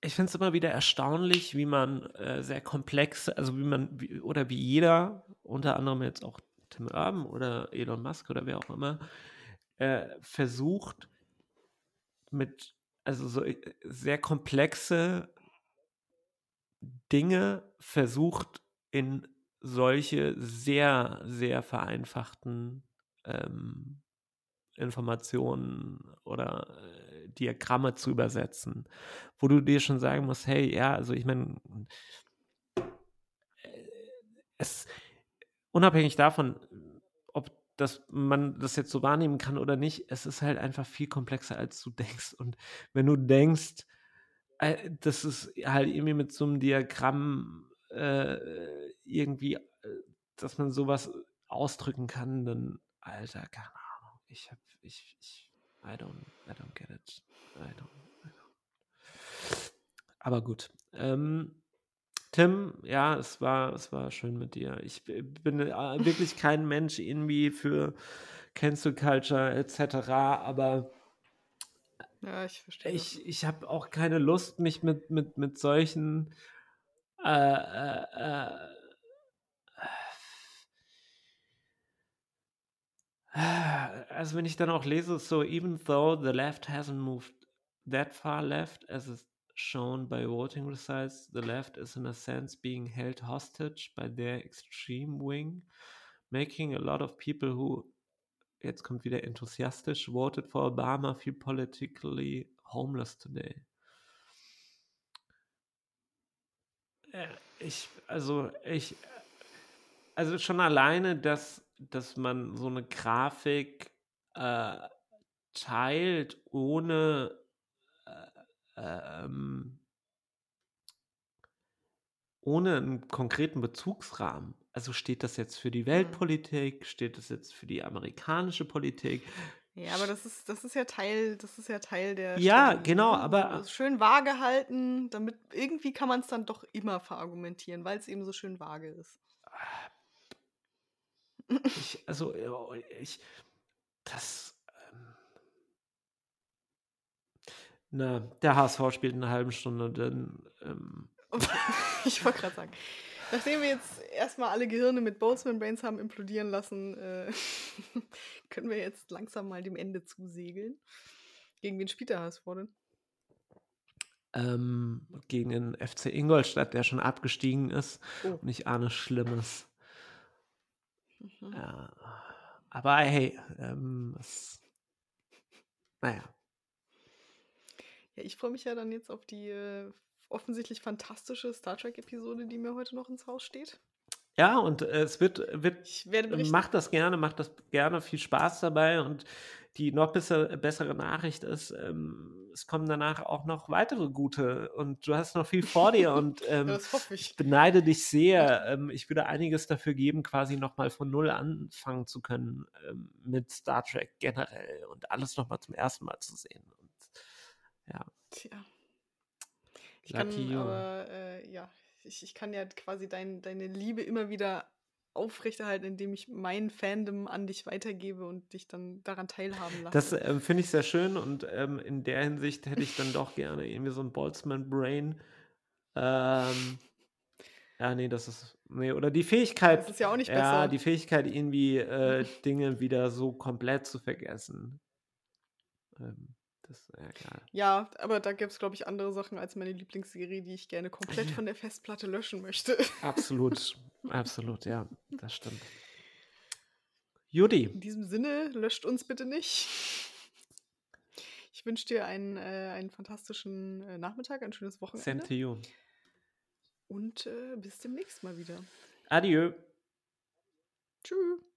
Speaker 1: ich finde es immer wieder erstaunlich, wie man äh, sehr komplexe, also wie man, wie, oder wie jeder, unter anderem jetzt auch Tim Urban oder Elon Musk oder wer auch immer, äh, versucht mit, also so äh, sehr komplexe Dinge versucht in solche sehr, sehr vereinfachten ähm, Informationen oder äh, Diagramme zu übersetzen, wo du dir schon sagen musst, hey, ja, also ich meine, es unabhängig davon, ob das man das jetzt so wahrnehmen kann oder nicht, es ist halt einfach viel komplexer, als du denkst. Und wenn du denkst, äh, das ist halt irgendwie mit so einem Diagramm äh, irgendwie, äh, dass man sowas ausdrücken kann, dann, Alter, keine Ahnung. Ich hab, ich, ich, I don't, I don't get it. I don't, I don't. Aber gut. Ähm, Tim, ja, es war, es war schön mit dir. Ich bin äh, wirklich kein Mensch irgendwie für Cancel Culture etc., aber
Speaker 2: Ja, ich verstehe.
Speaker 1: ich, ich habe auch keine Lust, mich mit, mit, mit solchen äh, äh, also wenn ich dann auch lese, so even though the left hasn't moved that far left as is shown by voting results, the left is in a sense being held hostage by their extreme wing, making a lot of people who jetzt kommt wieder enthusiastisch voted for Obama feel politically homeless today. Äh, Ich, also ich, also schon alleine, dass, dass man so eine Grafik äh, teilt, ohne äh, ähm, ohne einen konkreten Bezugsrahmen. Also steht das jetzt für die Weltpolitik, steht das jetzt für die amerikanische Politik?
Speaker 2: Ja, aber das ist, das ist ja Teil, das ist ja Teil der
Speaker 1: Ja,
Speaker 2: Strategie,
Speaker 1: genau,
Speaker 2: ne?
Speaker 1: aber-
Speaker 2: Also schön vage halten, damit irgendwie kann man es dann doch immer verargumentieren, weil es eben so schön vage ist.
Speaker 1: Ich, also, ja, ich, das. Ähm, na, der HSV spielt in einer halben Stunde, dann. Ähm,
Speaker 2: ich wollte gerade sagen. Nachdem wir jetzt erstmal alle Gehirne mit Boltzmann Brains haben implodieren lassen, äh, können wir jetzt langsam mal dem Ende zusegeln. Gegen wen spielt der HSV denn?
Speaker 1: ähm, gegen den FC Ingolstadt, der schon abgestiegen ist.
Speaker 2: Oh.
Speaker 1: Und ich ahne Schlimmes.
Speaker 2: Mhm.
Speaker 1: Ja. Aber hey, ähm, es, naja.
Speaker 2: Ja, ich freue mich ja dann jetzt auf die äh, offensichtlich fantastische Star Trek-Episode, die mir heute noch ins Haus steht.
Speaker 1: Ja, und äh, es wird, wird
Speaker 2: Ich werde berichten.
Speaker 1: Macht das gerne, macht das gerne, viel Spaß dabei. Und die noch besser, bessere Nachricht ist, ähm, es kommen danach auch noch weitere gute und du hast noch viel vor dir und ähm,
Speaker 2: das hoffe ich.
Speaker 1: ich beneide dich sehr. Ähm, ich würde einiges dafür geben, quasi nochmal von Null anfangen zu können ähm, mit Star Trek generell und alles nochmal zum ersten Mal zu sehen. Und, ja,
Speaker 2: Tja. Ich kann
Speaker 1: lucky you.
Speaker 2: aber, äh, ja, ich, ich kann ja quasi dein, deine Liebe immer wieder aufrechterhalten, indem ich mein Fandom an dich weitergebe und dich dann daran teilhaben lasse.
Speaker 1: Das ähm, finde ich sehr schön und ähm, in der Hinsicht hätte ich dann doch gerne irgendwie so ein Boltzmann-Brain. Ähm, ja, nee, das ist. Nee, oder die Fähigkeit.
Speaker 2: Das ist ja auch nicht
Speaker 1: ja,
Speaker 2: besser.
Speaker 1: die Fähigkeit, irgendwie äh, Dinge wieder so komplett zu vergessen. Ähm, das ist ja egal.
Speaker 2: Ja, aber da gibt es, glaube ich, andere Sachen als meine Lieblingsserie, die ich gerne komplett von der Festplatte löschen möchte.
Speaker 1: Absolut, absolut, ja, das stimmt. Judy,
Speaker 2: In diesem Sinne, löscht uns bitte nicht. Ich wünsche dir einen, äh, einen fantastischen äh, Nachmittag, ein schönes
Speaker 1: same
Speaker 2: Wochenende
Speaker 1: to you.
Speaker 2: und äh, bis demnächst mal wieder.
Speaker 1: Adieu.
Speaker 2: Tschüss.